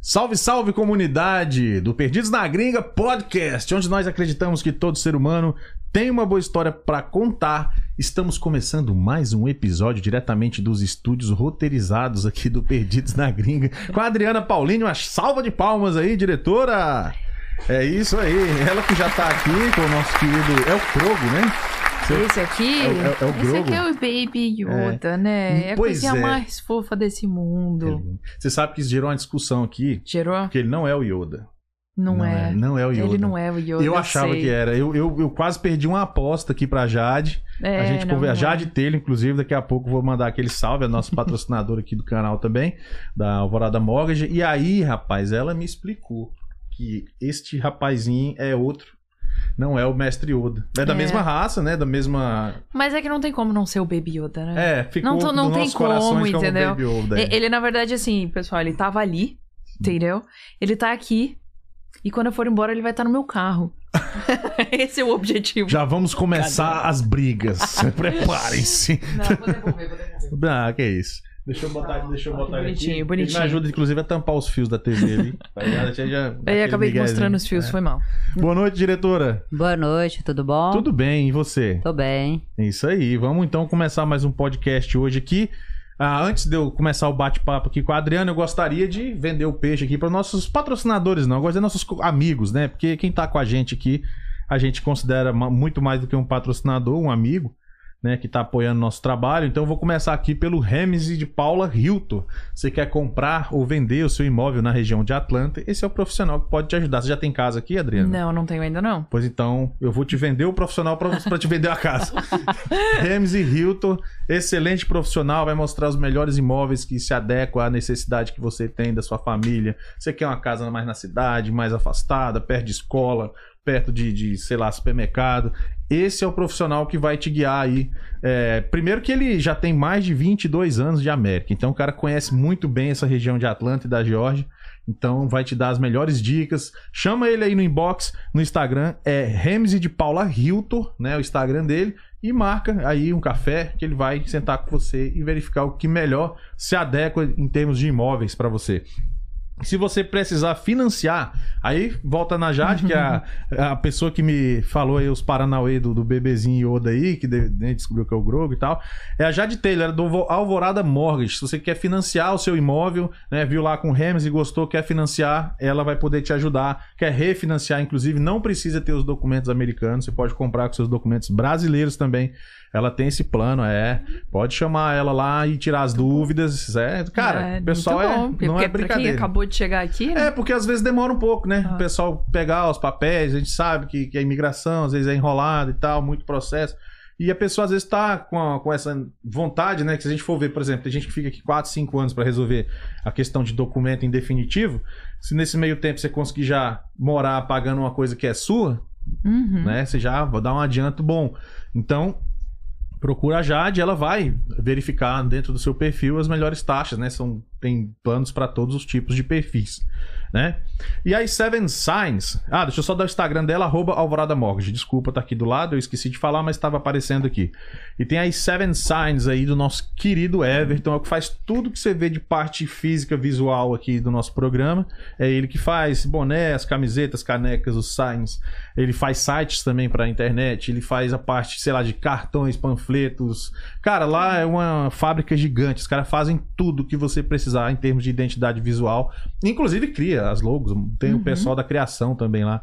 Salve, salve comunidade do Perdidos na Gringa Podcast, onde nós acreditamos que todo ser humano tem uma boa história para contar. Estamos começando mais um episódio diretamente dos estúdios roteirizados aqui do Perdidos na Gringa com a Adriana Paulini. Uma salva de palmas aí, diretora! É isso aí, ela que já tá aqui com o nosso querido. É o Krogo, né? Esse aqui? É, o- é- é o esse aqui é o Baby Yoda, né? É a Pois coisinha é. mais fofa desse mundo. Você sabe que isso gerou uma discussão aqui, Gerou? porque ele não é o Yoda. Não, é. Não é o Yoda. Ele não é o Yoda. Eu achava sei. que era. Eu, eu, eu quase perdi uma aposta aqui pra Jade. É, a gente não, conver- a não Jade é. Taylor, inclusive, daqui a pouco eu vou mandar aquele salve, a nossa patrocinadora aqui do canal também, da Alvorada Mortgage. E aí, rapaz, ela me explicou que este rapazinho é outro. Não é o Mestre Yoda. É da É. mesma raça, né? Da mesma. Mas é que não tem como não ser o Baby Yoda, né? É, ficou Não tô- não nos tem como, entendeu? Yoda. E- Ele, na verdade, assim, pessoal, ele tava ali, entendeu? Ele tá aqui. E quando eu for embora, ele vai estar no meu carro. Esse é o objetivo. Já vamos começar as brigas. Preparem-se. Não, vou devolver, vou devolver. Ah, que isso. Deixa eu botar, deixa eu botar ele aqui. bonitinho, bonitinho. Ele me ajuda, inclusive, a tampar os fios da TV ali. Tá ligado? Já- já- Aí acabei miguezinho. mostrando os fios, É. foi mal. Boa noite, diretora. Boa noite, tudo bom? Tudo bem, e você? Tô bem. É isso aí. Vamos então começar mais um podcast hoje aqui. Ah, antes de eu começar o bate-papo aqui com a Adriana, eu gostaria de vender o peixe aqui para nossos patrocinadores, não. Eu gosto de nossos amigos, né? Porque quem tá com a gente aqui, a gente considera muito mais do que um patrocinador, um amigo, né? Que tá apoiando nosso trabalho. Então eu vou começar aqui pelo Remes de Paula Hilton. Você quer comprar ou vender o seu imóvel na região de Atlanta? Esse é o profissional que pode te ajudar. Você já tem casa aqui, Adriana? Não, não tenho ainda, não. Pois então, eu vou te vender o profissional para te vender a casa. Ramsey Hilton, excelente profissional, vai mostrar os melhores imóveis que se adequam à necessidade que você tem da sua família. Você quer uma casa mais na cidade, mais afastada, perto de escola, perto de, de sei lá, supermercado. Esse é o profissional que vai te guiar aí. É, primeiro que ele já tem mais de 22 anos de América, então o cara conhece muito bem essa região de Atlanta e da Geórgia. Então vai te dar as melhores dicas. Chama ele aí no inbox, no Instagram, é Ramsey de Paula Hilton, né? O Instagram dele. E marca aí um café que ele vai sentar com você e verificar o que melhor se adequa em termos de imóveis para você. Se você precisar financiar, aí volta na Jade, que é a, a pessoa que me falou aí os Paranauê do, do bebezinho Yoda aí, que de- né, descobriu que é o Grogo e tal. É a Jade Taylor, do Vo- Alvorada Mortgage. Se você quer financiar o seu imóvel, né, viu lá com o Remes e gostou, quer financiar, ela vai poder te ajudar. Quer refinanciar, inclusive, não precisa ter os documentos americanos, você pode comprar com seus documentos brasileiros também. Ela tem esse plano, é. Pode chamar ela lá e tirar as dúvidas. É, cara, É, o pessoal muito é, bom, porque não é pra quem brincadeira. acabou de chegar aqui, né? É, porque às vezes demora um pouco, né? Ah. O pessoal pegar os papéis, a gente sabe que, que a imigração às vezes é enrolada e tal, muito processo. E a pessoa às vezes tá com, a- com essa vontade, né? Que se a gente for ver, por exemplo, tem gente que fica aqui 4, 5 anos para resolver a questão de documento em definitivo. Se nesse meio tempo você conseguir já morar pagando uma coisa que é sua, Uhum. né? Você já vai dar um adianto bom. Então, procura a Jade, ela vai verificar dentro do seu perfil as melhores taxas, né? São, tem planos para todos os tipos de perfis, né? E aí, Seven Signs. Ah, deixa eu só dar o Instagram dela, arroba Alvorada Mortgage. Desculpa, tá aqui do lado, eu esqueci de falar, mas estava aparecendo aqui. E tem aí Seven Signs aí do nosso querido Everton, é o que faz tudo que você vê de parte física, visual aqui do nosso programa. É ele que faz bonés, camisetas, canecas, os signs. Ele faz sites também pra internet, ele faz a parte, sei lá, de cartões, panfletos. Cara, lá é uma fábrica gigante. Os caras fazem tudo que você precisar em termos de identidade visual. Inclusive cria as logos, tem o Uhum. pessoal da criação também lá.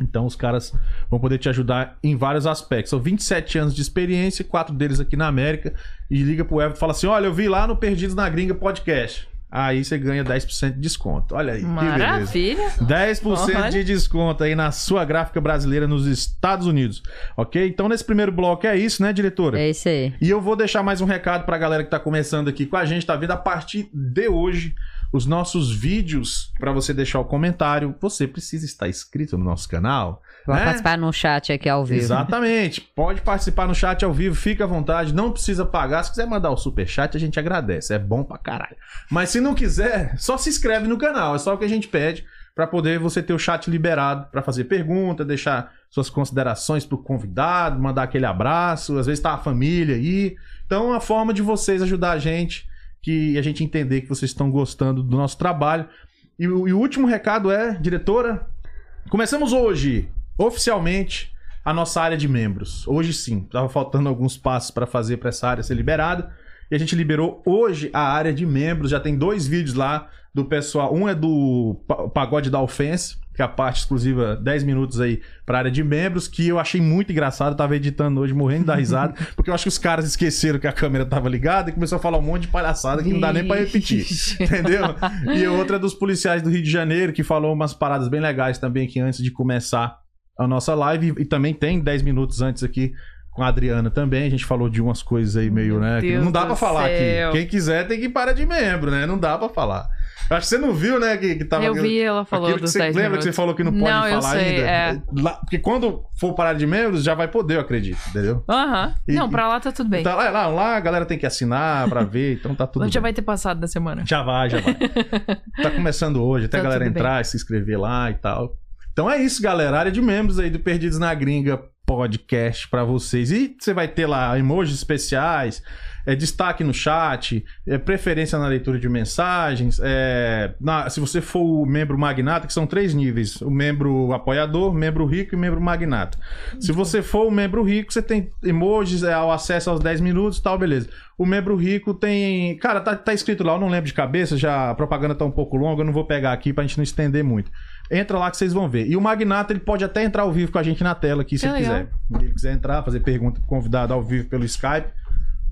Então os caras vão poder te ajudar em vários aspectos. São 27 anos de experiência, quatro deles aqui na América. E liga pro Everton e fala assim: olha, eu vi lá no Perdidos na Gringa podcast. Aí você ganha 10% de desconto. Olha aí, que beleza. Maravilha. 10% Olha. de desconto aí na sua gráfica brasileira nos Estados Unidos. Ok? Então, nesse primeiro bloco é isso, né, diretora? É isso aí. E eu vou deixar mais um recado pra galera que tá começando aqui com a gente, tá vendo? A partir de hoje, os nossos vídeos, pra você deixar o comentário, você precisa estar inscrito no nosso canal. Vou né? participar no chat aqui ao vivo. Exatamente. Pode participar no chat ao vivo, fica à vontade, não precisa pagar. Se quiser mandar o super chat, a gente agradece. É bom pra caralho. Mas se não quiser, só se inscreve no canal. É só o que a gente pede pra poder você ter o chat liberado pra fazer pergunta, deixar suas considerações pro convidado, mandar aquele abraço. Às vezes tá a família aí. Então, é uma forma de vocês ajudar a gente, que a gente entender que vocês estão gostando do nosso trabalho. E, e o último recado é, diretora, começamos hoje, oficialmente, a nossa área de membros. Hoje sim, tava faltando alguns passos para fazer para essa área ser liberada. E a gente liberou hoje a área de membros. Já tem dois vídeos lá do pessoal. Um é do Pa- Pagode da Ofense, que é a parte exclusiva 10 minutos aí pra área de membros, que eu achei muito engraçado. Eu tava editando hoje, morrendo da risada, porque eu acho que os caras esqueceram que a câmera tava ligada e começou a falar um monte de palhaçada que não dá nem pra repetir. Entendeu? E outra é dos policiais do Rio de Janeiro, que falou umas paradas bem legais também aqui antes de começar a nossa live. E também tem 10 minutos antes aqui com a Adriana também. A gente falou de umas coisas aí meio, Meu né? que não dá pra falar céu. aqui. Quem quiser tem que parar de membro, né? Não dá pra falar. Acho que você não viu, né? Que, que tava. Eu vi, ela falou dos você, 10 lembra minutos. que você falou que não pode Não, falar sei, ainda? é. Lá- porque quando for parar de membros, já vai poder, eu acredito, entendeu? Aham. E- Não, pra lá tá tudo bem. Então, lá, lá, lá a galera tem que assinar pra ver, então tá tudo Lá bem. já vai ter passado da semana. Já vai, já vai. tá começando hoje, até a Tá galera tudo bem. entrar, se inscrever lá e tal. Então é isso, galera. Área de membros aí do Perdidos na Gringa podcast pra vocês. E você vai ter lá emojis especiais, é, destaque no chat, é, preferência na leitura de mensagens. é, na- se você for o membro magnata, que são três níveis: o membro apoiador, membro rico e membro magnata. Se você for o membro rico, você tem emojis, é, acesso aos 10 minutos e tal, beleza. O membro rico tem. Cara, tá, tá escrito lá, eu não lembro de cabeça, já a propaganda tá um pouco longa, eu não vou pegar aqui pra gente não estender muito. Entra lá que vocês vão ver. E o Magnata, ele pode até entrar ao vivo com a gente na tela aqui, se ele legal. quiser. Se ele quiser entrar, fazer pergunta pro convidado ao vivo pelo Skype,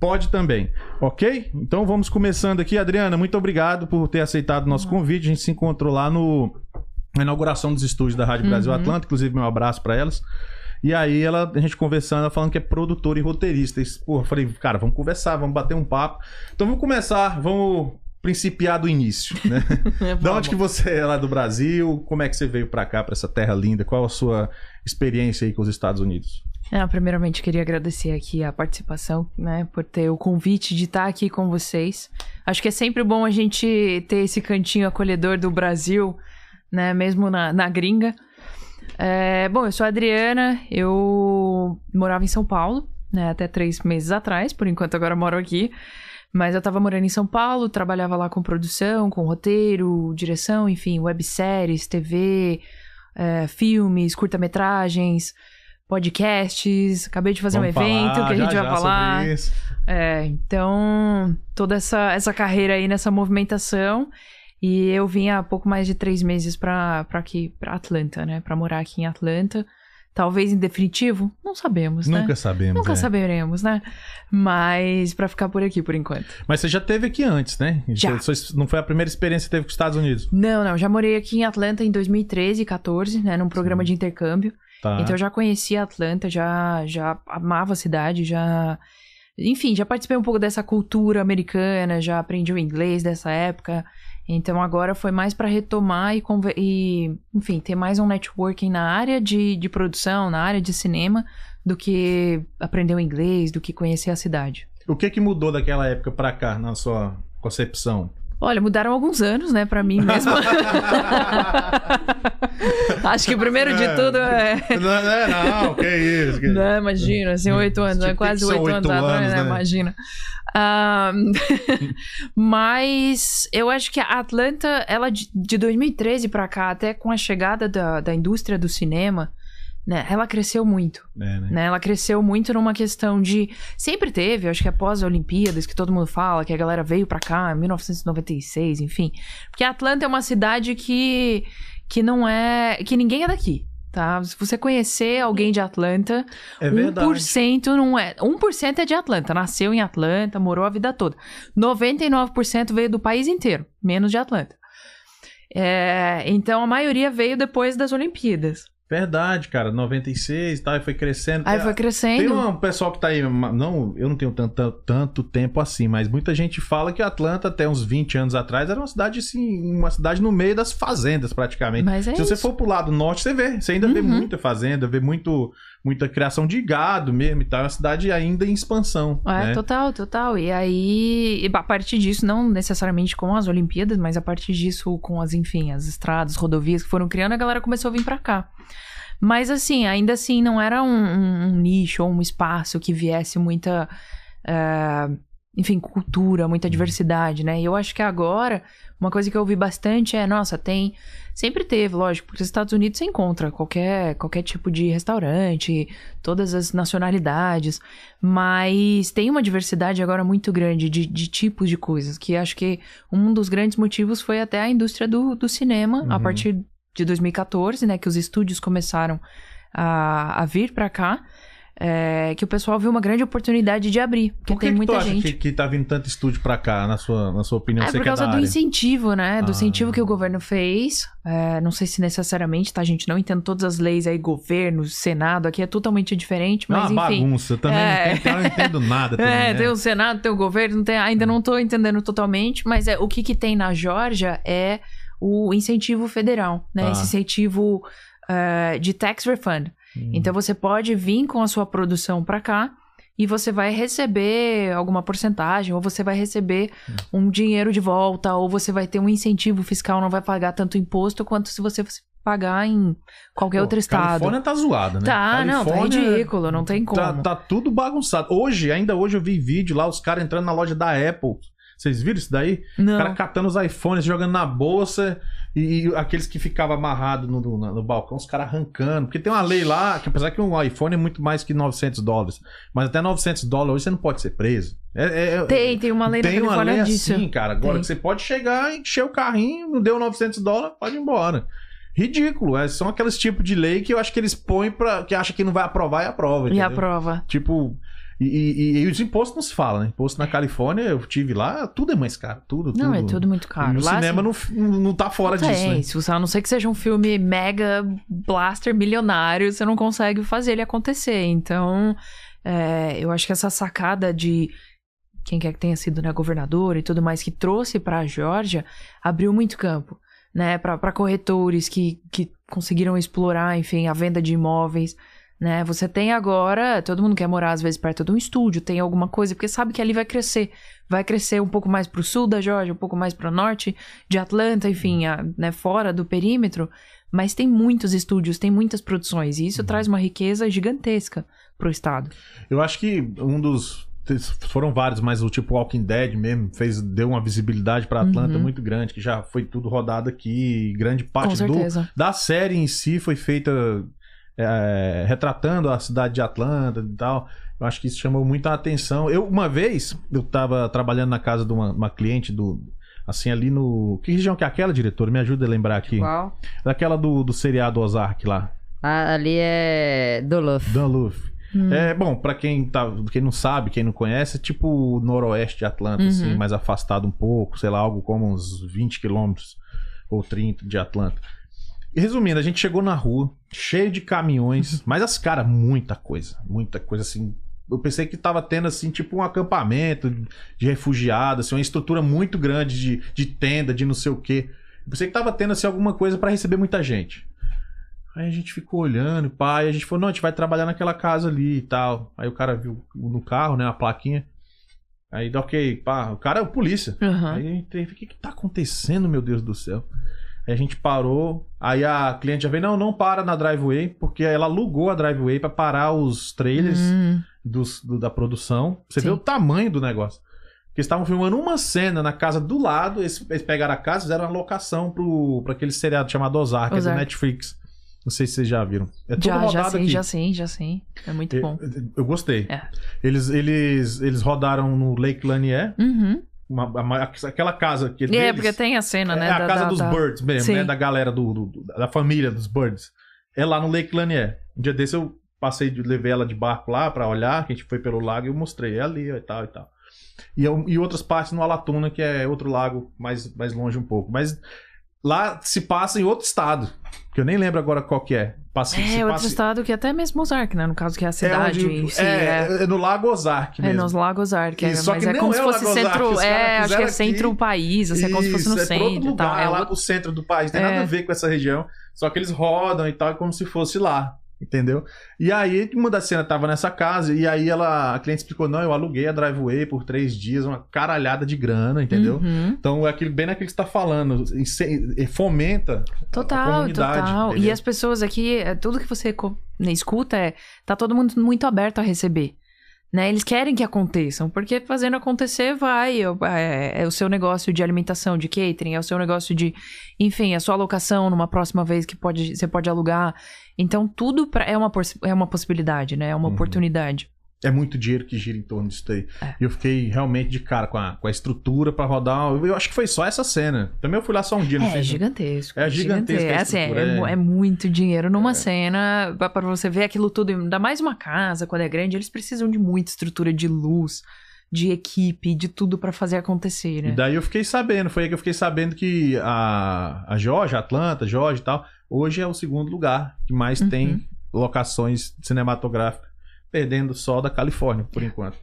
pode também. Ok? Então vamos começando aqui. Adriana, muito obrigado por ter aceitado o nosso convite. A gente se encontrou lá no. Na inauguração dos estúdios da Rádio Brasil Uhum. Atlântico, inclusive meu abraço pra elas. E aí ela, a gente conversando, ela falando que é produtora e roteirista. E, porra, eu falei, cara, vamos conversar, vamos bater um papo. Então vamos começar, vamos principiar do início, né? Da onde que você é lá do Brasil? Como é que você veio pra cá, pra essa terra linda? Qual a sua experiência aí com os Estados Unidos? Ah, primeiramente, queria agradecer aqui a participação, né, por ter o convite de estar aqui com vocês. Acho que é sempre bom a gente ter esse cantinho acolhedor do Brasil, né, mesmo na, na gringa. É, bom, eu sou a Adriana, eu morava em São Paulo, né, até três meses atrás, por enquanto agora moro aqui. Mas eu tava morando em São Paulo, trabalhava lá com produção, com roteiro, direção, enfim, webséries, TV, é, filmes, curta-metragens, podcasts. Acabei de fazer Vamos um evento falar que a gente já, vai já falar. É, então, toda essa, essa carreira aí nessa movimentação. E eu vim há pouco mais de três meses pra, pra aqui, pra Atlanta, né? Pra morar aqui em Atlanta. Talvez em definitivo? Não sabemos, né? Nunca sabemos. Nunca é. saberemos, né? Mas pra ficar por aqui por enquanto. Mas você já teve aqui antes, né? Já. Não foi a primeira experiência que teve com os Estados Unidos. Não, não, já morei aqui em Atlanta em 2013, 14, né, num programa de intercâmbio. Tá. Então eu já conhecia Atlanta, já já amava a cidade, já enfim, já participei um pouco dessa cultura americana, já aprendi o inglês dessa época. Então agora foi mais pra retomar e, e, enfim, ter mais um networking na área de, de produção, na área de cinema, do que aprender o inglês, do que conhecer a cidade. O que que mudou daquela época pra cá, na sua concepção? Olha, mudaram alguns anos, né, pra mim mesmo. Acho que o primeiro de É. tudo é. não, não, não, que isso. Que... Não, imagina, assim, oito anos, Tipo, é quase oito anos oito atrás, anos, né? né? Imagina. Ah, mas eu acho que a Atlanta, ela de de 2013 pra cá, até com a chegada da, da indústria do cinema, né, ela cresceu muito. É, né? Né? Ela cresceu muito numa questão de. Sempre teve, acho que após as Olimpíadas, que todo mundo fala, que a galera veio pra cá em 1996, enfim. Porque Atlanta é uma cidade que, que não é. que ninguém é daqui. Tá? Se você conhecer alguém de Atlanta, É verdade. 1% não é. 1% é de Atlanta, nasceu em Atlanta, morou a vida toda. 99% veio do país inteiro, menos de Atlanta. É, então a maioria veio depois das Olimpíadas. Verdade, cara. 96 e tal, e foi crescendo. Aí É, foi Tem crescendo. um pessoal que tá aí, não, eu não tenho tanto, tanto tempo assim, mas muita gente fala que Atlanta, até uns 20 anos atrás, era uma cidade assim, uma cidade no meio das fazendas, praticamente. Mas é Se você isso. for pro lado norte, você vê. Você ainda vê Uhum. muita fazenda, vê muito, muita criação de gado mesmo e tal. É uma cidade ainda em expansão. É, né? total, total. E aí, a partir disso, não necessariamente com as Olimpíadas, mas a partir disso, com as, enfim, as estradas, rodovias que foram criando, a galera começou a vir pra cá. Mas assim, ainda assim, não era um, um- um nicho ou um espaço que viesse muita. é, enfim, cultura, muita diversidade, né? E eu acho que agora, uma coisa que eu ouvi bastante é, nossa, tem. Sempre teve, lógico, porque nos Estados Unidos você encontra qualquer, qualquer tipo de restaurante, todas as nacionalidades, mas tem uma diversidade agora muito grande de, de tipos de coisas, que acho que um dos grandes motivos foi até a indústria do, do cinema, a Uhum. partir de 2014, né, que os estúdios começaram a, a vir pra cá, é, que o pessoal viu uma grande oportunidade de abrir, porque Por que tem que muita acha gente. que, que tá vindo tanto estúdio pra cá, na sua, na sua opinião? É Você por é causa da do área. incentivo, né? Do Ah. incentivo que o governo fez. É, não sei se necessariamente, tá? A gente não entende todas as leis aí, governo, Senado, aqui é totalmente diferente, É mas uma enfim. bagunça. Também É. não, entendo, eu não entendo nada também, É, né? tem o Senado, tem o governo, não tem- ainda não tô entendendo totalmente, mas é, o que, que tem na Geórgia é o incentivo federal, né? Tá. Esse incentivo é, de tax refund. Hum. Então você pode vir com a sua produção para cá e você vai receber alguma porcentagem, ou você vai receber um dinheiro de volta, ou você vai ter um incentivo fiscal, não vai pagar tanto imposto quanto se você pagar em qualquer Pô, outro estado. Califórnia tá zoada, né? Tá, não, tá Califórnia ridículo, não tem como. Tá, tá tudo bagunçado. Hoje, ainda hoje eu vi vídeo lá, os caras entrando na loja da Apple. Vocês viram isso daí? O Não. cara catando os iPhones, jogando na bolsa e, e aqueles que ficavam amarrados no, no, no balcão, os caras arrancando. Porque tem uma lei lá, que apesar que um iPhone é muito mais que 900 dólares, mas até 900 dólares hoje você não pode ser preso. É, é- é- Tem, tem uma lei tem na uma Califórnia lei disso. assim, cara. Agora Tem. que você pode chegar, encher o carrinho, não deu 900 dólares, pode ir embora. Ridículo. É, são aqueles tipos de lei que eu acho que eles põem pra. que acha que não vai aprovar e aprova. E entendeu? a prova. Tipo. E, e- e os impostos não se fala, né? Imposto na Califórnia, eu tive lá, tudo é mais caro. Tudo, Não, é tudo. tudo muito caro. No Lá, cinema assim, não, não tá fora tem. disso, né? Se você, a não ser que seja um filme mega blaster milionário, você não consegue fazer ele acontecer. Então, é, eu acho que essa sacada de quem quer que tenha sido né, governador e tudo mais que trouxe para a Geórgia abriu muito campo, né, para corretores que, que conseguiram explorar, enfim, a venda de imóveis. Né? Você tem agora, todo mundo quer morar às vezes perto de um estúdio, tem alguma coisa, porque sabe que ali vai crescer. Vai crescer um pouco mais pro sul da Geórgia, um pouco mais pro norte de Atlanta, enfim, a- né, fora do perímetro. Mas tem muitos estúdios, tem muitas produções, e isso traz uma riqueza gigantesca pro estado. Eu acho que um dos. Foram vários, mas o tipo Walking Dead mesmo fez, deu uma visibilidade pra Atlanta Uhum. muito grande, que já foi tudo rodado aqui. Grande parte do, da série em si foi feita é, retratando a cidade de Atlanta e tal. Eu acho que isso chamou muita atenção. Eu, uma vez, eu tava trabalhando na casa de uma, uma cliente do. Assim, ali no. Que região que é aquela, diretor? Me ajuda a lembrar aqui. Qual? Daquela do, do seriado Ozark lá. Ah, ali é Duluth. Dunluff. Hum. É, bom, pra quem, tá, quem não sabe, quem não conhece, é tipo o noroeste de Atlanta, Uhum. assim, mais afastado um pouco, sei lá, algo como uns 20 quilômetros ou 30 de Atlanta. Resumindo, a gente chegou na rua, cheio de caminhões, mas as caras, muita coisa, muita coisa assim. Eu pensei que tava tendo, assim, tipo um acampamento de refugiados, assim, uma estrutura muito grande de, de tenda, de não sei o quê. Eu pensei que tava tendo, assim, alguma coisa pra receber muita gente. Aí a gente ficou olhando, pá, e a gente falou, não, a gente vai trabalhar naquela casa ali e tal. Aí o cara viu no carro, né, a plaquinha. Aí, ok, pá, o cara é o polícia. Aham. Aí gente teve, o que que tá acontecendo, meu Deus do céu? Aí a gente parou, aí a cliente já veio, não, não para na driveway, porque ela alugou a driveway pra parar os trailers Hum, dos, do- da produção. Você Sim. vê o tamanho do negócio. Porque eles estavam filmando uma cena na casa do lado, eles, eles pegaram a casa e fizeram uma locação pro, pra aquele seriado chamado Ozark, que é do Ozark. Netflix. Não sei se vocês já viram. É todo já, já rodado sim, aqui. já sim, já sim. É muito bom. Eu, eu gostei. É. Eles, eles, eles rodaram no Lake Lanier, Uhum. Uma- uma- aquela casa que É, deles, porque tem a cena, né? é a da- casa da- dos da- Birds mesmo, Sim. né? Da galera do, do- da família dos Birds. É lá no Lake Lanier. Um dia desse eu passei, de, levei ela de barco lá pra olhar, que a gente foi pelo lago e eu mostrei. É ali ó, e tal e tal. E, eu- e outras partes no Alatuna, que é outro lago mais, mais longe um pouco. Mas lá se passa em outro estado, que eu nem lembro agora qual que é. Passa, É, outro estado que até mesmo Ozark, né? No caso que é a é, cidade onde- em si. é, É, é no Lago Ozark É, mesmo. nos Lagos Ozark. É, Isso, só que é como é se fosse Lago Ozark, centro. É, acho que é centro aqui. país, assim, é como se fosse no Isso, é centro e tal. lugar, É é lá outro- pro centro do país. Tem É. nada a ver com essa região. Só que eles rodam e tal, é como se fosse lá. Entendeu? E aí, uma das cenas tava nessa casa, e aí ela, a cliente explicou: não, eu aluguei a driveway por três dias, uma caralhada de grana, entendeu? Uhum. Então, é aquilo, bem naquilo que você tá falando, e fomenta a Total, comunidade. total. E as pessoas aqui, é, tudo que você né, escuta é. Tá todo mundo muito aberto a receber. Né? Eles querem que aconteçam, porque fazendo acontecer vai. É, é, o seu negócio de alimentação, de catering, é o seu negócio de. Enfim, a sua alocação numa próxima vez que pode, você pode alugar. Então, tudo pra, é, uma, é uma possibilidade, né? É uma uhum. oportunidade. É muito dinheiro que gira em torno disso aí. É. E eu fiquei realmente de cara com a, com a estrutura para rodar. Eu acho que foi só essa cena. Também eu fui lá só um dia. Não é, é gigantesco. É gigantesco. É, assim, é, é, muito dinheiro numa é. cena. para você ver aquilo tudo. Ainda mais uma casa, quando é grande, eles precisam de muita estrutura de luz de equipe, de tudo para fazer acontecer, né? E daí eu fiquei sabendo, foi aí que eu fiquei sabendo que a, a Jorge, a Atlanta, Jorge e tal, hoje é o segundo lugar que mais uhum. tem locações cinematográficas perdendo só da Califórnia, por enquanto.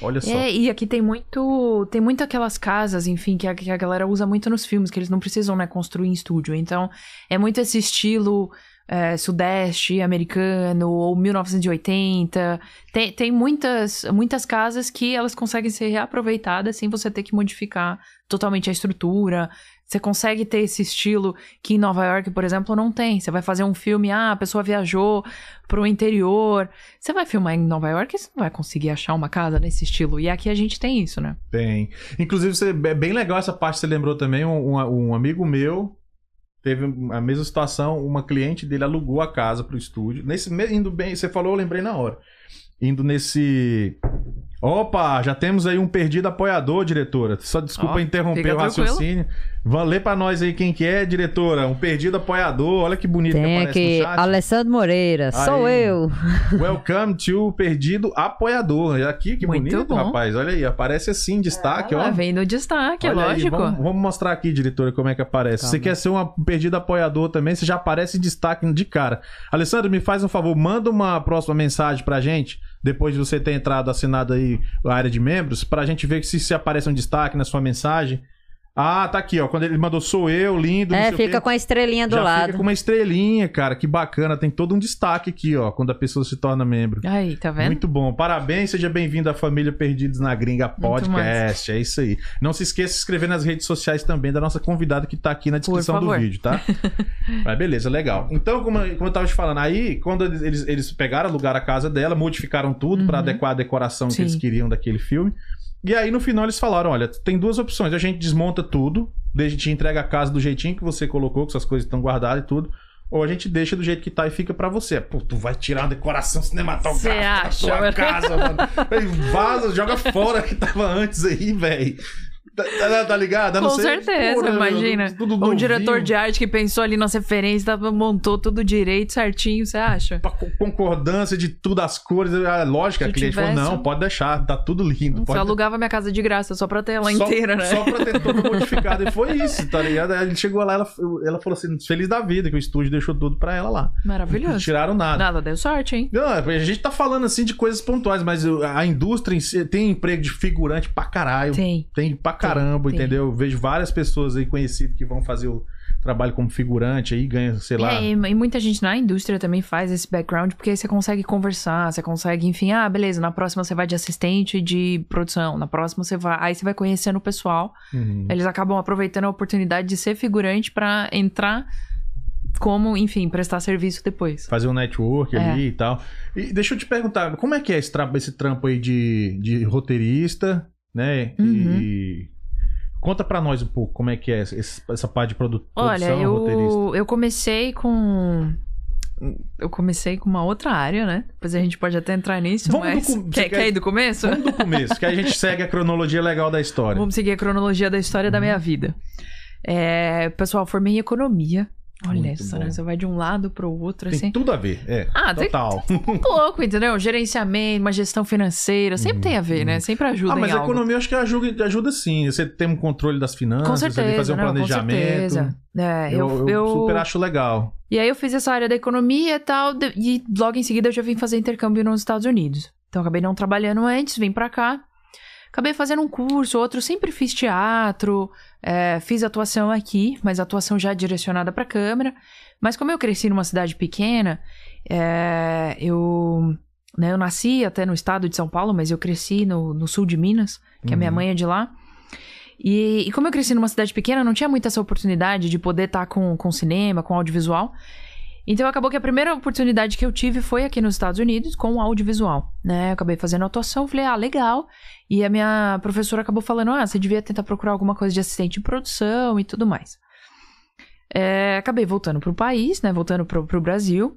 Olha só. É, e aqui tem muito. Tem muito aquelas casas, enfim, que a, que a galera usa muito nos filmes, que eles não precisam, né, construir em estúdio. Então, é muito esse estilo é, sudeste americano ou 1980. Tem, tem muitas, muitas casas que elas conseguem ser reaproveitadas sem você ter que modificar totalmente a estrutura. Você consegue ter esse estilo que em Nova York, por exemplo, não tem. Você vai fazer um filme, ah, a pessoa viajou pro interior. Você vai filmar em Nova York, você não vai conseguir achar uma casa nesse estilo. E aqui a gente tem isso, né? Tem. Inclusive, você, é bem legal essa parte que você lembrou também. Um, um, amigo meu teve a mesma situação. Uma cliente dele alugou a casa pro estúdio. Nesse, indo bem, você falou, eu lembrei na hora. Indo nesse Opa, já temos aí um perdido apoiador, diretora. Só desculpa oh, interromper o raciocínio. Vá ler pra nós aí quem que é, diretora. Um perdido apoiador. Olha que bonito Tem que aparece aqui, no chat. Alessandro Moreira, aí. sou eu. Welcome to Perdido Apoiador. Aqui, que Muito bonito, bom. rapaz. Olha aí, aparece assim, destaque, ó. Vem no destaque, é Olha lógico. Aí, vamos, vamos, mostrar aqui, diretora, como é que aparece. Se você quer ser um perdido apoiador também, você já aparece em destaque de cara. Alessandro, me faz um favor, manda uma próxima mensagem pra gente depois de você ter entrado, assinado aí a área de membros, pra gente ver se, se aparece um destaque na sua mensagem. Ah, tá aqui, ó. Quando ele mandou sou eu, lindo. É, fica com a estrelinha do Já lado. Fica com uma estrelinha, cara. Que bacana. Tem todo um destaque aqui, ó, quando a pessoa se torna membro. Aí, tá vendo? Muito bom. Parabéns, seja bem-vindo à família Perdidos na Gringa Podcast. É isso aí. Não se esqueça de se inscrever nas redes sociais também da nossa convidada que tá aqui na descrição do vídeo, tá? Mas beleza, legal. Então, como, como eu tava te falando, aí, quando eles, eles pegaram, alugaram a casa dela, modificaram tudo uhum. para adequar a decoração Sim. que eles queriam daquele filme. E aí, no final, eles falaram: olha, tem duas opções. A gente desmonta tudo, a gente entrega a casa do jeitinho que você colocou, que suas coisas estão guardadas e tudo. Ou a gente deixa do jeito que tá e fica para você. Pô, tu vai tirar uma decoração cinematográfica da sua casa, mano. Vaza, joga fora que tava antes aí, velho. Tá, tá, tá ligado? Com certeza, porra, imagina. Tudo um diretor de arte que pensou ali nas referências, montou tudo direito, certinho, você acha? Concordância de tudo, as cores. A lógica, a cliente falou: não, pode deixar, tá tudo lindo. Você alugava minha casa de graça só pra ter ela só, inteira, né? Só pra ter tudo modificado. E foi isso, tá ligado? Aí ele chegou lá, ela, ela falou assim: feliz da vida, que o estúdio deixou tudo pra ela lá. Maravilhoso. Não tiraram nada. Nada, deu sorte, hein? Não, a gente tá falando assim de coisas pontuais, mas a indústria si tem emprego de figurante pra caralho. Tem. Tem pra caramba, tem, entendeu? Eu vejo várias pessoas aí conhecidas que vão fazer o trabalho como figurante aí, ganha, sei lá. É, e muita gente na indústria também faz esse background, porque aí você consegue conversar, você consegue, enfim, ah, beleza, na próxima você vai de assistente de produção, na próxima você vai. Aí você vai conhecendo o pessoal. Uhum. Eles acabam aproveitando a oportunidade de ser figurante para entrar como, enfim, prestar serviço depois. Fazer um network é. ali e tal. E deixa eu te perguntar, como é que é esse, tra esse trampo aí de, de roteirista, né? Uhum. E Conta para nós um pouco como é que é essa parte de produ Olha, produção, eu, roteirista. eu comecei com eu comecei com uma outra área, né? Depois a gente pode até entrar nisso, Vamos mas... Do, quer, quer ir do começo? Vamos do começo, que a gente segue a cronologia legal da história. Vamos seguir a cronologia da história uhum. da minha vida. É, pessoal, formei em economia. Olha essa, né? Você vai de um lado pro outro, tem assim. tudo a ver, é. Ah, total. Tem, um pouco, entendeu? Gerenciamento, uma gestão financeira, sempre uhum. tem a ver, né? Uhum. Sempre ajuda. Ah, mas a algo. economia eu acho que ajuda, ajuda sim. Você tem um controle das finanças, com certeza, fazer um não, planejamento. Com certeza. É, eu, eu, eu, super acho legal. E aí eu fiz essa área da economia e tal, e logo em seguida eu já vim fazer intercâmbio nos Estados Unidos. Então acabei não trabalhando antes, vim pra cá. Acabei fazendo um curso, outro, sempre fiz teatro, é, fiz atuação aqui, mas atuação já direcionada para câmera. Mas como eu cresci numa cidade pequena, é, eu, né, eu nasci até no estado de São Paulo, mas eu cresci no, no sul de Minas, que uhum. a minha uhum. mãe é de lá. E, e, como eu cresci numa cidade pequena, não tinha muita essa oportunidade de poder estar tá com, com cinema, com audiovisual. Então acabou que a primeira oportunidade que eu tive foi aqui nos Estados Unidos com audiovisual, né? Eu acabei fazendo atuação, falei, ah, legal. E a minha professora acabou falando, ah, você devia tentar procurar alguma coisa de assistente de produção e tudo mais. É, acabei voltando pro país, né? Voltando pro, pro Brasil.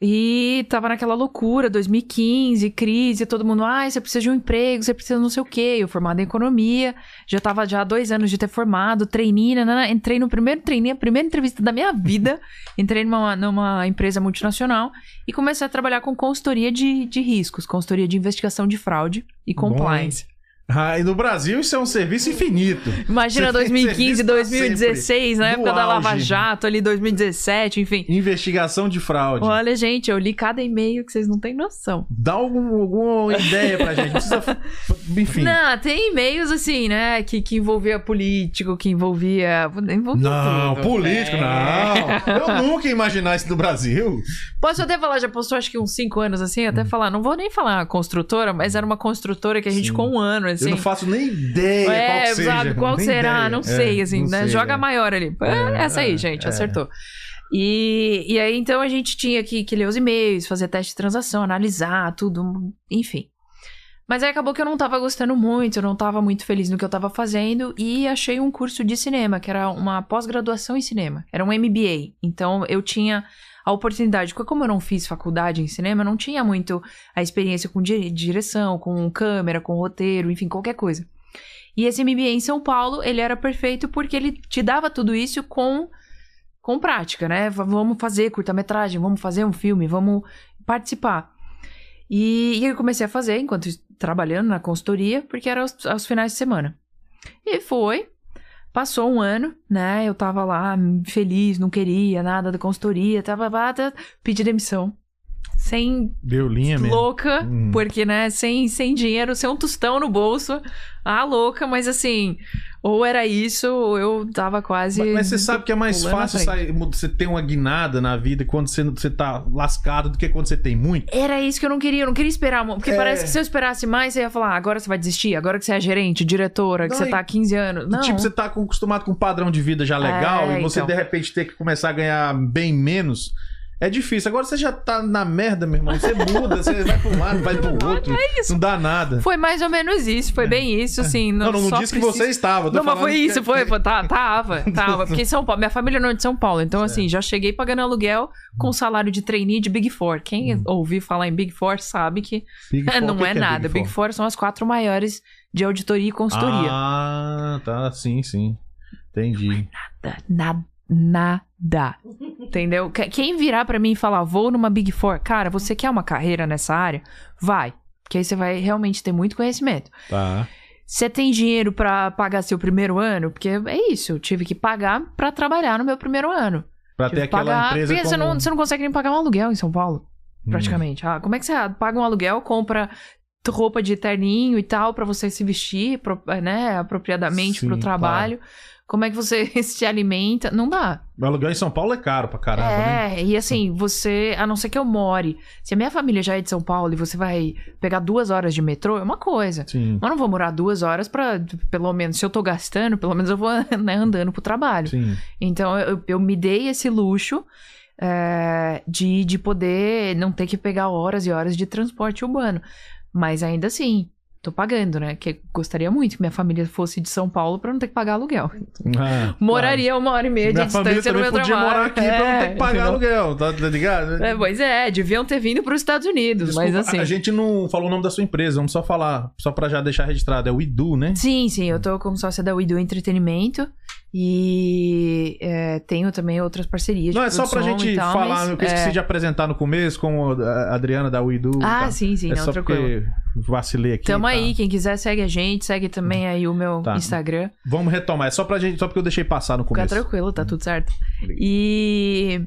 E tava naquela loucura, 2015, crise, todo mundo, ah, você precisa de um emprego, você precisa não sei o quê. Eu formado em economia, já tava já há dois anos de ter formado, trainee, nanana, entrei no primeiro trainee, a primeira entrevista da minha vida, entrei numa, numa empresa multinacional e comecei a trabalhar com consultoria de, de riscos, consultoria de investigação de fraude e compliance. Bom, ah, e no Brasil isso é um serviço infinito. Imagina Você 2015, 2016, na época da Lava Jato, ali 2017, enfim. Investigação de fraude. Olha, gente, eu li cada e-mail que vocês não têm noção. Dá algum, alguma ideia pra gente. Precisa... Enfim. Não, tem e-mails assim, né? Que, que envolvia político, que envolvia. envolvia não, tudo. político, é. não. Eu nunca ia imaginar isso no Brasil. Posso até falar, já postou acho que uns 5 anos assim, até hum. falar, não vou nem falar construtora, mas era uma construtora que a gente Sim. com um ano assim. Eu não faço nem ideia é, qual seja. Sabe, qual será? Ideia. Não sei, é, assim, não né? Sei, Joga é. maior ali. É, essa aí, gente, é. acertou. E, e aí, então, a gente tinha que, que ler os e-mails, fazer teste de transação, analisar tudo, enfim. Mas aí acabou que eu não tava gostando muito, eu não tava muito feliz no que eu tava fazendo e achei um curso de cinema, que era uma pós-graduação em cinema. Era um MBA. Então eu tinha a oportunidade. Porque como eu não fiz faculdade em cinema, eu não tinha muito a experiência com direção, com câmera, com roteiro, enfim, qualquer coisa. E esse MBA em São Paulo, ele era perfeito porque ele te dava tudo isso com com prática, né? Vamos fazer curta-metragem, vamos fazer um filme, vamos participar. E, e eu comecei a fazer enquanto trabalhando na consultoria, porque era aos, aos finais de semana. E foi, Passou um ano, né? Eu tava lá feliz, não queria nada da consultoria, tava lá, pedi demissão. Sem. Deu linha mesmo. Louca, hum. porque, né? Sem, sem dinheiro, sem um tostão no bolso. Ah, louca, mas assim, ou era isso, ou eu tava quase. Mas, mas você sabe que é mais fácil sair, você ter uma guinada na vida quando você, você tá lascado do que quando você tem muito. Era isso que eu não queria, eu não queria esperar. Porque é... parece que se eu esperasse mais, você ia falar, ah, agora você vai desistir, agora que você é gerente, diretora, que não, você tá há 15 anos. Não. Tipo, você tá acostumado com um padrão de vida já legal é, e você então. de repente ter que começar a ganhar bem menos. É difícil. Agora você já tá na merda, meu irmão. Você muda, você vai pra um lado, vai pro outro. É isso. Não dá nada. Foi mais ou menos isso. Foi é. bem isso, assim. Não, não, não disse que você estava. Não, mas foi isso, que... foi. Tá, tava, tava. Porque São Paulo, minha família não é de São Paulo. Então, assim, já cheguei pagando aluguel com salário de trainee de Big Four. Quem hum. ouviu falar em Big Four sabe que Four, não é que nada. É Big, Big Four? são as quatro maiores de auditoria e consultoria. Ah, tá. Sim, sim. Entendi. Não é nada, nada nada. Entendeu? Quem virar para mim e falar, vou numa Big Four, cara, você quer uma carreira nessa área? Vai. Porque aí você vai realmente ter muito conhecimento. Tá. Você tem dinheiro para pagar seu primeiro ano? Porque é isso, eu tive que pagar para trabalhar no meu primeiro ano. Pra tive ter aquela pagar... empresa Porque como... você, não, você não consegue nem pagar um aluguel em São Paulo, hum. praticamente. Hum. Ah, como é que você paga um aluguel, compra roupa de terninho e tal para você se vestir, né, apropriadamente Sim, pro trabalho. Claro. Como é que você se alimenta? Não dá. O aluguel em São Paulo é caro pra caramba, é, né? e assim, você, a não ser que eu more, se a minha família já é de São Paulo e você vai pegar duas horas de metrô, é uma coisa. Sim. Mas não vou morar duas horas pra, pelo menos, se eu tô gastando, pelo menos eu vou né, andando pro trabalho. Sim. Então eu, eu me dei esse luxo é, de, de poder não ter que pegar horas e horas de transporte urbano. Mas ainda assim, tô pagando, né? Que gostaria muito que minha família fosse de São Paulo para não ter que pagar aluguel. Ah, Moraria claro. uma hora e meia minha de distância no meu podia trabalho. morar aqui é, pra não ter que pagar entendeu? aluguel, tá, tá ligado? É, pois é, deviam ter vindo para os Estados Unidos, Desculpa, mas assim... A gente não falou o nome da sua empresa, vamos só falar, só para já deixar registrado, é o Idu, né? Sim, sim, eu tô como sócia da Idu Entretenimento e é, tenho também outras parcerias Não, é só pra gente tal, falar, mas, eu esqueci é... de apresentar no começo, como a Adriana da Uidu. Ah, tá. sim, sim, é não, só tranquilo. porque vacilei aqui. Tamo tá. aí, quem quiser segue a gente, segue também aí o meu tá. Instagram. Vamos retomar, é só pra gente, só porque eu deixei passar no começo. Fica tranquilo, tá tudo certo. E...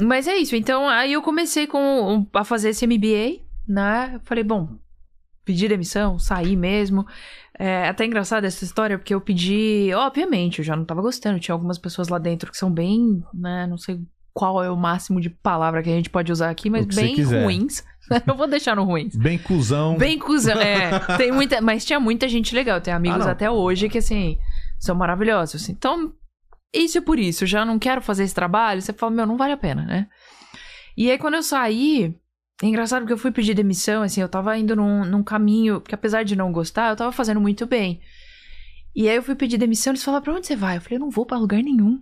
Mas é isso, então aí eu comecei com, a fazer esse MBA, né? Falei, bom, pedir demissão, sair mesmo. É até engraçada essa história, porque eu pedi. Obviamente, eu já não tava gostando. Tinha algumas pessoas lá dentro que são bem, né? Não sei qual é o máximo de palavra que a gente pode usar aqui, mas bem ruins. não vou deixar no ruins. Bem cuzão. Bem cuzão, é. Tem muita, mas tinha muita gente legal. Tem amigos ah, até hoje que, assim, são maravilhosos. Assim. Então, isso é por isso. Já não quero fazer esse trabalho. Você fala, meu, não vale a pena, né? E aí, quando eu saí, é engraçado porque eu fui pedir demissão, assim, eu tava indo num, num caminho que, apesar de não gostar, eu tava fazendo muito bem. E aí eu fui pedir demissão, eles falaram, pra onde você vai? Eu falei, eu não vou pra lugar nenhum.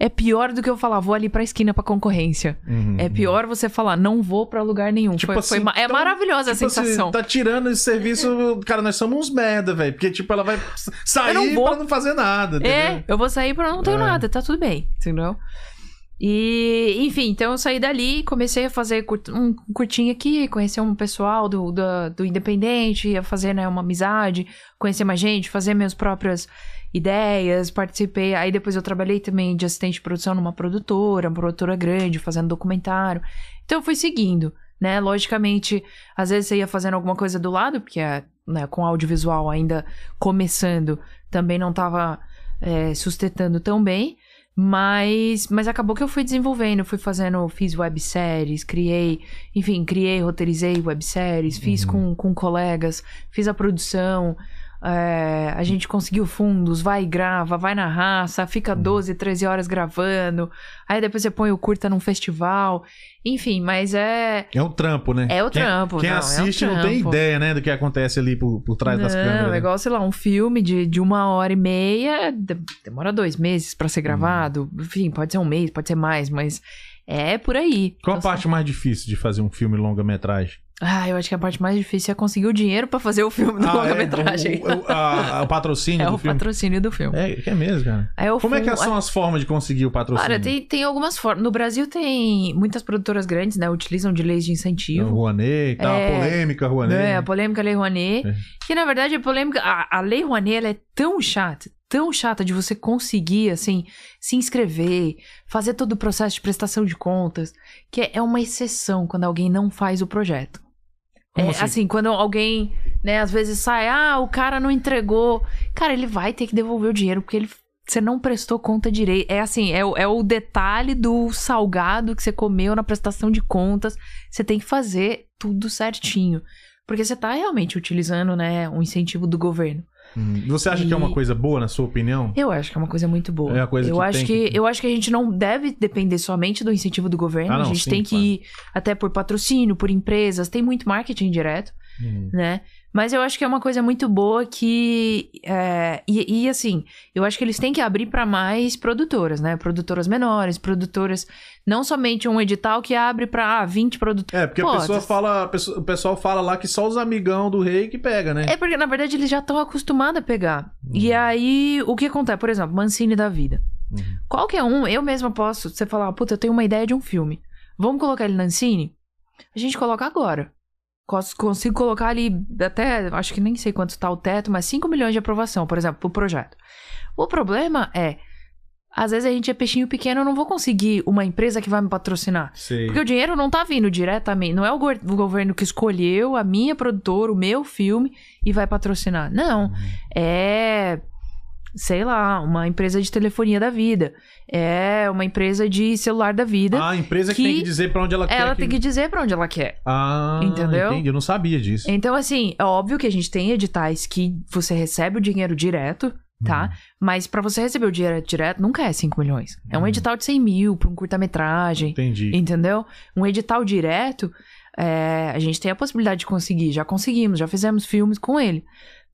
É pior do que eu falar, vou ali pra esquina pra concorrência. Uhum. É pior você falar, não vou pra lugar nenhum. Tipo Foi- assim, foi ma- é então, maravilhosa Tipo a assim, sensação. tá tirando esse serviço. Cara, nós somos uns merda, velho. Porque, tipo, ela vai sair Eu não vou. pra não fazer nada, entendeu? É, eu vou sair pra não ter É. nada, tá tudo bem, entendeu? E, enfim, então eu saí dali, comecei a fazer um curtinho aqui, conhecer um pessoal do, do, do Independente, ia fazer né, uma amizade, conhecer mais gente, fazer minhas próprias ideias, participei. Aí depois eu trabalhei também de assistente de produção numa produtora, uma produtora grande, fazendo documentário. Então eu fui seguindo, né? Logicamente, às vezes você ia fazendo alguma coisa do lado, porque né, com audiovisual ainda começando, também não tava é, sustentando tão bem. Mas, mas acabou que eu fui desenvolvendo, fui fazendo, fiz webséries, criei, enfim, criei, roteirizei webséries, fiz com, com colegas, fiz a produção, é, a gente conseguiu fundos, vai e grava, vai na raça, fica 12, 13 horas gravando, aí depois você põe o curta num festival, enfim, mas é. É um trampo, né? É o Quem- trampo, Quem não, é o assiste não tem ideia, né, do que acontece ali por, por trás das Não, câmeras. é né? igual, sei lá, um filme de, de uma hora e meia, de- demora dois meses pra Uhum. ser gravado. Enfim, pode ser um mês, pode ser mais, mas é por aí. Qual a Então, parte mais difícil de fazer um filme longa-metragem? Ah, eu acho que a parte mais difícil é conseguir o dinheiro pra fazer o filme do Ah, é? longa-metragem. O, o- a- o patrocínio É do o filme. patrocínio do filme. É, é mesmo, cara. Eu Como é que são as formas de conseguir o patrocínio? Cara, tem, tem algumas formas. No Brasil tem muitas produtoras grandes, né? Utilizam de leis de O incentivo. Rouanet tal, É. a polêmica Rouanet. É, a polêmica Lei Rouanet. É. Que na verdade a polêmica. A, a Lei Rouanet ela é tão chata, tão chata de você conseguir, assim, se inscrever, fazer todo o processo de prestação de contas, que é uma exceção quando alguém não faz o projeto. É, assim? assim? quando alguém, né, às vezes sai, ah, o cara não entregou. Cara, ele vai ter que devolver o dinheiro porque ele. Você não prestou conta direito. É assim, é, o- é o detalhe do salgado que você comeu na prestação de contas. Você tem que fazer tudo certinho. Porque você tá realmente utilizando, né, um incentivo do governo. Hum. Você acha que é uma E- coisa boa, na sua opinião? Eu acho que é uma coisa muito boa. É uma coisa eu que acho que, que- eu acho que a gente não deve depender somente do incentivo do governo. Ah, não, a gente sim, tem que claro. ir até por patrocínio, por empresas. Tem muito marketing direto Hum. né? Mas eu acho que é uma coisa muito boa que. é, e, e, assim, eu acho que eles têm que abrir para mais produtoras, né? Produtoras menores, produtoras. Não somente um edital que abre para ah, 20 produtoras. É, porque a Pô, pessoa você- fala, a o pessoal fala lá que só os amigão do rei que pega, né? É porque, na verdade, eles já estão acostumados a pegar. E Uhum. aí, o que acontece? Por exemplo, Mancini da vida. Uhum. Qualquer um, eu mesma posso. Você falar, puta, eu tenho uma ideia de um filme. Vamos colocar ele na Ancine? A gente coloca agora. Cons- Consigo colocar ali até, acho que nem sei quanto tá o teto, mas 5 milhões de aprovação, por exemplo, pro projeto. O problema é, às vezes a gente é peixinho pequeno, eu não vou conseguir uma empresa que vai me patrocinar. Sei. Porque o dinheiro não tá vindo diretamente. Não é o, gor- o governo que escolheu a minha produtora, o meu filme e vai patrocinar. Não. Uhum. É. Sei lá, uma empresa de telefonia da vida. É uma empresa de celular da vida. Ah, a empresa que, que tem que dizer pra onde ela, quer. ela tem que dizer pra onde ela quer. Ah, Entendeu? entendi. Eu não sabia disso. Então, assim, é óbvio que a gente tem editais que você recebe o dinheiro direto, tá? Uhum. Mas pra você receber o dinheiro direto, nunca é 5 milhões. É um Uhum. edital de 100 mil pra um curta-metragem. Entendi. Entendeu? Um edital direto, é, a gente tem a possibilidade de conseguir. Já conseguimos, já fizemos filmes com ele.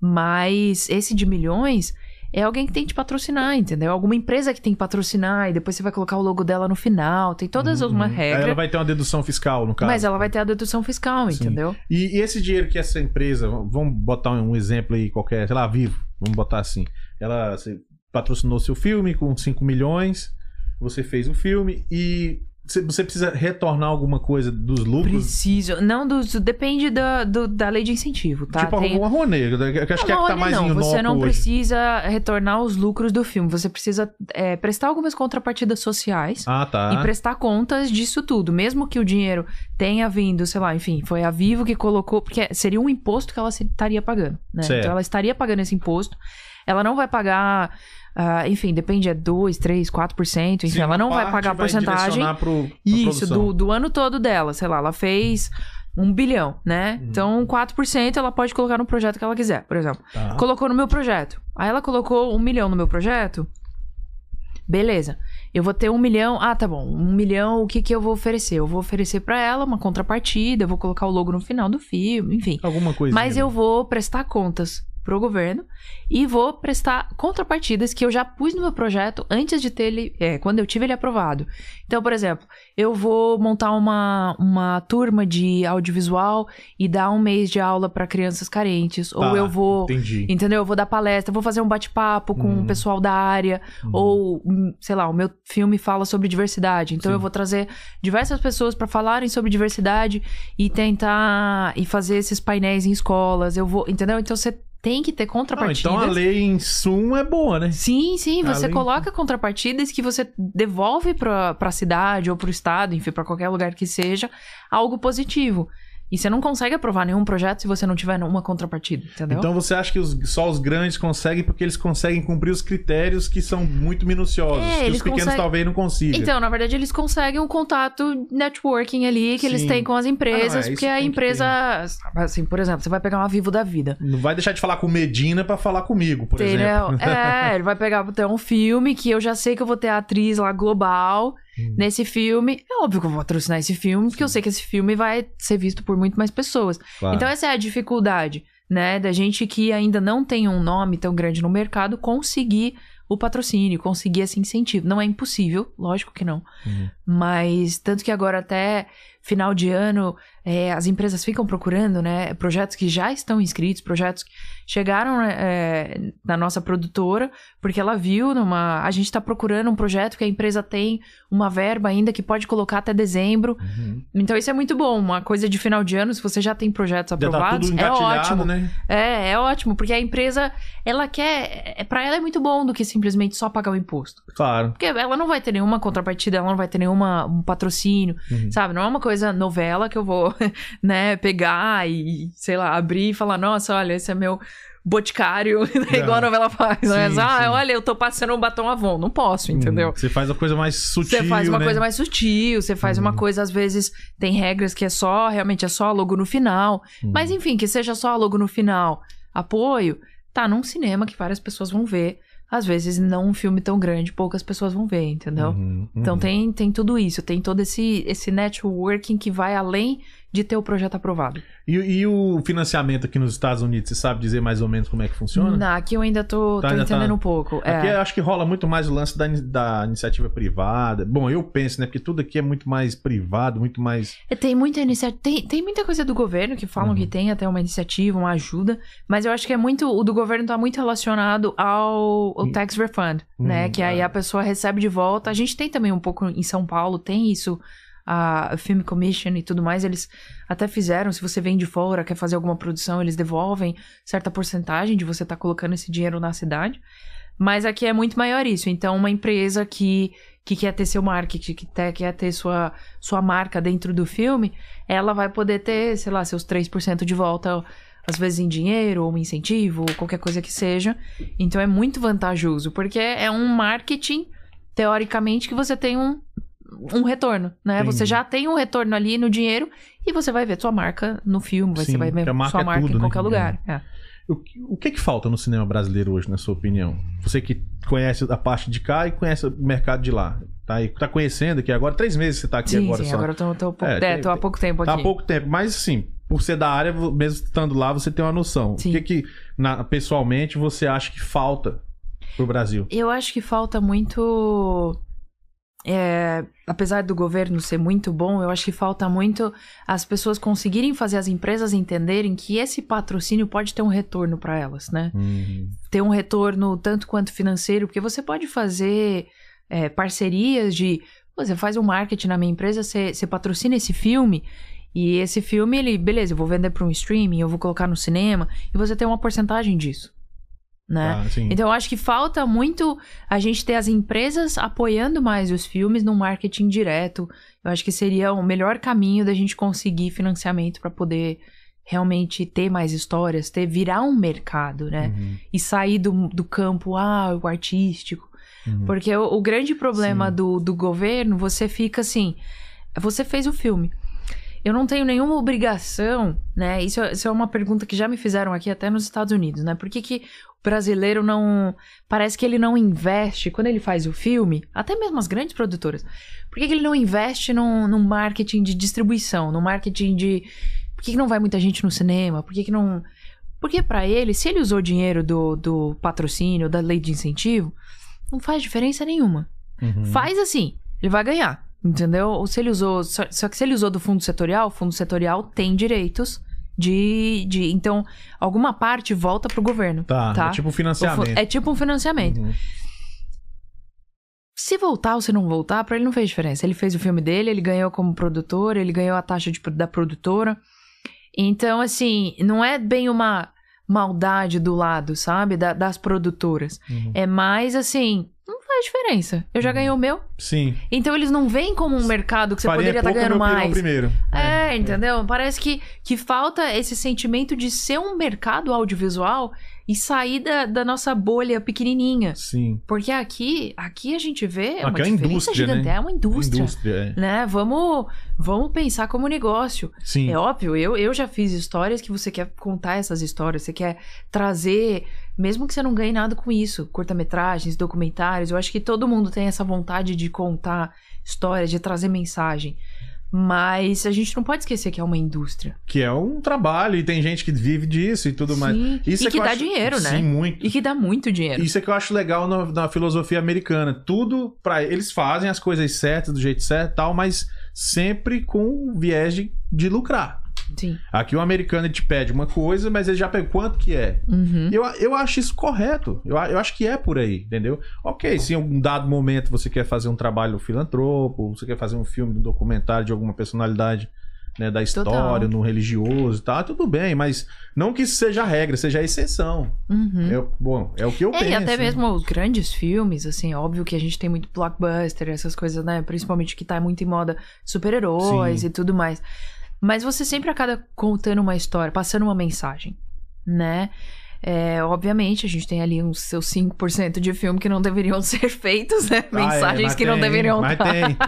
Mas esse de milhões é alguém que tem que te patrocinar, entendeu? Alguma empresa que tem que patrocinar e depois você vai colocar o logo dela no final. Tem todas Uhum. uma Aí regra. ela vai ter uma dedução fiscal, no caso. Mas ela vai ter a dedução fiscal, Sim. entendeu? E, e esse dinheiro que essa empresa, vamos botar um exemplo aí qualquer, sei lá, Vivo, vamos botar assim. Ela patrocinou seu filme com 5 milhões, você fez o filme e você- precisa retornar alguma coisa dos lucros. Preciso. Não, do, depende da, do- da lei de incentivo, tá? Tipo Tem- uma Rouanet, que acho que é Não, que tá mais não, em você não hoje. precisa retornar os lucros do filme. Você precisa é, prestar algumas contrapartidas sociais. Ah, tá. E prestar contas disso tudo. Mesmo que o dinheiro tenha vindo, sei lá, enfim, foi a Vivo que colocou, porque seria um imposto que ela estaria pagando, né? Certo. Então ela estaria pagando esse imposto. Ela não vai pagar, ah, enfim, depende, é 2, 3, 4%, enfim, Sim, ela não vai pagar a porcentagem. Pro, Isso, do, do ano todo dela. Sei lá, ela fez um bilhão, né? Uhum. Então, 4% ela pode colocar no projeto que ela quiser, por exemplo. Tá. Colocou no meu projeto. Aí ela colocou um milhão no meu projeto. Beleza. Eu vou ter um milhão. Ah, tá bom. Um milhão, o que que eu vou oferecer? Eu vou oferecer pra ela uma contrapartida, eu vou colocar o logo no final do filme, enfim. Alguma coisa. Mas eu vou prestar contas pro governo e vou prestar contrapartidas que eu já pus no meu projeto antes de ter ele, é, quando eu tive ele aprovado. Então, por exemplo, eu vou montar uma, uma turma de audiovisual e dar um mês de aula para crianças carentes, Tá, ou eu vou Entendi. Entendeu? Eu vou dar palestra, vou fazer um bate-papo com Uhum. o pessoal da área, Uhum. ou, hum, sei lá, o meu filme fala sobre diversidade. Então Sim. eu vou trazer diversas pessoas para falarem sobre diversidade e tentar e fazer esses painéis em escolas. Eu vou, entendeu? Então você tem que ter Ah, contrapartidas. então a lei em suma é boa, né? Sim, sim, você Além- coloca contrapartidas que você devolve pra, pra cidade ou pro estado, enfim, pra qualquer lugar que seja, algo positivo. E você não consegue aprovar nenhum projeto se você não tiver uma contrapartida, entendeu? Então você acha que os- só os grandes conseguem porque eles conseguem cumprir os critérios que são muito minuciosos, É, que os eles pequenos conseguem- talvez não consigam. Então, na verdade, eles conseguem um contato networking ali que eles Sim. têm com as empresas, Ah, não, é, porque a que empresa, assim, por exemplo, você vai pegar uma Vivo da vida. Não vai deixar de falar com Medina pra falar comigo, por Entendeu? exemplo. É, ele vai pegar ter um filme que eu já sei que eu vou ter a atriz lá global Hum. nesse filme. É óbvio que eu vou patrocinar esse filme, porque eu sei que esse filme vai ser visto por muito mais pessoas. Claro. Então, essa é a dificuldade, né? Da gente que ainda não tem um nome tão grande no mercado conseguir o patrocínio, conseguir esse incentivo. Não é impossível, lógico que não. Uhum. Mas tanto que agora até final de ano é, as empresas ficam procurando, né, projetos que já estão inscritos, projetos chegaram né, é, na nossa produtora, porque ela viu numa, a gente está procurando um projeto que a empresa tem uma verba ainda que pode colocar até dezembro. Uhum. Então isso é muito bom, uma coisa de final de ano, se você já tem projetos tá aprovados, tudo é ótimo. né? É, é ótimo, porque a empresa, ela quer, é, para ela é muito bom do que simplesmente só pagar o imposto. Claro. Porque ela não vai ter nenhuma contrapartida, ela não vai ter nenhuma um patrocínio, Uhum. sabe? Não é uma coisa novela que eu vou, né, pegar e, sei lá, abrir e falar, nossa, olha, esse é meu boticário, né, igual a novela faz. né? Sim, ah, sim. olha, eu tô passando um batom Avon. Não posso, entendeu? Uhum. Você faz a coisa mais sutil, Você faz uma né? coisa mais sutil, você faz uma Uhum. coisa, às vezes, tem regras que é só, realmente é só logo no final. Uhum. Mas enfim, que seja só logo no final. Apoio, tá num cinema que várias pessoas vão ver. Às vezes, não um filme tão grande, poucas pessoas vão ver, entendeu? Uhum, Então uhum. tem, tem tudo isso, tem todo esse, esse networking que vai além de ter o projeto aprovado. E, e o financiamento aqui nos Estados Unidos, você sabe dizer mais ou menos como é que funciona? Não, aqui eu ainda tô, Tá, tô ainda tá- entendendo um pouco. Aqui é. eu acho que rola muito mais o lance da, da iniciativa privada. Bom, eu penso, né? Porque tudo aqui é muito mais privado, muito mais. É, Tem muita iniciativa, tem, tem muita coisa do governo que falam Uhum. que tem até uma iniciativa, uma ajuda, mas eu acho que é muito, o do governo tá muito relacionado ao, ao Hum. tax refund, né? Hum, Que aí é. a pessoa recebe de volta. A gente tem também um pouco em São Paulo, tem isso, a Film Commission e tudo mais, eles até fizeram, se você vem de fora, quer fazer alguma produção, eles devolvem certa porcentagem de você estar colocando esse dinheiro na cidade. Mas aqui é muito maior isso. Então, uma empresa que, que quer ter seu marketing, que te- quer ter sua, sua marca dentro do filme, ela vai poder ter, sei lá, seus 3% de volta, às vezes em dinheiro, ou um incentivo, ou qualquer coisa que seja. Então é muito vantajoso, porque é um marketing, teoricamente, que você tem um, um retorno, né? Entendi. Você já tem um retorno ali no dinheiro e você vai ver sua marca no filme, Sim, você vai ver marca sua é marca tudo, em né, qualquer que lugar. É. O, que- o que falta no cinema brasileiro hoje, na sua opinião? Você que conhece a parte de cá e conhece o mercado de lá. Tá, aí, tá conhecendo aqui agora, três meses que você tá aqui Sim, agora sim, só. agora eu tô, tô, pou- É, é, tô há pouco tempo Tá aqui. há pouco tempo, mas assim, por ser da área, mesmo estando lá, você tem uma noção. Sim. O que que, na- pessoalmente, você acha que falta pro Brasil? Eu acho que falta muito. É, apesar do governo ser muito bom, eu acho que falta muito as pessoas conseguirem fazer as empresas entenderem que esse patrocínio pode ter um retorno para elas, né? Uhum. Ter um retorno tanto quanto financeiro, porque você pode fazer é, parcerias de. Você faz um marketing na minha empresa, você, você patrocina esse filme. E esse filme, ele, beleza, eu vou vender para um streaming, eu vou colocar no cinema, e você tem uma porcentagem disso. Né? Ah. Então eu acho que falta muito a gente ter as empresas apoiando mais os filmes no marketing direto. Eu acho que seria o melhor caminho da gente conseguir financiamento para poder realmente ter mais histórias, ter virar um mercado, né? Uhum, E sair do, do campo, ah, o artístico. uhum. Porque o, o grande problema Sim. do, do governo, você fica assim, você fez o filme. Eu não tenho nenhuma obrigação, né? Isso, é- isso é uma pergunta que já me fizeram aqui até nos Estados Unidos, né? Por que, que o brasileiro não. Parece que ele não investe, quando ele faz o filme, até mesmo as grandes produtoras, por que, que ele não investe num, num marketing de distribuição, no marketing de. Por que, que não vai muita gente no cinema? Por que, que não. Porque pra ele, se ele usou dinheiro do, do patrocínio, da lei de incentivo, não faz diferença nenhuma. Uhum. Faz assim, ele vai ganhar. Entendeu? Ou se ele usou. Só, só que se ele usou do fundo setorial, o fundo setorial tem direitos de. de então, alguma parte volta pro governo. Tá, Tá. é tipo fu- financiamento. É tipo um financiamento. Uhum. Se voltar ou se não voltar, pra ele não fez diferença. Ele fez o filme dele, ele ganhou como produtor, ele ganhou a taxa de- da produtora. Então, assim, não é bem uma maldade do lado, sabe? Da- das produtoras. Uhum. É mais assim, faz diferença. Eu já Uhum. ganhei o meu. Sim. Então eles não veem como um mercado que você é poderia estar pouco, ganhando mais. primeiro. É, entendeu? Parece que, que falta esse sentimento de ser um mercado audiovisual e sair da, da nossa bolha pequenininha. Sim. Porque aqui, aqui a gente vê uma Aqui é uma indústria, né? gigante. É uma indústria, Indústria, é. né? Vamos, vamos pensar como negócio. Sim. É óbvio, eu, eu já fiz histórias que você quer contar essas histórias, você quer trazer, mesmo que você não ganhe nada com isso, curta-metragens, documentários, eu acho que todo mundo tem essa vontade de contar histórias, de trazer mensagem. Mas a gente não pode esquecer que é uma indústria. Que é um trabalho e tem gente que vive disso e tudo mais. Sim, Isso e é que eu dá acho- dinheiro, né? Sim, muito. E que dá muito dinheiro. Isso é que eu acho legal na, na filosofia americana. Tudo para eles fazem as coisas certas do jeito certo, e tal, mas sempre com viés de, de lucrar. Sim. Aqui o americano te pede uma coisa, mas ele já pega quanto que é. Uhum. Eu, eu acho isso correto. Eu, eu acho que é por aí, entendeu? Ok, se em algum dado momento você quer fazer um trabalho filantropo, você quer fazer um filme, um documentário de alguma personalidade né, da história, Total. no religioso e tal, tudo bem, mas não que isso seja a regra, seja a exceção. Uhum. É, bom, é o que eu É, penso. e até né? mesmo os grandes filmes, assim, óbvio que a gente tem muito blockbuster, essas coisas, né? Principalmente que tá muito em moda super-heróis e tudo mais. Mas você sempre acaba contando uma história, passando uma mensagem, né? É, obviamente, a gente tem ali uns seus 5% de filme que não deveriam ser feitos, né? Ah, é, Mensagens mas que não tem, deveriam Mas estar. tem.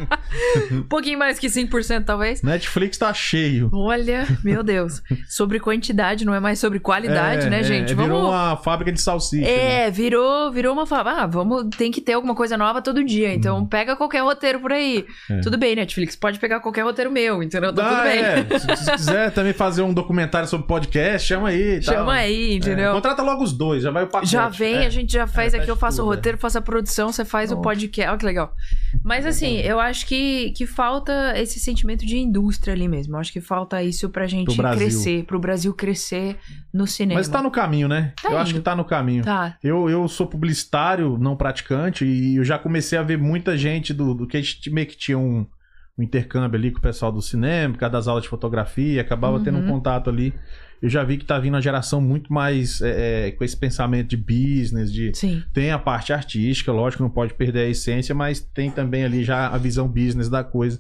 Um pouquinho mais que 5%, talvez. Netflix tá cheio. Olha, meu Deus. Sobre quantidade, não é mais sobre qualidade, É, né, é, gente? Virou Vamos. uma fábrica de salsicha. né? É, virou, virou uma fala, ah, vamos, tem que ter alguma coisa nova todo dia, então pega qualquer roteiro por aí. É. Tudo bem, Netflix, pode pegar qualquer roteiro meu, entendeu? Tá Ah, tudo bem. é. Se, se quiser também fazer um documentário sobre podcast, chama aí. e tal. Chama aí, É, entendeu? Contrata logo os dois, já vai o pacote. Já vem, É. a gente já faz É, aqui, eu faço o tudo, roteiro, faço a produção, você faz o Pronto. podcast. Olha que legal. Mas assim, eu acho que, que falta esse sentimento de indústria ali mesmo. Eu acho que falta isso pra gente Pro crescer, pro Brasil crescer no cinema. Mas tá no caminho, né? Tá eu acho indo. que tá no caminho. Tá. Eu, eu sou publicitário, não praticante, e eu já comecei a ver muita gente do, do que a gente meio que tinha um, um intercâmbio ali com o pessoal do cinema, por causa das aulas de fotografia, acabava tendo um Uhum. contato ali. Eu já vi que tá vindo uma geração muito mais é, é, com esse pensamento de business, de Sim. tem a parte artística, lógico, não pode perder a essência, mas tem também ali já a visão business da coisa,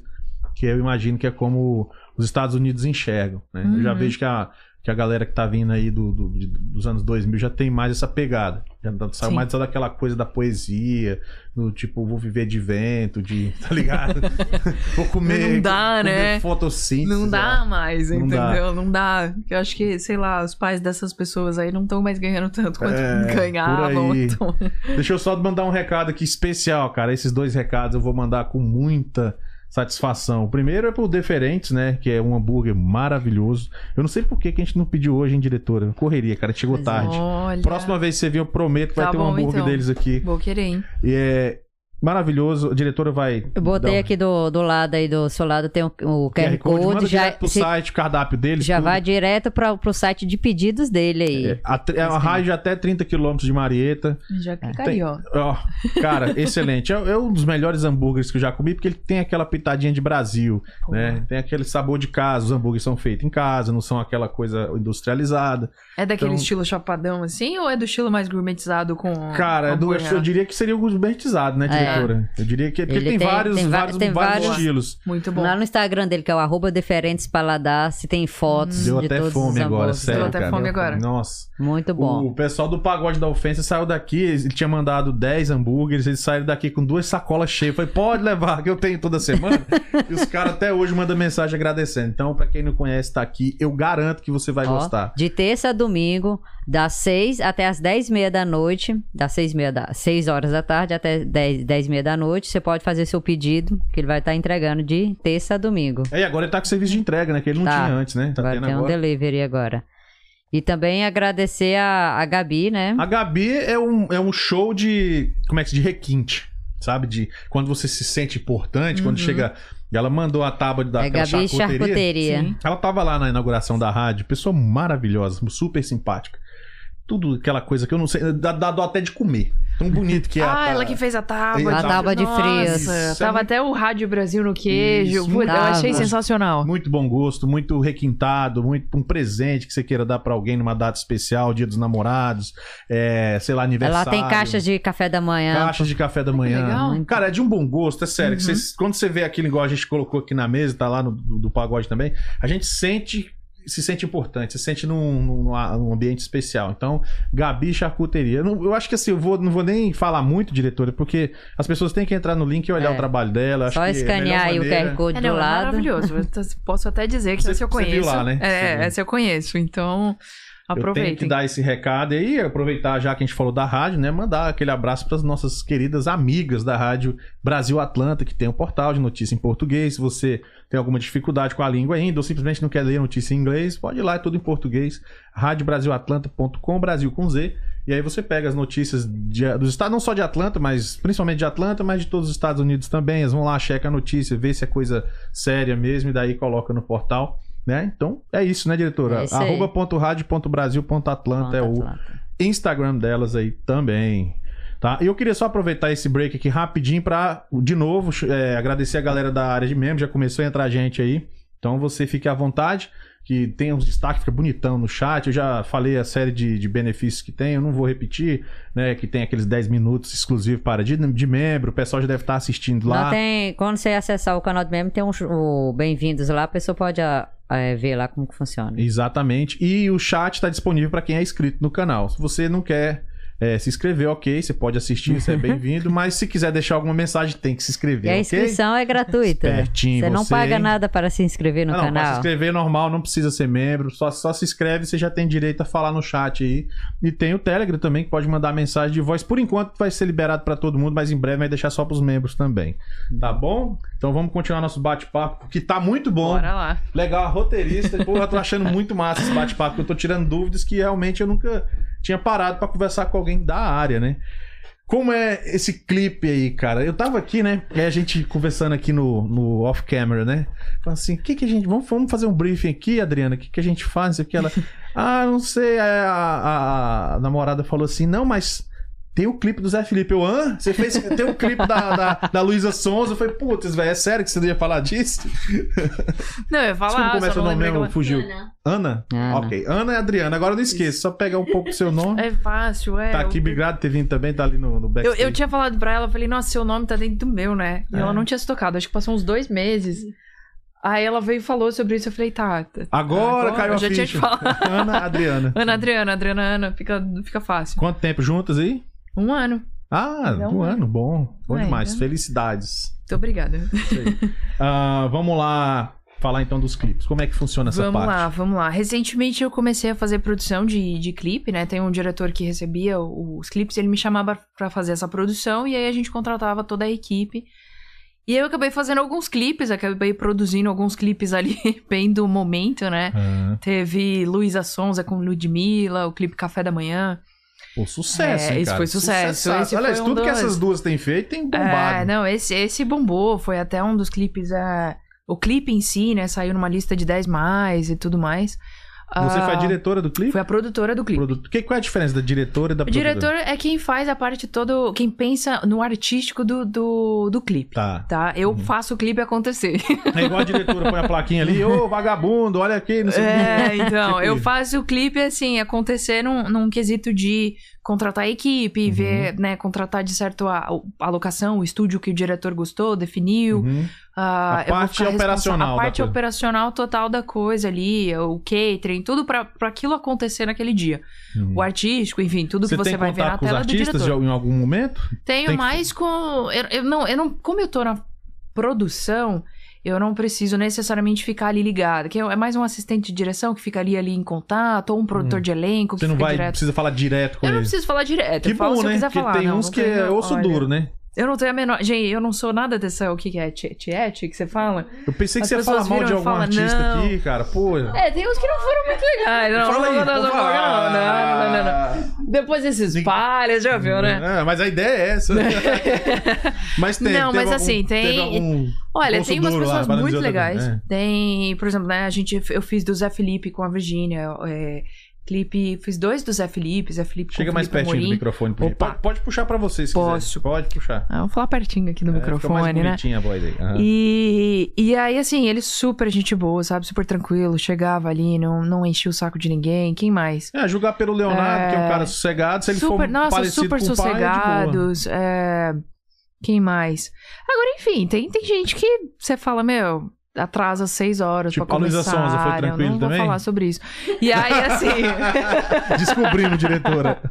que eu imagino que é como os Estados Unidos enxergam. Né? Eu já Uhum. vejo que a, que a galera que tá vindo aí do, do- de- dos anos 2000 já tem mais essa pegada. Já saiu Sim. mais só daquela coisa da poesia, do tipo, vou viver de vento, de. Tá ligado? vou comer. Não dá, comer né? Fotossíntese. Não dá ó. mais, Não dá. entendeu? Não dá. Eu acho que, sei lá, os pais dessas pessoas aí não estão mais ganhando tanto quanto É, ganhavam. então- Deixa eu só mandar um recado aqui especial, cara. Esses dois recados eu vou mandar com muita satisfação. O primeiro é pro Deferentes, né? Que é um hambúrguer maravilhoso. Eu não sei por que, que a gente não pediu hoje, hein, diretora? Correria, cara. Chegou Mas tarde. Olha, Próxima vez que você vir, eu prometo que vai Tá ter um bom, hambúrguer então. deles aqui. Vou querer, hein? E é maravilhoso. A diretora vai. Eu botei um aqui do, do lado aí, do seu lado tem o, o QR, Code, Manda já, direto pro se- site, o cardápio deles. já tudo. vai direto para pro site de pedidos dele aí. É, a, é uma raio de até 30 quilômetros de Marieta. Já clicaria, ó. Ó, cara, excelente. É, é um dos melhores hambúrgueres que eu já comi, porque ele tem aquela pitadinha de Brasil, Pô. né? Tem aquele sabor de casa. Os hambúrgueres são feitos em casa, não são aquela coisa industrializada. É daquele Então- estilo chapadão assim ou é do estilo mais gourmetizado com. Cara, é do, eu diria que seria o gourmetizado, né? É, diretora? Eu diria que porque Ele tem, tem- vários, tem vários, tem vários vários- estilos. Muito bom. Lá no Instagram dele, que é o arroba Deferentes Paladar, se tem fotos Deu de até todos fome os agora, sério. Deu até cara. fome agora. Nossa. Muito bom. O pessoal do Pagode da Ofensa saiu daqui, ele tinha mandado 10 hambúrgueres, eles saíram daqui com duas sacolas cheias. Falei, pode levar, que eu tenho toda semana. e os caras até hoje mandam mensagem agradecendo. Então, pra quem não conhece, tá aqui. Eu garanto que você vai Ó, gostar. De terça a domingo, das 6 até as 10 e meia da noite, das 6, e meia da, 6 horas da tarde até 10, 10 e meia da noite, você pode fazer seu pedido, que ele vai estar entregando de terça a domingo. É, e agora ele tá com serviço de entrega, né? Que ele não Tá. tinha antes, né? Tá agora tendo tem um agora. delivery agora. E também agradecer a, a Gabi, né? A Gabi é um, é um show de. Como é que se diz? Requinte. Sabe? De quando você se sente importante, quando chega. Ela mandou a tábua da É Gabi charcuteria. Charcuteria. Ela tava lá na inauguração da rádio, pessoa maravilhosa, super simpática. Tudo aquela coisa que eu não sei, dá, dá dó até de comer. Tão bonito que é. Ah, a- ela que fez a tábua. A de- tábua de. Isso é Tava muito- até o Rádio Brasil no queijo. Isso, eu achei sensacional. Muito bom gosto, muito requintado, muito um presente que você queira dar pra alguém numa data especial, dia dos namorados, é, sei lá, Ela aniversário. tem caixas de café da manhã. Caixas de café da manhã. legal. Cara, é de um bom gosto, é sério. que Uhum. quando você vê aquilo igual a gente colocou aqui na mesa, tá lá no do, do pagode também, a gente sente. Se sente importante, se sente num, num, num ambiente especial. Então, Gabi Charcuteria. Eu, não- eu acho que assim, eu vou, não vou nem falar muito, diretora, porque as pessoas têm que entrar no link e olhar É. o trabalho dela. Acho Só que é escanear aí melhor o QR Code É, do não, é lado. maravilhoso. Eu Posso até dizer que Você- essa eu você viu conheço. lá, né? É, essa eu conheço. Então, Eu tenho que aproveitem. dar esse recado e aí, aproveitar já que a gente falou da rádio, né? Mandar aquele abraço para as nossas queridas amigas da rádio Brasil Atlanta, que tem um portal de notícia em português. Se você tem alguma dificuldade com a língua ainda, ou simplesmente não quer ler notícia em inglês, pode ir lá, é tudo em português. radiobrasilatlanta.com, Brasil com Z. E aí você pega as notícias de- dos estados, não só de Atlanta, mas principalmente de Atlanta, mas de todos os Estados Unidos também. Eles vão lá, checa a notícia, vê se é coisa séria mesmo, e daí coloca no portal. Né? Então é isso, né, diretora? É isso aí. Arroba ponto rádio ponto Brasil ponto Atlanta é o. Instagram delas aí também. Tá? E eu queria só aproveitar esse break aqui rapidinho pra, de novo, é, agradecer a galera da área de membros. Já começou a entrar gente aí. Então você fique à vontade, que tem uns destaques, fica bonitão no chat. Eu já falei a série de, de benefícios que tem, eu não vou repetir, né? Que tem aqueles 10 minutos exclusivos para de, de membro. O pessoal já deve estar assistindo lá. Não tem, quando você acessar o canal do membro, tem um, o Bem-vindos lá, a pessoa pode eh, ver lá como que funciona. Exatamente. E o chat está disponível para quem é inscrito no canal. Se você não quer é, se inscrever, ok, você pode assistir, você é bem-vindo. mas se quiser deixar alguma mensagem, tem que se inscrever, E a inscrição é gratuita. Espertinho Você não você, paga hein? nada para se inscrever no não, para se canal. inscrever normal, não precisa ser membro. Só, só se inscreve, você já tem direito a falar no chat aí. E tem o Telegram também, que pode mandar mensagem de voz. Por enquanto vai ser liberado para todo mundo, mas em breve vai deixar só para os membros também. Tá bom? Então vamos continuar nosso bate-papo, que tá muito bom. Bora lá. Legal, roteirista. Pô, eu tô achando muito massa esse bate-papo, eu tô tirando dúvidas que realmente eu nunca tinha parado pra conversar com alguém da área, né? Como é esse clipe aí, cara? Eu tava aqui, né? E a gente conversando aqui no, no off-camera, né? Falando assim, o que que a gente... Vamos, vamos fazer um briefing aqui, Adriana? O que que a gente faz? Não sei o que ela... Ah, não sei. A, a- a namorada falou assim, não, mas... Tem o clipe do Zé Felipe. Eu, hã? Você fez. Tem o clipe da, da, da Luísa Sonza. Eu falei, putz, velho, é sério que você não ia falar disso? Não, eu ia falar. Desculpa, como é seu nome mesmo? como- Fugiu. Ana? Ana. Ok. Ana e Adriana. Agora não esqueça. Só pegar um pouco do seu nome. É fácil, é. tá aqui, eu- obrigado por ter vindo também. Tá ali no, no Eu, backstage. eu tinha falado pra ela, eu falei, nossa, seu nome tá dentro do meu, né? E É. ela não tinha se tocado, acho que passou uns dois meses. Aí ela veio e falou sobre isso, eu falei, tá. tá. Agora, caiu eu a já tinha te falado. Ana, Adriana. Ana Adriana, Adriana Ana, fica, fica fácil. Quanto tempo juntas aí? Um ano. Ah, Não, um né? ano. Bom. Bom É, demais. né? Felicidades. Muito obrigada. Ah, vamos lá falar então dos clipes. Como é que funciona essa vamos parte? lá, vamos lá. Recentemente eu comecei a fazer produção de, de clipe, né? Tem um diretor que recebia os clipes, ele me chamava pra fazer essa produção e aí a gente contratava toda a equipe. E aí eu acabei fazendo alguns clipes, acabei produzindo alguns clipes ali, bem do momento, né? Ah, Teve Luísa Sonza com Ludmilla, o clipe Café da Manhã. Pô, sucesso, É, hein, esse foi sucesso. Esse Aliás, foi um tudo que dos- essas duas têm feito tem bombado. É, não, esse, esse bombou, foi até um dos clipes. É... O clipe em si, né, saiu numa lista de 10 mais e tudo mais. Você Ah, foi a diretora do clipe? Foi a produtora do clipe. Produto- Que, qual é a diferença da diretora e da O produtora? diretor é quem faz a parte todo. Quem pensa no artístico do, do, do clipe. Tá. Tá? Eu Uhum. faço o clipe acontecer. É igual a diretora põe a plaquinha ali, ô vagabundo, olha aqui, não sei. É, então, Tipo eu isso. faço o clipe, assim, acontecer num, num quesito de contratar a equipe, Uhum. ver, né, contratar de certo a, a locação, o estúdio que o diretor gostou, definiu. Uhum. Ah, A parte operacional A parte operacional total da coisa ali, o catering, tudo pra aquilo acontecer naquele dia. Uhum. O artístico, enfim, tudo que Você você tem vai ver na com os tela do artistas diretor. de- em algum momento? Tenho Tem que- mais com. Eu, eu não, eu não. Como eu tô na produção, eu não preciso necessariamente ficar ali ligado. Que é mais um assistente de direção que fica ali, ali em contato, ou um produtor de elenco que Você não vai, direto. precisa falar direto com Eu não eles. preciso falar direto. Que eu bom, se eu né? quiser Porque falar. tem não, uns não que é osso olha, duro, né? Eu não tenho a menor. Gente, eu não sou nada dessa. O que, que é? Ti- Tiete que você fala? Eu pensei que As você pessoas mal de algum falam, artista "Não." aqui, cara. Pô. É, tem uns que não foram muito legais. Não, Fala aí. não, não, não, não, fala. não, não, não, não. Depois desses palhas, já viu, né? É, mas a ideia é essa. mas tem. Não, mas algum- assim, tem- algum Olha, tem umas lá, pessoas não muito legais. coisa. Tem, por exemplo, né, a gente, eu fiz do Zé Felipe com a Virgínia. É, clipe, fiz dois do Zé Felipe, Zé Felipe Chega mais Felipe pertinho do Amorim. microfone. por. Pode, pode puxar pra você se Posso. quiser. Pode puxar. Ah, vamos falar pertinho aqui do É, fica mais microfone, né? a voz aí. Aham. E, e aí, assim, ele super gente boa, sabe? Super tranquilo. Chegava ali, não, não enchia o saco de ninguém. Quem mais? É, julgar pelo Leonardo, que é um cara sossegado. Se ele super, for nossa, parecido super com o pai, é sossegados. é, Quem mais? Agora, enfim, tem, tem gente que você fala, meu, atrasa seis horas Tipo, pra a Luísa começar. Sonza foi tranquilo não vou também? falar sobre isso. E aí, assim... Descobrimos, diretora.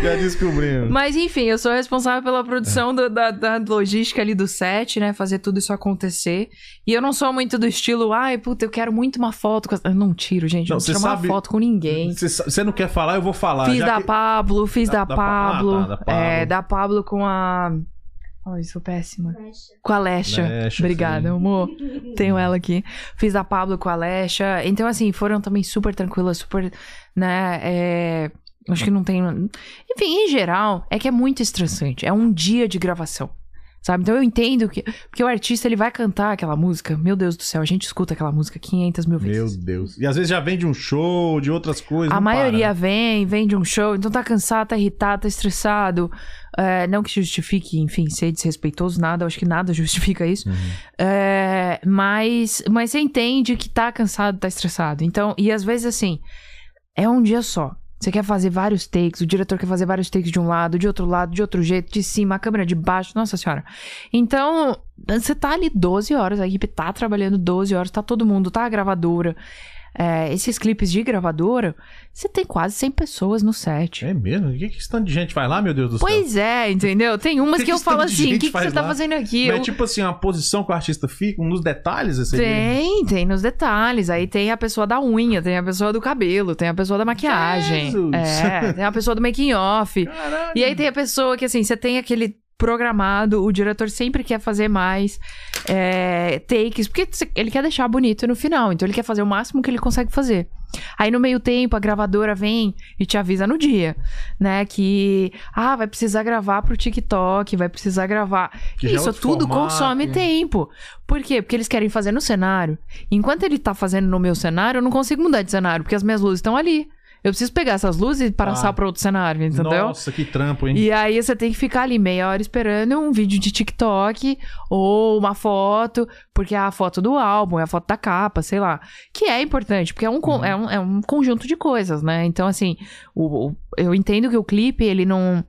Já descobrimos. Mas enfim, eu sou responsável pela produção do- da, da logística ali do set, né? Fazer tudo isso acontecer. E eu não sou muito do estilo, ai, puta, eu quero muito uma foto. Com... essa-" Eu não tiro, gente. Não, Não, tiro uma sabe- foto com ninguém. Você não quer falar, eu vou falar. Fiz da que- Pablo, fiz Da- da, da Pa- ah, Pablo. tá, da Pablo. É, da Pablo com a. Ai, sou péssima. Com a Lesha. Lesha, Obrigada, sim. amor. Tenho ela aqui. Fiz da Pablo com a Lesha. Então, assim, foram também super tranquilas, super, né? é, Acho que não tem. Enfim, em geral, é que é muito estressante. É um dia de gravação. Sabe? Então eu entendo que. Porque o artista ele vai cantar aquela música. Meu Deus do céu, a gente escuta aquela música 500 mil Meu vezes. Deus. E às vezes já vem de um show, de outras coisas. A maioria para, né? vem, vem de um show, então tá cansado, tá irritado, tá estressado. É, não que justifique, enfim, ser desrespeitoso, nada, eu acho que nada justifica isso. Uhum. É, mas, mas você entende que tá cansado, tá estressado. Então, e às vezes assim, é um dia só. Você quer fazer vários takes, o diretor quer fazer vários takes de um lado, de outro lado, de outro jeito, de cima, a câmera de baixo, nossa senhora. Então, você tá ali 12 horas, a equipe tá trabalhando 12 horas, tá todo mundo, tá a gravadora. É, esses clipes de gravadora, você tem quase 100 pessoas no set. É mesmo? O que, que esse tanto de gente faz lá, meu Deus do céu? Pois é, entendeu? Tem umas Que que, eu falo assim: o que, que você tá lá? fazendo aqui? Mas Eu- é tipo assim, a posição que o artista fica, nos detalhes, esse Tem, tem nos detalhes. Aí tem a pessoa da unha, tem a pessoa do cabelo, tem a pessoa da maquiagem. Jesus! É, tem a pessoa do making off. Caralho. E aí tem a pessoa que, assim, você tem aquele programado, o diretor sempre quer fazer mais é, takes, porque ele quer deixar bonito no final, então ele quer fazer o máximo que ele consegue fazer. Aí no meio tempo a gravadora vem e te avisa no dia, né, que ah, vai precisar gravar pro TikTok, vai precisar gravar. Que é Isso outro tudo formato. consome tempo. Por quê? Porque eles querem fazer no cenário. Enquanto ele tá fazendo no meu cenário, eu não consigo mudar de cenário, porque as minhas luzes estão ali. Eu preciso pegar essas luzes e passar Ah. para outro cenário, entendeu? Nossa, que trampo, hein? E aí você tem que ficar ali meia hora esperando um vídeo de TikTok ou uma foto, porque é a foto do álbum, é a foto da capa, sei lá. Que é importante, porque é um, Uhum. é um, é um conjunto de coisas, né? Então, assim, o, o- eu entendo que o clipe, ele não.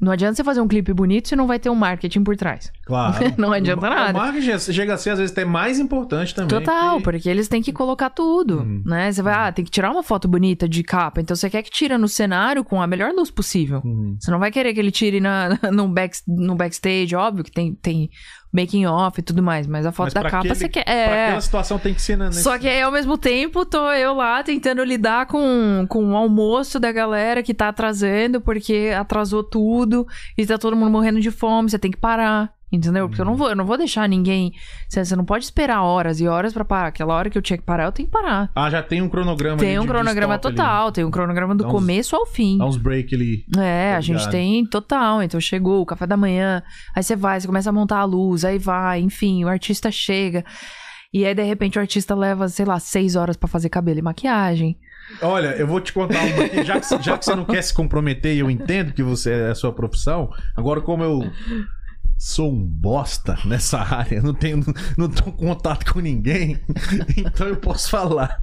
Não adianta você fazer um clipe bonito se não vai ter um marketing por trás. Claro. Não adianta nada. O marketing chega a ser, às vezes, até mais importante também. Total, que- porque eles têm que colocar tudo, Uhum. né? Você vai, ah, tem que tirar uma foto bonita de capa, então você quer que tira no cenário com a melhor luz possível. Uhum. Você não vai querer que ele tire na, no, back, no backstage, óbvio que tem, tem making off e tudo mais, mas a foto Mas da pra capa aquele- você quer. Pra É. aquela situação tem que ser... Na, nesse- Só que aí, ao mesmo tempo, tô eu lá tentando lidar com, com o almoço da galera que tá atrasando, porque atrasou tudo e tá todo mundo morrendo de fome, você tem que parar. Entendeu? Porque eu Uhum. não vou, eu não vou deixar ninguém. Você, você não pode esperar horas e horas pra parar. Aquela hora que eu tinha que parar, eu tenho que parar. Ah, já tem um cronograma Tem um cronograma stop ali. total, tem um cronograma do uns- começo ao fim. Dá uns break ali. É, Tá a gente tem total. Então chegou o café da manhã, aí você vai, você começa a montar a luz, aí vai, enfim, o artista chega. E aí, de repente, o artista leva, sei lá, seis horas pra fazer cabelo e maquiagem. Olha, eu vou te contar uma. Já que, já que você não quer se comprometer e eu entendo que você é a sua profissão, agora como eu sou um bosta nessa área, não tenho, não tô em contato com ninguém, então eu posso falar.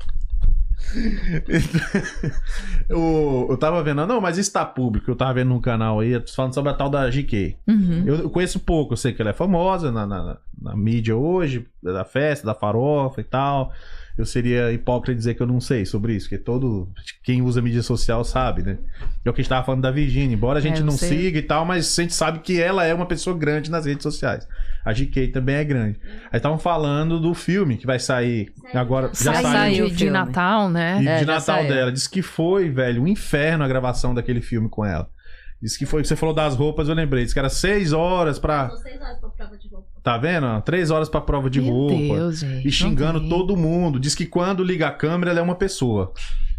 eu, eu tava vendo, não, mas isso tá público. Eu tava vendo num canal aí, falando sobre a tal da GK. Uhum. Eu, eu conheço pouco, eu sei que ela é famosa na, na, na mídia hoje, da festa, da farofa e tal. Eu seria hipócrita dizer que eu não sei sobre isso, porque todo. Quem usa mídia social sabe, né? É o que a gente tava falando da Virginia, embora a gente É, não você- siga e tal, mas a gente sabe que ela é uma pessoa grande nas redes sociais. A GK também é grande. Aí estavam falando do filme que vai sair agora. Já Sai- saiu. saiu. de, o de filme. Natal, né? E É, de Natal saiu. dela. Diz que foi, velho, um inferno a gravação daquele filme com ela. Diz que foi. Você falou das roupas, eu lembrei. Diz que era seis horas pra. Seis horas pra prova de roupa. Tá vendo? Três horas pra prova de Meu roupa. Deus, gente. E xingando todo mundo. Diz que quando liga a câmera, ela é uma pessoa.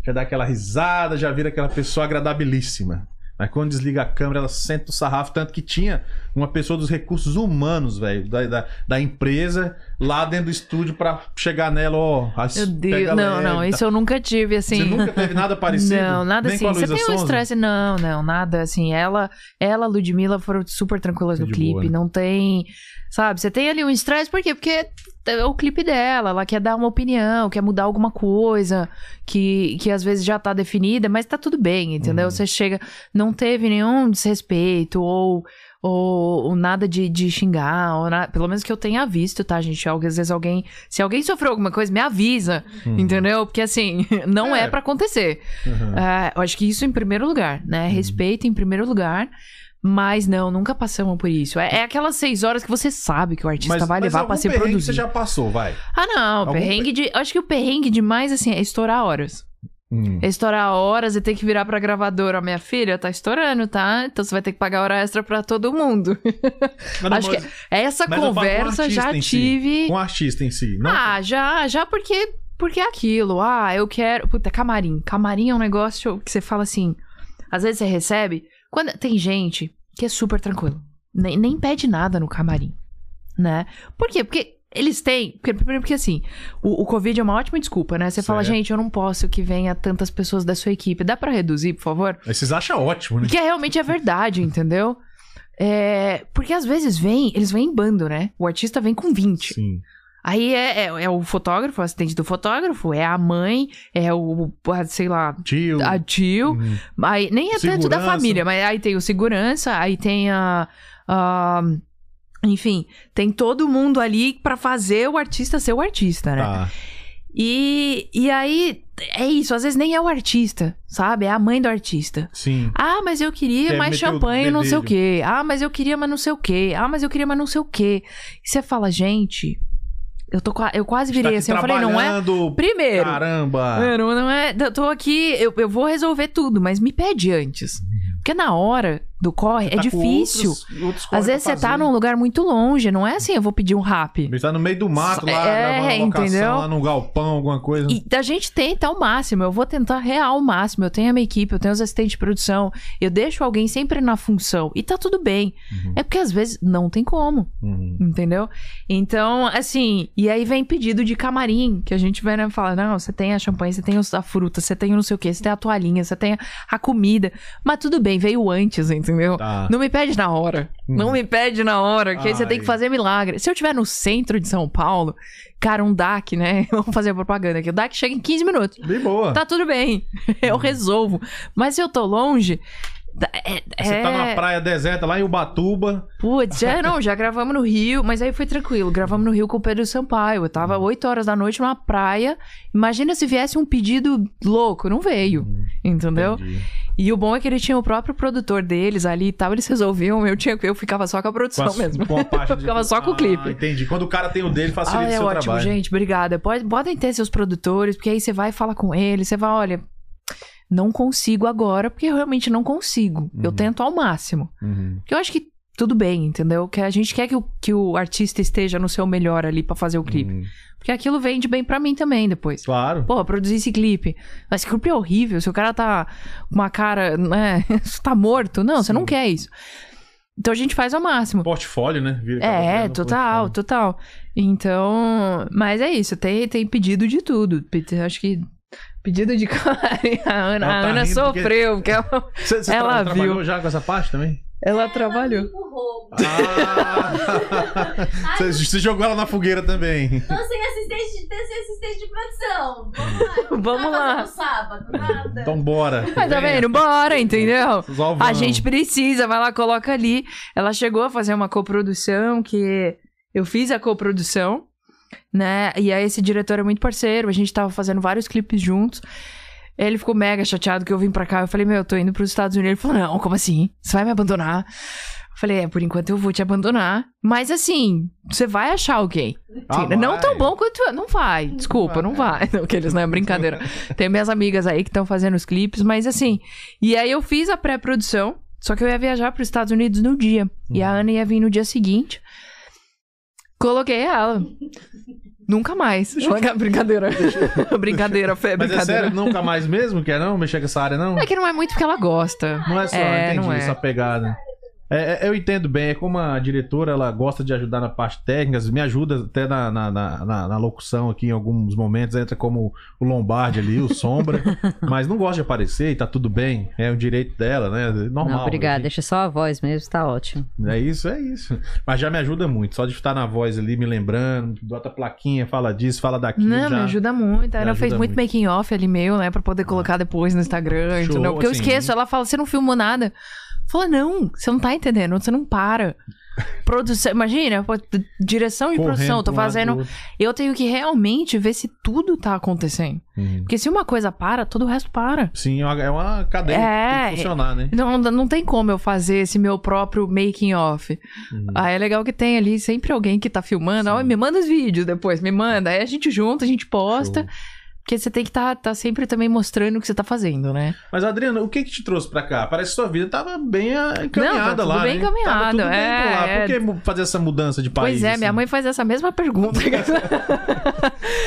Já dá aquela risada, já vira aquela pessoa agradabilíssima. Mas quando desliga a câmera, ela senta o sarrafo. Tanto que tinha uma pessoa dos recursos humanos, velho, da, da, da empresa, lá dentro do estúdio pra chegar nela, ó. as- Meu Deus, não, leve, não, tá? isso eu nunca tive, assim. Você nunca teve nada parecido? Não, nada Nem assim. Você tem um estresse? Não, não, nada assim. Ela, ela, Ludmilla foram super tranquilas Foi no clipe. boa, né? Não tem. Sabe, você tem ali um estresse, por quê? Porque é o clipe dela, ela quer dar uma opinião, quer mudar alguma coisa que, que às vezes já tá definida, mas tá tudo bem, entendeu? Uhum. Você chega, não teve nenhum desrespeito ou. Ou, ou nada de, de xingar, ou na- pelo menos que eu tenha visto, tá, gente? Às vezes alguém. Se alguém sofreu alguma coisa, me avisa, Hum. entendeu? Porque assim, não é, É. pra acontecer. Uhum. É, eu acho que isso em primeiro lugar, né? Respeito em primeiro lugar. Mas não, nunca passamos por isso. É, é aquelas seis horas que você sabe que o artista vai levar algum pra se perrengue produzir. você já passou, vai. Ah, não. Algum Perrengue de. Acho que o perrengue demais, assim, é estourar horas. Hum. É estourar horas e ter que virar pra gravadora. Minha filha tá estourando, tá? Então você vai ter que pagar hora extra pra todo mundo. Mas não, acho mas- que essa mas conversa já em si. tive. Com o artista em si. Não, Ah, já, já porque porque é aquilo. Ah, eu quero, puta, camarim. Camarim é um negócio que você fala assim, às vezes você recebe, quando tem gente que é super tranquilo, nem, nem pede nada no camarim, né? Por quê? Porque eles têm, porque, primeiro porque assim, o, o Covid é uma ótima desculpa, né? Você fala, Certo. gente, eu não posso que venha tantas pessoas da sua equipe, dá pra reduzir, por favor? Aí vocês acham ótimo, né? Que é, realmente é verdade, entendeu? É, porque às vezes vem, eles vêm em bando, né? O artista vem com 20. Sim. Aí é, é, é o fotógrafo, o assistente do fotógrafo, é a mãe, é o, sei lá, Tio. a tio. Uhum. Aí, nem é tanto da família, mas aí tem o segurança, aí tem a. a- enfim, tem todo mundo ali pra fazer o artista ser o artista, né? Tá. E, e aí, é isso, às vezes nem é o artista, sabe? É a mãe do artista. Sim. Ah, mas eu queria Quer mais champanhe, não sei o quê. Ah, mas eu queria, mas não sei o quê. Ah, mas eu queria, mas não sei o quê. E você fala, gente, eu, tô, eu quase Tá virei assim. Eu falei, não é? Primeiro, Caramba. não, não é. Eu tô aqui, eu, eu vou resolver tudo, mas me pede antes. Porque na hora do corre é Tá difícil. outros- outros Às vezes você tá num lugar muito longe, não é assim, eu vou pedir um rap. Ele tá no meio do mato lá, É, locação entendeu? lá no galpão, alguma coisa. E a gente tenta ao máximo, eu vou tentar real ao máximo. Eu tenho a minha equipe, eu tenho os assistentes de produção, eu deixo alguém sempre na função. E tá tudo bem. Uhum. É porque às vezes não tem como, Uhum. entendeu? Então, assim, e aí vem pedido de camarim, que a gente vai né, falar: não, você tem a champanhe, você tem a fruta, você tem o não sei o quê, você tem a toalhinha, você tem a comida. Mas tudo bem, veio antes, entendeu? Tá. Não me pede na hora. Hum. Não me pede na hora, que aí você tem que fazer milagre. Se eu estiver no centro de São Paulo, cara, um DAC, né? Vamos fazer a propaganda aqui. O DAC chega em 15 minutos. Bem boa. Tá tudo bem. Eu resolvo. Mas se eu tô longe. É, Você tá é- numa praia deserta lá em Ubatuba. Putz, já não, já gravamos no Rio, mas aí foi tranquilo. Gravamos no Rio com o Pedro Sampaio. Eu tava 8 horas da noite numa praia. Imagina se viesse um pedido louco. Não veio, entendeu? Entendi. E o bom é que ele tinha o próprio produtor deles ali e tal. Eles resolviam. Eu, tinha, eu ficava só com a Com produção a- mesmo. com a parte Eu de- ficava só com o clipe. Ah, entendi. Quando o cara tem o dele, facilita Ah, o é seu ótimo, trabalho. gente. Obrigada. Pode, podem ter seus produtores, porque aí você vai e fala com eles. Você vai, olha, não consigo agora, porque eu realmente não consigo. Eu Uhum. tento ao máximo. Uhum. Porque eu acho que tudo bem, entendeu? Que a gente quer que o, que o artista esteja no seu melhor ali pra fazer o clipe. Uhum. Porque aquilo vende bem pra mim também depois. Claro. Pô, produzir esse clipe. Mas esse clipe é horrível. Se o cara tá com uma cara, né? tá morto. Não, você não Sim. quer isso. Então a gente faz ao máximo. Portfólio, né? Vira- É, virando total, portfólio. total. Então, mas é isso, tem, tem pedido de tudo. Acho que pedido de camarim. A Ana, Ela a tá Ana rindo porque- sofreu, porque ela, Você, você Ela tra- trabalhou viu. já com essa parte também? ela trabalhou. Empurrou. Ah! você, você jogou ela na fogueira também. Tô sem assistente, assistente de produção, vamos lá. Vamos Tá lá. sábado, nada. Então bora. Mas tá vendo? Bora, entendeu? A gente precisa, vai lá, coloca ali. Ela chegou a fazer uma coprodução que eu fiz a coprodução, né? E aí esse diretor é muito parceiro, a gente tava fazendo vários clipes juntos. Ele ficou mega chateado que eu vim pra cá. Eu falei, meu, eu tô indo pros Estados Unidos. Ele falou, não, como assim? Você vai me abandonar? Eu falei, é, por enquanto eu vou te abandonar. Mas assim, você vai achar alguém. Ah, não vai. tão bom quanto eu. Não vai, desculpa, não vai. Não, aqueles, não é brincadeira. Tem minhas amigas aí que estão fazendo os clipes, mas assim. E aí eu fiz a pré-produção, só que eu ia viajar para os Estados Unidos no dia. E Uhum. a Ana ia vir no dia seguinte. Coloquei ela. Nunca mais. brincadeira. brincadeira, Fê, Mas é brincadeira. sério, nunca mais mesmo? Quer não mexer com essa área, não? É que não é muito porque ela gosta. Não é só, É, entendi não é. essa pegada. É, é, eu entendo bem, é como a diretora, ela gosta de ajudar na parte técnica, me ajuda até na, na, na, na- locução aqui em alguns momentos, entra como o Lombardi ali, o Sombra, mas não gosta de aparecer e tá tudo bem, é o direito dela, né? Normal. Não, obrigada. né? Deixa só a voz mesmo, tá ótimo. É isso, é isso. Mas já me ajuda muito, só de estar na voz ali, me lembrando, bota a plaquinha, fala disso, fala daquilo. Não, já... me ajuda muito. A me Ana fez muito muito. making off ali meu, né? Pra poder colocar depois no Instagram, Show, entendeu? Porque eu assim. esqueço. Ela fala, você não filmou nada. Fala, não, você não tá entendendo, você não para. Produção, imagina, pô, direção de Correndo produção, tô um lado fazendo. Eu tenho que realmente ver se tudo tá acontecendo. Uhum. Porque se uma coisa para, todo o resto para. Sim, é uma, é uma cadeia É, que tem que funcionar, né? Não, não tem como eu fazer esse meu próprio making off. Uhum. Aí é legal que tem ali sempre alguém que tá filmando. Ó, me manda os vídeos depois, me manda. Aí a gente junta, a gente posta. Show. Porque você tem que estar tá, tá sempre também mostrando o que você tá fazendo, né? Mas, Adriana, o que que te trouxe pra cá? Parece que sua vida tava bem ah, encaminhada Não, tá lá, bem né? encaminhado, Tava tudo bem é, por lá. é. Por que fazer essa mudança de país? pois é, minha assim? mãe faz essa mesma pergunta.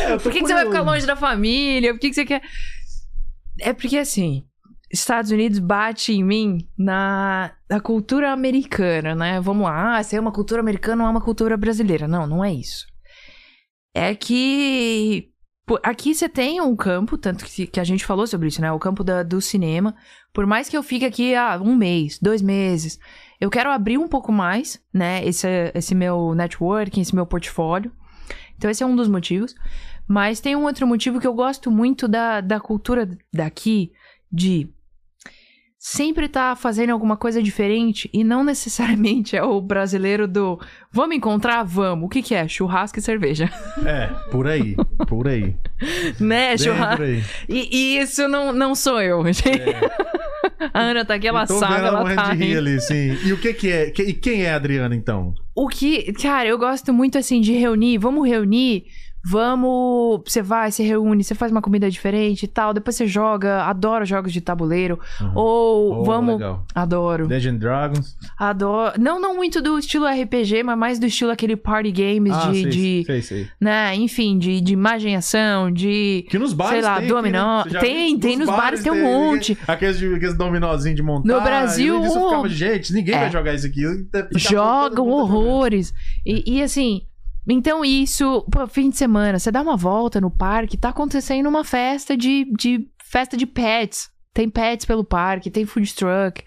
É, Por que, que você vai ficar longe da família? Por que, que você quer. É porque assim, Estados Unidos bate em mim na, na cultura americana, né? Vamos lá, ah, se é uma cultura americana ou é uma cultura brasileira. Não, não é isso. É que. Aqui você tem um campo, tanto que, que a gente falou sobre isso, né? O campo da- do cinema. Por mais que eu fique aqui ah, um mês, dois meses, eu quero abrir um pouco mais, né? Esse, esse meu networking, esse meu portfólio. Então, esse é um dos motivos. Mas tem um outro motivo que eu gosto muito da, da cultura daqui, de sempre estar fazendo alguma coisa diferente e não necessariamente é o brasileiro do vamos encontrar, vamos. O que, que é? Churrasco e cerveja. É, por aí, por aí. né? Churrasco. E, e isso não, não sou eu, gente. A Ana tá aqui, ela tô sabe, ela ela tá de rir ali, sim. E o que que é? E quem é a Adriana, então? O que, cara, eu gosto muito assim de reunir, vamos reunir, vamos, você vai, você reúne, você faz uma comida diferente e tal, depois você joga, adoro jogos de tabuleiro, Uhum. ou Oh, vamos, legal. adoro, Legend Dragons. adoro, não, não muito do estilo RPG, mas mais do estilo aquele party games Ah, de, sei, de sei, sei. né, enfim, de, de imaginação, de, Que nos bares sei lá, tem dominó, né? Tem, tem nos bares, tem um monte. Aqueles, aqueles dominózinhos de montar. No Brasil, Isso eu ficava, gente, ninguém é. vai jogar isso aqui. Jogam horrores. E, e, assim, então isso, pô, fim de semana, você dá uma volta no parque, tá acontecendo uma festa de, de festa de pets. Tem pets pelo parque, tem food truck.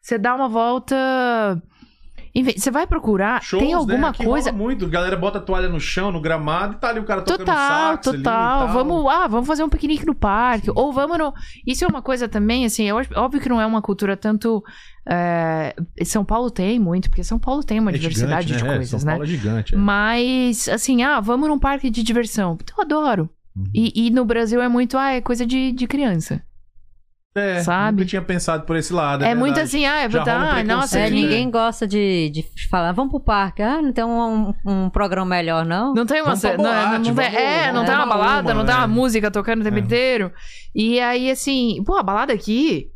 Você dá uma volta. Enfim, você vai procurar, Shows, tem alguma né? Coisa. muito. A galera bota a toalha no chão, no gramado, e tá ali o cara tocando Total, sax total. tal. Vamos, ah, vamos fazer um piquenique no parque. Sim. Ou vamos no. Isso é uma coisa também, assim, acho- óbvio que não é uma cultura tanto. é, São Paulo tem muito, porque São Paulo tem uma É diversidade gigante, de né? É, coisas, São né? Paulo é gigante. é. Mas, assim, ah, vamos num parque de diversão. Eu adoro. Uhum. E, e no Brasil é muito, ah, é coisa de, de criança. É, sabe? nunca tinha pensado por esse lado. É, muito verdade. assim, ah, é rola um verdade, nossa, É, né? ninguém gosta de, de falar, vamos pro parque. Ah, não tem um, um programa melhor, não? Não tem uma. Não, boate, não tem, vamos- é, não tem uma balada, uma, não tem uma é. música tocando o tempo É. inteiro. E aí, assim, pô, a balada aqui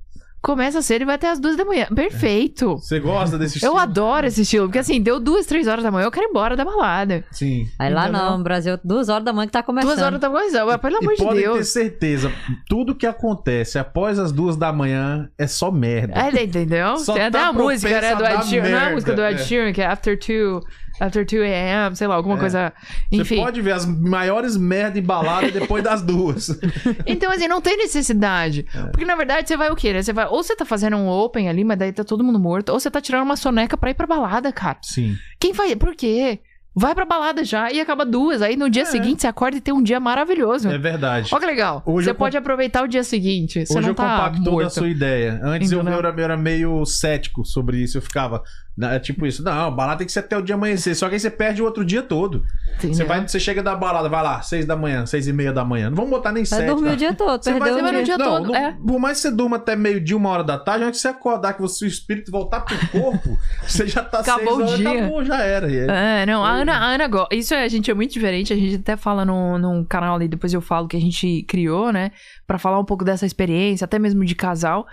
começa cedo e vai até as duas da manhã. Perfeito. Você gosta desse Eu estilo? adoro esse estilo, porque assim, deu duas, três horas da manhã, eu quero ir embora da balada. Sim. Aí lá não, no Brasil, duas horas da manhã que tá começando. Duas horas da manhã, pelo amor e de podem ter Deus. certeza, tudo que acontece após as duas da manhã é só merda. É, entendeu? Só Tem até tá a música, né, do Ed Sheeran. Não é a música do Ed é. Sheeran, que é After 2, After 2 a.m., sei lá, alguma É. coisa. Você Enfim. pode ver as maiores merda em balada depois das duas. Então, assim, não tem necessidade. É. Porque, na verdade, você vai o quê, né? Você vai... Ou você tá fazendo um open ali, mas daí tá todo mundo morto. Ou você tá tirando uma soneca pra ir pra balada, cara. Sim. Quem faz... Por quê? Vai pra balada já e acaba duas. Aí no dia seguinte você acorda e tem um dia maravilhoso. É verdade. Olha que legal. Hoje você eu pode aproveitar o dia seguinte. Você Hoje não eu tá compacto toda a morto. sua ideia. Antes eu, Entendeu? era, eu era meio cético sobre isso. Eu ficava, né, tipo isso, não, balada tem que ser até o dia amanhecer. Só que aí você perde o outro dia todo. Você, vai, você chega da balada, vai lá, seis da manhã, seis e meia da manhã. Não vamos botar nem Vai sete. dormir tá? o dia todo, Você vai perdeu vai o dia. não, todo, não- é. Por mais que você durma até meio-dia, uma hora da tarde, antes que você acordar, que você, o espírito voltar pro corpo, você já tá Acabou seis o dia. acabou, já era. É- É, não, a Ana, a Ana go- Isso é, a gente é muito diferente. A gente até fala num, num canal ali, depois eu falo que a gente criou, né? Pra falar um pouco dessa experiência, até mesmo de casal.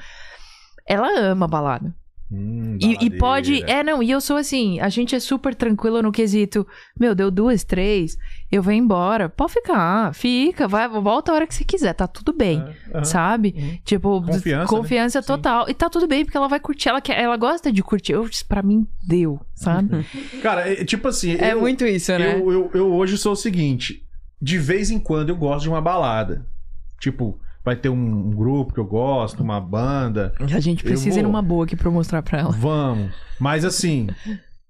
Ela ama balada. Hum, E, e pode. É, não, e eu sou assim, a gente é super tranquila no quesito. Meu, deu duas, três, eu venho embora. Pode ficar, fica, vai, volta a hora que você quiser, tá tudo bem. É, aham. Sabe? Uhum. Tipo, Confiança, confiança, né? Sim. total. E tá tudo bem, porque ela vai curtir, ela, quer, ela gosta de curtir. Eu, pra mim, deu, sabe? Cara, é, tipo assim. é eu- muito isso, né? Eu, eu, eu hoje sou o seguinte: de vez em quando eu gosto de uma balada. Tipo, vai ter um, um grupo que eu gosto, uma banda. A gente precisa ir vou. numa boa aqui pra eu mostrar pra ela. Vamos. Mas assim,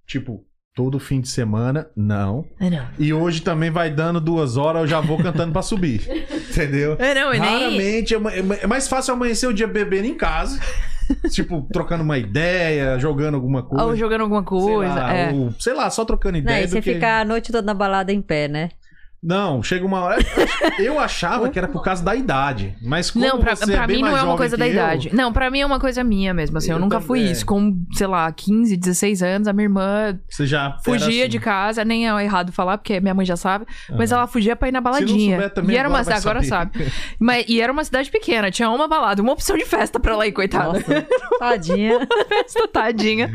tipo, todo fim de semana, não. É, não. E hoje também vai dando duas horas, eu já vou cantando pra subir. Entendeu? É, não, nem. Raramente, é ma- é mais fácil amanhecer o dia bebendo em casa. tipo, trocando uma ideia, jogando alguma coisa. Ou jogando alguma sei coisa. lá, é. ou, sei lá, só trocando Não, ideia. e você que... ficar a noite toda na balada em pé, né? Não, chega uma hora. Eu achava que era por causa da idade. Mas como Não, pra, você pra é bem mim não é uma coisa da eu, idade. Não, pra mim é uma coisa minha mesmo. Assim, eu, Eu nunca fui também. isso. Com, sei lá, 15, 16 anos, a minha irmã Você já fugia assim. de casa. Nem é errado falar, porque minha mãe já sabe. Mas ela fugia pra ir na Se não baladinha. souber também, e era uma agora agora sabe. Mas, e era uma cidade pequena, tinha uma balada, uma opção de festa pra ela ir, coitada. Nossa, tadinha. festa, tadinha.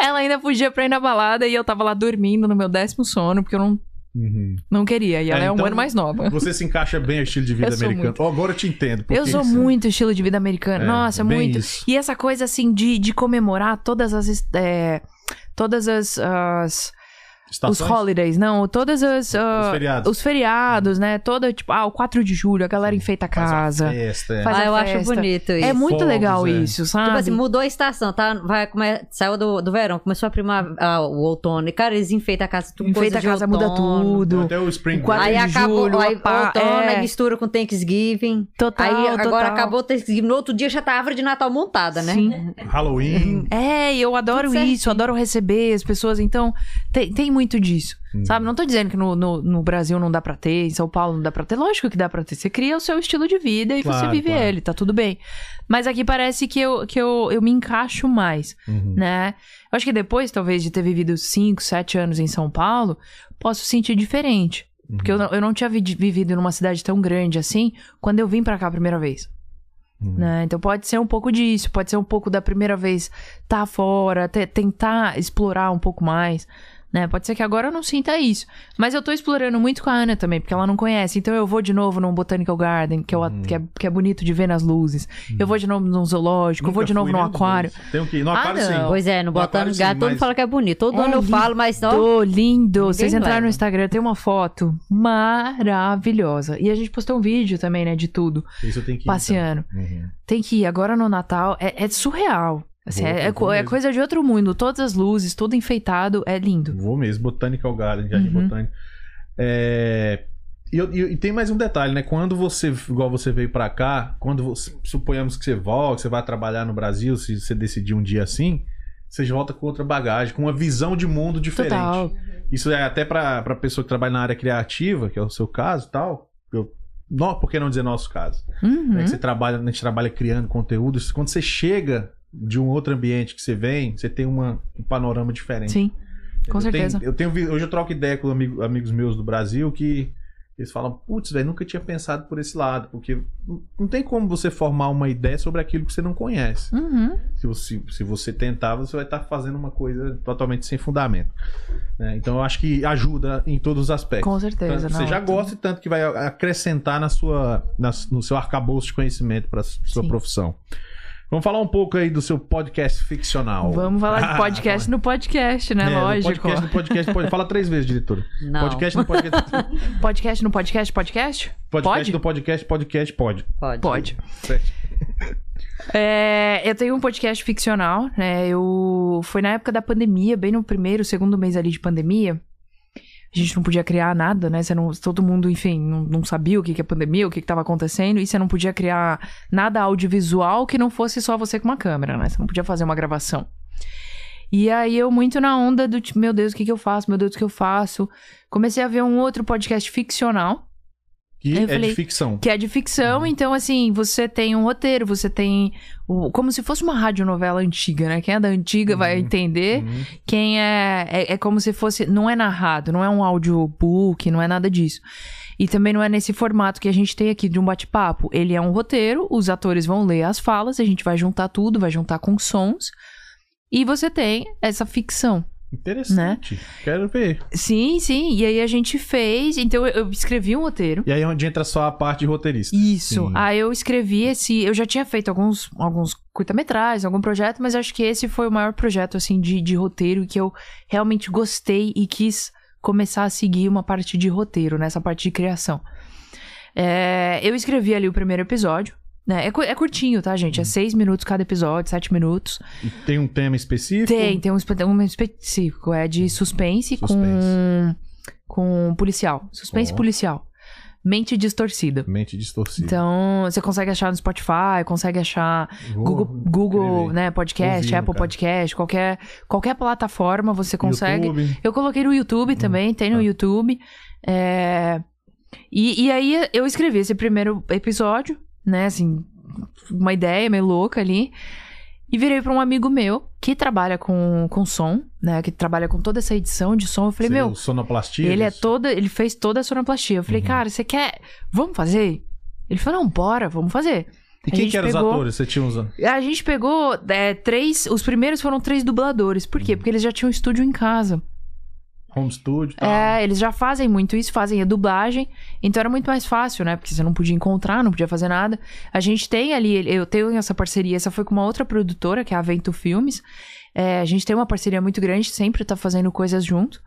ela ainda fugia pra ir na balada e eu tava lá dormindo no meu décimo sono, porque eu não, Uhum. não queria. E ela É, é, um então- ano mais nova. Você se encaixa bem ao estilo de vida americano. muito. Oh, agora eu te entendo. Eu sou que você- muito estilo de vida americano. É, Nossa, muito. isso. E essa coisa assim de, de comemorar todas as. é, todas as. as- os Estações? holidays, não, todas as. ah, Os feriados. os feriados, né? Toda, tipo, ah, o 4 de julho, a galera enfeita a Faz uma casa. Festa, é. Faz ah, a eu acho festa. bonito isso. É muito Fogos, legal é. isso, sabe? Tipo assim, mudou a estação, tá? Vai, come... Saiu do, do verão, começou a primar ah, o outono. E, cara, eles enfeitam a casa, tudo Enfeita a casa, muda outono. tudo. Até o Spring O quadro Aí de acabou, julho, aí a pá- outono, é. aí mistura com Thanksgiving. Total, aí agora total. acabou o Thanksgiving. No outro dia já tá a árvore de Natal montada, né? Sim. Halloween. É, e eu adoro Tudo isso, adoro receber as pessoas, então tem, tem muito disso, Hum. sabe? Não tô dizendo que no, no, no Brasil não dá pra ter, em São Paulo não dá pra ter, lógico que dá pra ter. Você cria o seu estilo de vida e você Claro, vive claro. ele, tá tudo bem. Mas aqui parece que eu, que eu, eu me encaixo mais, Uhum. né? Eu acho que depois, talvez, de ter vivido 5, 7 anos em São Paulo, posso sentir diferente. Porque Uhum. eu não, eu não tinha vi- vivido numa cidade tão grande assim quando eu vim pra cá a primeira vez. Uhum. Né? Então pode ser um pouco disso, pode ser um pouco da primeira vez tá fora, te- tentar explorar um pouco mais. Né? Pode ser que agora eu não sinta isso. Mas eu tô explorando muito com a Ana também, porque ela não conhece. Então eu vou de novo num Botanical Garden, que, eu, Uhum. que, é, que é bonito de ver nas luzes. Eu vou de novo num zoológico, eu vou Nunca de novo num aquário. dois. Tem o quê? No Ah, aquário, não. sim. Pois é, no No sim, Gato, todo mundo mas- fala que é bonito. Todo É ano eu lindo. falo, mas só... Tô lindo! Ninguém Vocês entraram no. Instagram, tem uma foto maravilhosa. E a gente postou um vídeo também, né, de tudo, Isso eu tenho que ir, passeando. então. Uhum. Tem que ir. Agora no Natal é, é surreal. Assim, Vou, é, é vou é mesmo. coisa de outro mundo. Todas as luzes, tudo enfeitado. É lindo. Vou mesmo, Botanical Garden, Jardim Uhum. Botânico. É, E, e- e tem mais um detalhe, né? Quando você, igual você veio pra cá, quando você, suponhamos que você volta, você vai trabalhar no Brasil, se você decidir um dia assim, você volta com outra bagagem, com uma visão de mundo diferente. Total. Isso é até pra, pra pessoa que trabalha na área criativa, que é o seu caso e tal. Eu, não, por que não dizer nosso caso? Uhum. né, que você trabalha, a gente trabalha criando conteúdos. Quando você chega de um outro ambiente que você vem, você tem uma, um panorama diferente. Sim, com eu certeza. Tenho, eu tenho, hoje eu troco ideia com amigo- amigos meus do Brasil que eles falam, putz, velho, nunca tinha pensado por esse lado, porque não, tem como você formar uma ideia sobre aquilo que você não conhece. Uhum. Se você, se você tentar, você vai estar fazendo uma coisa totalmente sem fundamento. né? Então eu acho que ajuda em todos os aspectos. Com certeza. Tanto- você já gosta e tanto que vai acrescentar na sua, na- no seu arcabouço de conhecimento para sua Sim. profissão. Vamos falar um pouco aí do seu podcast ficcional. Vamos falar de Ah, podcast no podcast, né? É, no Lógico. Podcast no podcast. Pode, fala três vezes, diretora. Não. Podcast no podcast. Podcast no podcast, podcast? Podcast Pode? no podcast, podcast, pode. Pode. Pode. É, eu tenho um podcast ficcional, né? Eu foi na época da pandemia, bem no primeiro, segundo mês ali de pandemia. A gente não podia criar nada, né? Você não, todo mundo, enfim, não, não sabia o que, que é pandemia, o que estava acontecendo, e você não podia criar nada audiovisual que não fosse só você com uma câmera, né? Você não podia fazer uma gravação. E aí eu muito na onda do tipo, meu Deus, o que, que eu faço? Meu Deus, o que eu faço? Comecei a ver um outro podcast ficcional, Que é falei- de ficção. que é de ficção, então assim, você tem um roteiro, você tem o, como se fosse uma radionovela antiga, né? Quem é da antiga vai Uhum. entender. Uhum. Quem é, é é como se fosse, não é narrado, não é um audiobook, não é nada disso. E também não é nesse formato que a gente tem aqui de um bate-papo. Ele é um roteiro, os atores vão ler as falas, a gente vai juntar tudo, vai juntar com sons. E você tem essa ficção. Interessante. Quero ver. Sim, sim. E aí a gente fez. Então eu escrevi um roteiro. E aí é onde entra só a parte de roteirista. Isso. Sim. Aí eu escrevi esse. Eu já tinha feito alguns, alguns curta-metragens, algum projeto, mas acho que esse foi o maior projeto, assim, de, de roteiro que eu realmente gostei e quis começar a seguir uma parte de roteiro, nessa parte de criação. É, eu escrevi ali o primeiro episódio. Né? É, é curtinho, tá, gente? Uhum. É seis minutos cada episódio, sete minutos. E tem um tema específico? Tem, tem um, um específico. É de suspense, com, Suspense. com policial. Suspense policial. Mente distorcida. Mente distorcida. Então, você consegue achar no Spotify, consegue achar Vou Google, Google né, podcast, Ouvindo, Apple cara. Podcast, qualquer, qualquer plataforma você consegue. YouTube. Eu coloquei no YouTube também, tem no tá. YouTube. É, E, e aí eu escrevi esse primeiro episódio, né, assim, uma ideia meio louca ali. E virei pra um amigo meu que trabalha com, com som, né, que trabalha com toda essa edição de som. Eu falei, Seria meu, sonoplastia? ele é isso? toda, ele fez toda a sonoplastia. Eu falei, Uhum. cara, você quer, vamos fazer? Ele falou, não, bora, vamos fazer. E a quem que eram os pegou- atores? Você tinha uns... A gente pegou é, três, os primeiros foram três dubladores. Por Uhum. quê? Porque eles já tinham um estúdio em casa. Home studio tal. É, eles já fazem muito isso, fazem a dublagem. Então era muito mais fácil, né? Porque você não podia encontrar, não podia fazer nada. A gente tem ali, eu tenho essa parceria, essa foi com uma outra produtora, que é a Vento Filmes. É, a gente tem uma parceria muito grande, sempre tá fazendo coisas junto.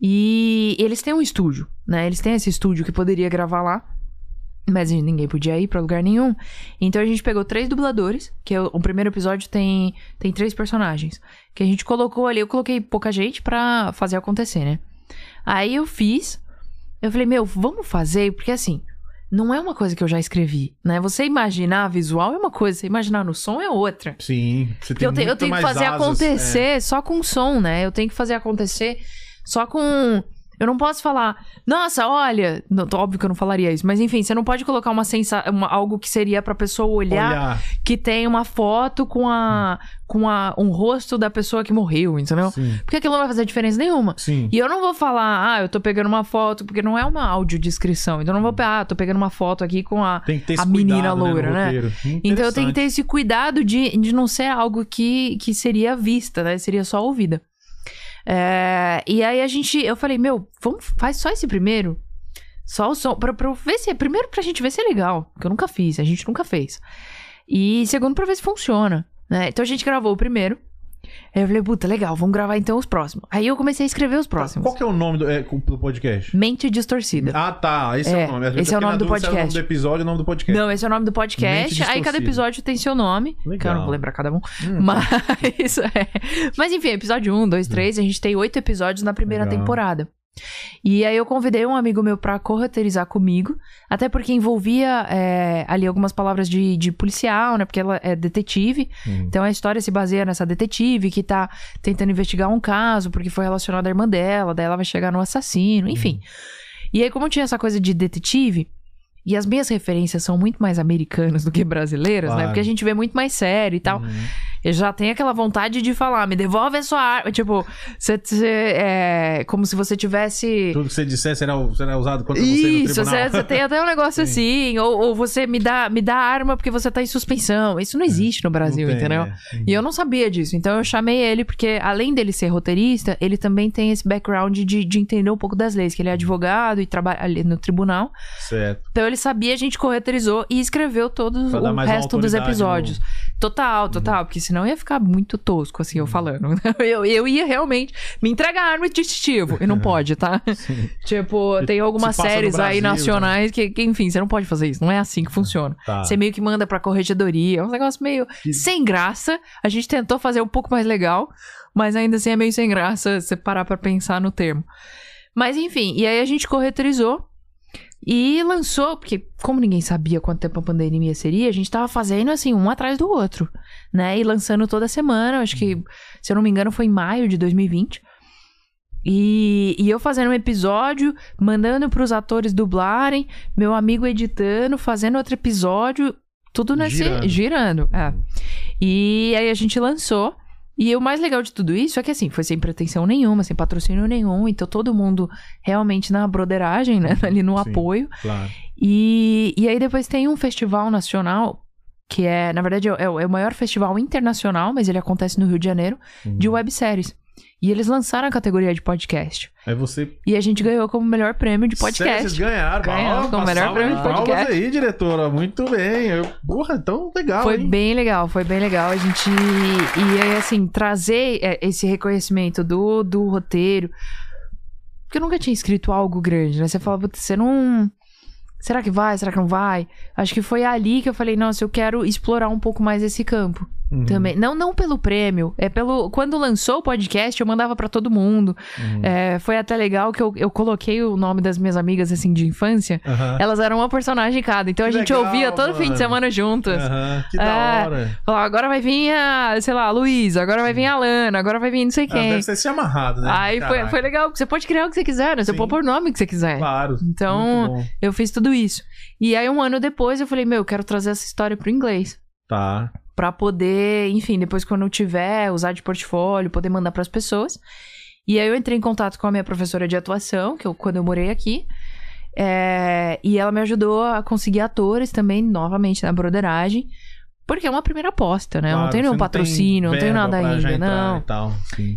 E eles têm um estúdio, né? Eles têm esse estúdio que poderia gravar lá. Mas ninguém podia ir pra lugar nenhum. Então a gente pegou três dubladores, que é o, o primeiro episódio tem, tem três personagens. Que a gente colocou ali, eu coloquei pouca gente pra fazer acontecer, né? Aí eu fiz. Eu falei, meu, vamos fazer, porque assim, não é uma coisa que eu já escrevi, né? Você imaginar visual é uma coisa, você imaginar no som é outra. Sim. Você tem eu, te- eu tenho que fazer asas, acontecer só com som, né? Eu tenho que fazer acontecer só com. Eu não posso falar, nossa, olha. Não, óbvio que eu não falaria isso, mas enfim, você não pode colocar uma sensação, algo que seria pra pessoa olhar, olhar. que tem uma foto com a. com a, um rosto da pessoa que morreu, entendeu? Sim. Porque aquilo não vai fazer diferença nenhuma. Sim. E eu não vou falar, ah, eu tô pegando uma foto, porque não é uma audiodescrição. Então eu não vou pegar, ah, tô pegando uma foto aqui com a. Tem que ter esse a menina cuidado, né, loura, né? roteiro. Então eu tenho que ter esse cuidado de, de não ser algo que, que seria vista, né? Seria só ouvida. É, e aí a gente, eu falei, meu, vamos, faz só esse primeiro. Só o som, pra, pra ver se, primeiro pra gente ver se é legal, que eu nunca fiz, a gente nunca fez. E segundo pra ver se funciona, né? Então a gente gravou o primeiro. Aí eu falei, puta, legal, vamos gravar então os próximos. Aí eu comecei a escrever os próximos. Qual que é o nome do, é, do podcast? Mente distorcida. Ah, tá. Esse é, É, o nome. Esse é o nome do se era o nome podcast. do episódio e o nome do podcast. Não, esse é o nome do podcast. Aí cada episódio tem seu nome. Que eu Legal. não vou lembrar cada um. Hum. Mas, é. Mas enfim, episódio 1, 2, 3, a gente tem oito episódios na primeira Legal. temporada. E aí eu convidei um amigo meu pra correteirizar comigo, até porque envolvia é, ali algumas palavras de, de policial, né? Porque ela é detetive. Hum. Então a história se baseia nessa detetive que tá tentando investigar um caso porque foi relacionado à irmã dela, daí ela vai chegar no assassino, enfim. E aí, como tinha essa coisa de detetive, e as minhas referências são muito mais americanas do que brasileiras, né? Claro. Porque a gente vê muito mais série e tal. Uhum. Já tenho aquela vontade de falar, me devolve a sua arma. Tipo, você, você- é como se você tivesse. Tudo que você disser será, será usado contra você no Isso, tribunal. você, você tem até um negócio Sim. assim, ou, ou você me dá, me dá arma porque você tá em suspensão. Isso não existe no Brasil, tem, entendeu? é. E eu não sabia disso. Então eu chamei ele porque, além dele ser roteirista, ele também tem esse background de, de entender um pouco das leis, que ele é advogado e trabalha ali no tribunal. Certo. Então ele sabia, a gente correteirizou e escreveu todo o resto dos episódios. Total, total, porque senão ia ficar muito tosco, assim, Uhum. eu falando. Eu, eu ia realmente me entregar a arma de distintivo. E não pode, tá? Sim. Tipo, tem algumas no séries aí Brasil, né? nacionais que, que, enfim, você não pode fazer isso. Não é assim que funciona. Tá. Você meio que manda pra corregedoria. É um negócio meio Que- sem graça. A gente tentou fazer um pouco mais legal, mas ainda assim é meio sem graça você parar pra pensar no termo. Mas enfim, e aí a gente corretorizou e lançou, porque como ninguém sabia quanto tempo a pandemia seria, a gente tava fazendo assim, um atrás do outro, né? E lançando toda semana, acho que, se eu não me engano, foi em maio de 2020. E, e eu fazendo um episódio, mandando pros atores dublarem, meu amigo editando, fazendo outro episódio, tudo nesse. Girando. girando é. E aí a gente lançou. E o mais legal de tudo isso é que, assim, foi sem pretensão nenhuma, sem patrocínio nenhum. Então, todo mundo realmente na broderagem, né? Ali no Sim. apoio. Claro. E, e aí depois tem um festival nacional, que é, na verdade, é o, é o maior festival internacional, mas ele acontece no Rio de Janeiro, Uhum. de webséries. E eles lançaram a categoria de podcast. Aí você. E a gente ganhou como melhor prêmio de podcast. vocês ganharam. Ganhamos Ó, com o uma melhor prêmio de podcast. aí, diretora. Muito bem. Eu, porra, tão legal, Foi hein? bem legal, foi bem legal. A gente. E aí, assim, trazer é, esse reconhecimento do, do roteiro. Porque eu nunca tinha escrito algo grande, né? Você fala, "Putz, você não. Será que vai? Será que não vai? Acho que foi ali que eu falei, nossa, eu quero explorar um pouco mais esse campo. Uhum, Também. Não, não pelo prêmio, é pelo. Quando lançou o podcast, eu mandava pra todo mundo. uhum. É, foi até legal que eu, eu coloquei o nome das minhas amigas, assim, de infância. Aham. Elas eram uma personagem cada. Então Que a gente legal, ouvia todo fim mano. de semana juntas. Que da É. hora. Falar, agora vai vir a, sei lá, a Luísa, agora vai vir a Lana, agora vai vir não sei Ah, quem. deve ter se amarrado, né? Aí foi, Caraca. foi legal, você pode criar o que você quiser, né? Você Sim. pode pôr o nome que você quiser. Claro. Então, eu fiz tudo isso. E aí, um ano depois, eu falei, meu, eu quero trazer essa história pro inglês. Tá. Pra poder, enfim, depois quando eu tiver, usar de portfólio, poder mandar pras pessoas. E aí eu entrei em contato com a minha professora de atuação, que eu, quando eu morei aqui. É, e ela me ajudou a conseguir atores também, novamente, na broderagem. Porque é uma primeira aposta, né? eu não Claro, tenho nenhum patrocínio, não tenho nada ainda, não. E tal.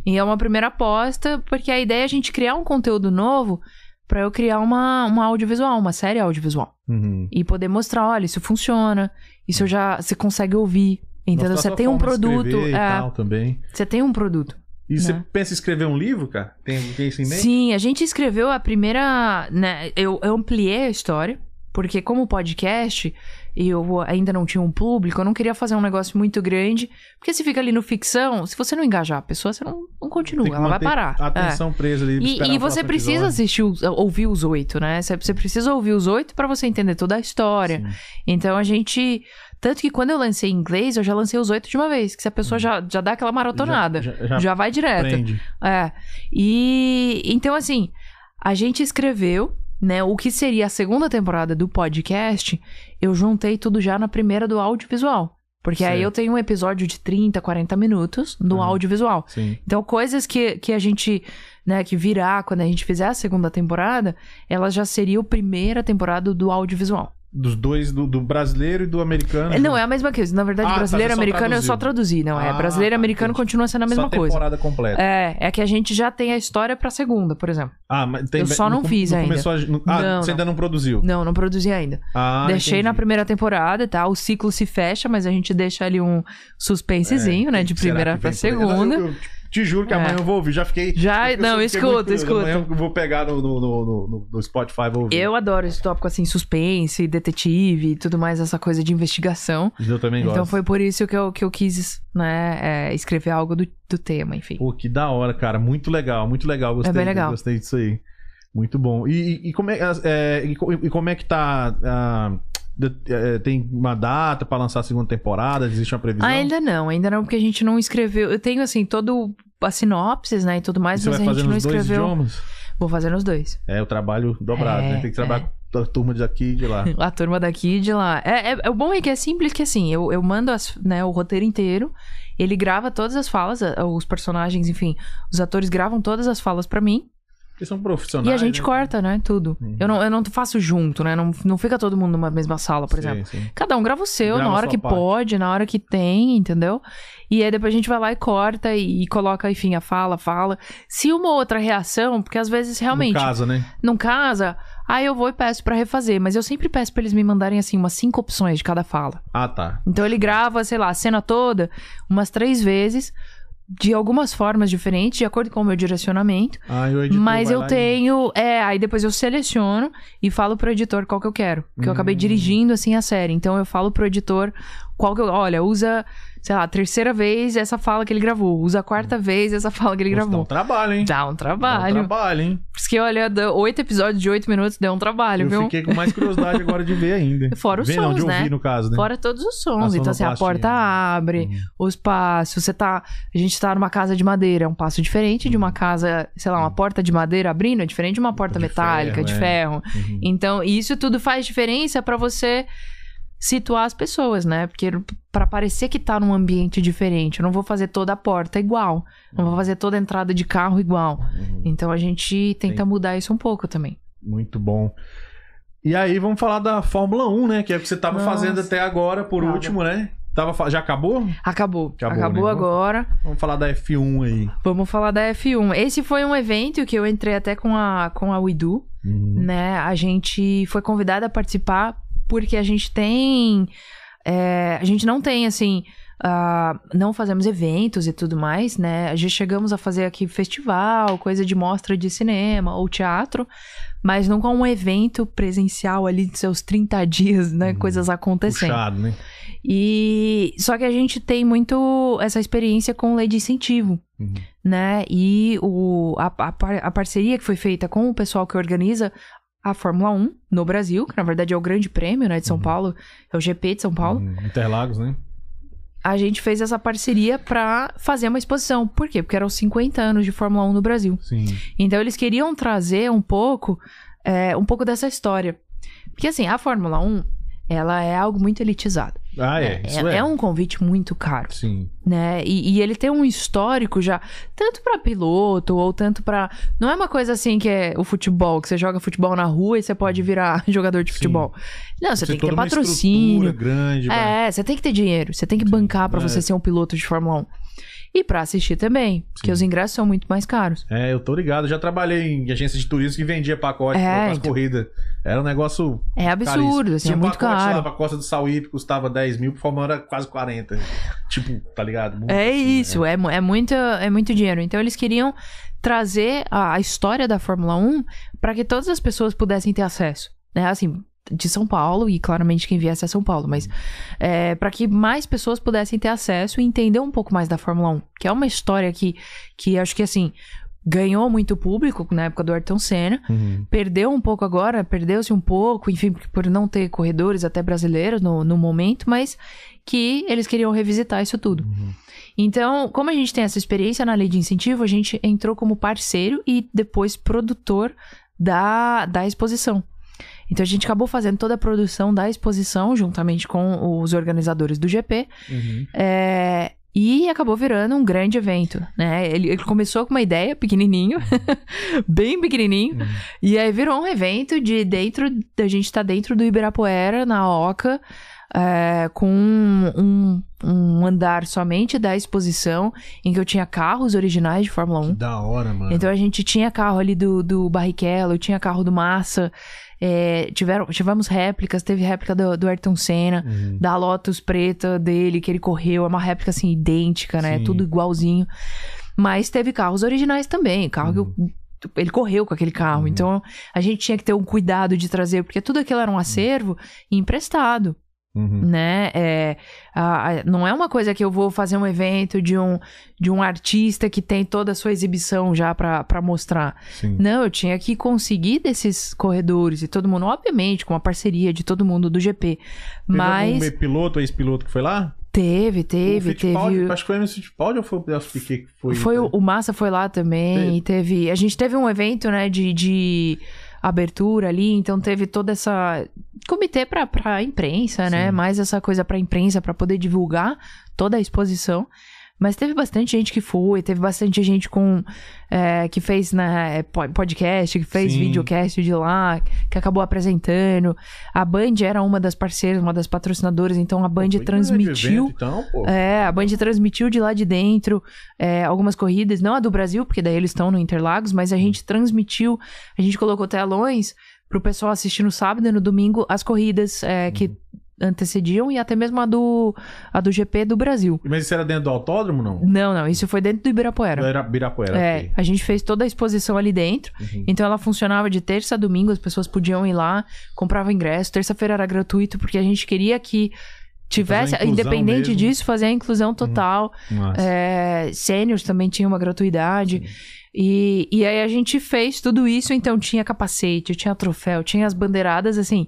E é uma primeira aposta, porque a ideia é a gente criar um conteúdo novo pra eu criar uma, uma audiovisual, uma série audiovisual. Uhum. E poder mostrar, olha, isso funciona, isso eu já. Você consegue ouvir. Entendeu? Você tem um produto. é, também. você tem um produto. E você Né? pensa em escrever um livro, cara? Tem, tem isso em mente? Sim, a gente escreveu a primeira. Né, eu, eu ampliei a história, porque como podcast, e eu ainda não tinha um público, eu não queria fazer um negócio muito grande. Porque se fica ali no ficção, se você não engajar a pessoa, você não, não continua, ela vai parar. A É. atenção presa ali. E, e você precisa episódio. assistir, os- ouvir os oito, né? Você, você precisa ouvir os oito pra você entender toda a história. Sim. Então a gente. Tanto que quando eu lancei em inglês, eu já lancei os oito de uma vez. Que se a pessoa já, já dá aquela maratonada. Já. Já, já, vai direto. prende. É. E então, assim, a gente escreveu, né? O que seria a segunda temporada do podcast, eu juntei tudo já na primeira do audiovisual. Porque aí Certo. eu tenho um episódio de 30, 40 minutos no Uhum. audiovisual. Sim. Então, coisas que, que a gente, né, que virá quando a gente fizer a segunda temporada, ela já seria a primeira temporada do audiovisual. Dos dois, do, do brasileiro e do americano. É, Não, é a mesma coisa. Na verdade, Ah, tá, brasileiro e só americano eu só traduziu. traduzi, não é? Ah, Brasileiro e tá, americano entendi. continua sendo a mesma Só coisa. temporada completa. É, é que a gente já tem a história pra segunda, por exemplo. Ah, mas tem, Eu só não com- fiz ainda. Começou a, no- ah, Não, você não. ainda não produziu? Não, não produzi ainda. Ah, Deixei na entendi. primeira temporada, tá? O ciclo se fecha, mas a gente deixa ali um suspensezinho, né? De primeira pra segunda. Eu, eu te juro que É. amanhã eu vou ouvir. Já fiquei. Já- não, escuta, escuta. Amanhã eu vou pegar no, no, no, no- Spotify e vou ouvir. Eu adoro esse tópico assim, suspense, detetive e tudo mais, essa coisa de investigação. Eu também Então gosto. foi por isso que eu, que eu quis, né, é, escrever algo do, do tema, enfim. Pô, que da hora, cara. Muito legal, muito legal. Gostei, É bem legal. Gostei disso aí. Muito bom. E, e- e como, é, é, e, co- como é que tá. é, tem uma data pra lançar a segunda temporada? Existe uma previsão? Ainda não, ainda não, porque a gente não escreveu. Eu tenho, assim, todo a sinopses, né, e tudo mais, E mas a gente fazer não nos dois escreveu. idiomas? Vou fazer nos dois. É o trabalho dobrado, É, né? Tem que trabalhar com a turma daqui e de lá. A turma daqui e de lá. É, é- é- o bom é que é simples que assim, eu, eu mando as- né, o roteiro inteiro, ele grava todas as falas, os personagens, enfim, os atores gravam todas as falas pra mim Eles são profissionais. e a gente né? corta, né, tudo. Uhum. Eu, não, eu não faço junto, né, não, não fica todo mundo numa mesma sala, por Sim, exemplo. sim. Cada um grava o seu, Grava na hora que parte. pode, na hora que tem, entendeu? E aí depois a gente vai lá e corta e, e coloca, enfim, a fala, fala. Se uma outra reação, porque às vezes realmente No caso, né? não casa, aí eu vou e peço pra refazer. Mas eu sempre peço pra eles me mandarem, assim, umas cinco opções de cada fala. Ah, tá. Então ele grava, sei lá, a cena toda umas três vezes, de algumas formas diferentes, de acordo com o meu direcionamento. Ah, e o editor Mas eu e- tenho. É, aí depois eu seleciono e falo pro editor qual que eu quero. Porque eu acabei Hum. dirigindo, assim, a série. Então eu falo pro editor qual que eu. Olha, usa sei lá, a terceira vez essa fala que ele gravou. Usa a quarta vez essa fala que ele Nossa, Dá um gravou. trabalho, hein? Dá um Dá um trabalho. trabalho, hein? Por isso que, olha, oito episódios de oito minutos deu um trabalho, Eu viu? fiquei com mais curiosidade agora de ver ainda. Fora os Ver, não, sons, de ouvir, né? no caso, né? Fora todos os sons. Então, assim, a porta abre, Uhum. os passos. Você tá. A gente tá numa casa de madeira, é um passo diferente de uma casa, sei lá, uma porta de madeira abrindo, é diferente de uma porta De metálica, ferro, de é. ferro. Uhum. Então, isso tudo faz diferença pra você situar as pessoas, né? Porque pra parecer que tá num ambiente diferente, eu não vou fazer toda a porta igual, não vou fazer toda a entrada de carro igual. Uhum. Então a gente tenta Sim. mudar isso um pouco também. Muito bom. E aí, vamos falar da Fórmula 1, né? Que é o que você tava Nossa. fazendo até agora, por Tava. último, né? Tava, já acabou? Acabou. Acabou, Acabou, né? agora. Vamos falar da F1 aí. Vamos falar da F1. Esse foi um evento que eu entrei até com a com a Widu, Uhum. né? A gente foi convidada a participar porque a gente tem. é, a gente não tem, assim. ah, não fazemos eventos e tudo mais, né? Já chegamos a fazer aqui festival, coisa de mostra de cinema ou teatro, mas nunca um evento presencial ali de seus 30 dias, né? Uhum. Coisas acontecendo. Puxado, né? E só que a gente tem muito essa experiência com lei de incentivo, Uhum. né? E o, a, a, a parceria que foi feita com o pessoal que organiza a Fórmula 1 no Brasil, que na verdade é o grande prêmio né, de São Uhum. Paulo, é o GP de São Paulo. Uhum. Interlagos, né? A gente fez essa parceria pra fazer uma exposição. Por quê? Porque eram 50 anos de Fórmula 1 no Brasil. Sim. Então eles queriam trazer um pouco, é, um pouco dessa história. Porque assim, a Fórmula 1, ela é algo muito elitizado. Ah, é. Isso é. é um convite muito caro. Sim. né? E, e ele tem um histórico já, tanto pra piloto ou tanto pra. Não é uma coisa assim que é o futebol, que você joga futebol na rua e você pode virar jogador de Sim. futebol. Não, você tem que ter patrocínio. grande. É, você tem que ter dinheiro, você tem que bancar pra é. você ser um piloto de Fórmula 1. E pra assistir também, porque Sim. os ingressos são muito mais caros. É, eu tô ligado. Já trabalhei em agência de turismo que vendia pacote É, para as então. corridas. Era um negócio É absurdo, assim, é muito pacote lá caro. pra Costa do Sauípe, custava 10 mil, por Fórmula era quase 40. Tipo, tá ligado? Muito É assim, isso, né? é, é, muito, é muito dinheiro. Então eles queriam trazer a, a história da Fórmula 1 para que todas as pessoas pudessem ter acesso. Né? Assim, de São Paulo, e claramente quem viesse é São Paulo, mas é, para que mais pessoas pudessem ter acesso e entender um pouco mais da Fórmula 1. Que é uma história que, que acho que assim. Ganhou muito público na época do Ayrton Senna, Uhum. perdeu um pouco agora, perdeu-se um pouco, enfim, por não ter corredores até brasileiros no, no momento, mas que eles queriam revisitar isso tudo. Uhum. Então, como a gente tem essa experiência na lei de incentivo, a gente entrou como parceiro e depois produtor da, da exposição. Então a gente acabou fazendo toda a produção da exposição juntamente com os organizadores do GP. Uhum. É, e acabou virando um grande evento, né? Ele, ele começou com uma ideia pequenininho, bem pequenininho, Uhum. e aí virou um evento de dentro, a gente tá dentro do Ibirapuera, na Oca, é, com um, um andar somente da exposição, em que eu tinha carros originais de Fórmula 1. Que da hora, mano. Então a gente tinha carro ali do, do Barrichello, tinha carro do Massa, é, tiveram, tivemos réplicas, teve réplica do, do Ayrton Senna, Uhum. da Lotus preta dele, que ele correu, é uma réplica assim idêntica, né? Sim. Tudo igualzinho. Mas teve carros originais também, carro que eu- ele correu com aquele carro. Uhum. Então a gente tinha que ter um cuidado de trazer, porque tudo aquilo era um acervo emprestado Uhum. né? É, a- a- não é uma coisa que eu vou fazer um evento de um, de um artista que tem toda a sua exibição já pra pra mostrar. Sim. Não, eu tinha que conseguir desses corredores e todo mundo, obviamente, com a parceria de todo mundo do GP. Teve Mas piloto, ex-piloto que foi lá? teve, teve, teve. Acho que foi o Fittipaldi ou foi o Nelson Piquet que foi? Foi o, o Massa foi lá também, e teve. A gente teve um evento, né, de, de abertura ali, então teve toda essa comitê pra, pra imprensa, né? Sim. Mais essa coisa pra imprensa pra poder divulgar toda a exposição. Mas teve bastante gente que foi, teve bastante gente com é, que fez né, po- podcast, que fez Sim. videocast de lá, que acabou apresentando. A Band era uma das parceiras, uma das patrocinadoras, então a Band Pô, transmitiu. evento, então. É, a Band transmitiu de lá de dentro é, algumas corridas, não a do Brasil, porque daí eles estão no Interlagos, mas a gente transmitiu, a gente colocou telões pro pessoal assistir no sábado e no domingo as corridas é, que antecediam e até mesmo a do, a do GP do Brasil. Mas isso era dentro do autódromo, não? Não, não, isso foi dentro do Ibirapuera. Era Birapuera. É, ok. a gente fez toda a exposição ali dentro. Uhum. Então ela funcionava de terça a domingo, as pessoas podiam ir lá, compravam ingresso. Terça-feira era gratuito, porque a gente queria que tivesse, independente mesmo. disso, fazer a inclusão total. Massa. É, sêniors também tinha uma gratuidade. E, e aí a gente fez tudo isso, então tinha capacete, tinha troféu, tinha as bandeiradas, assim.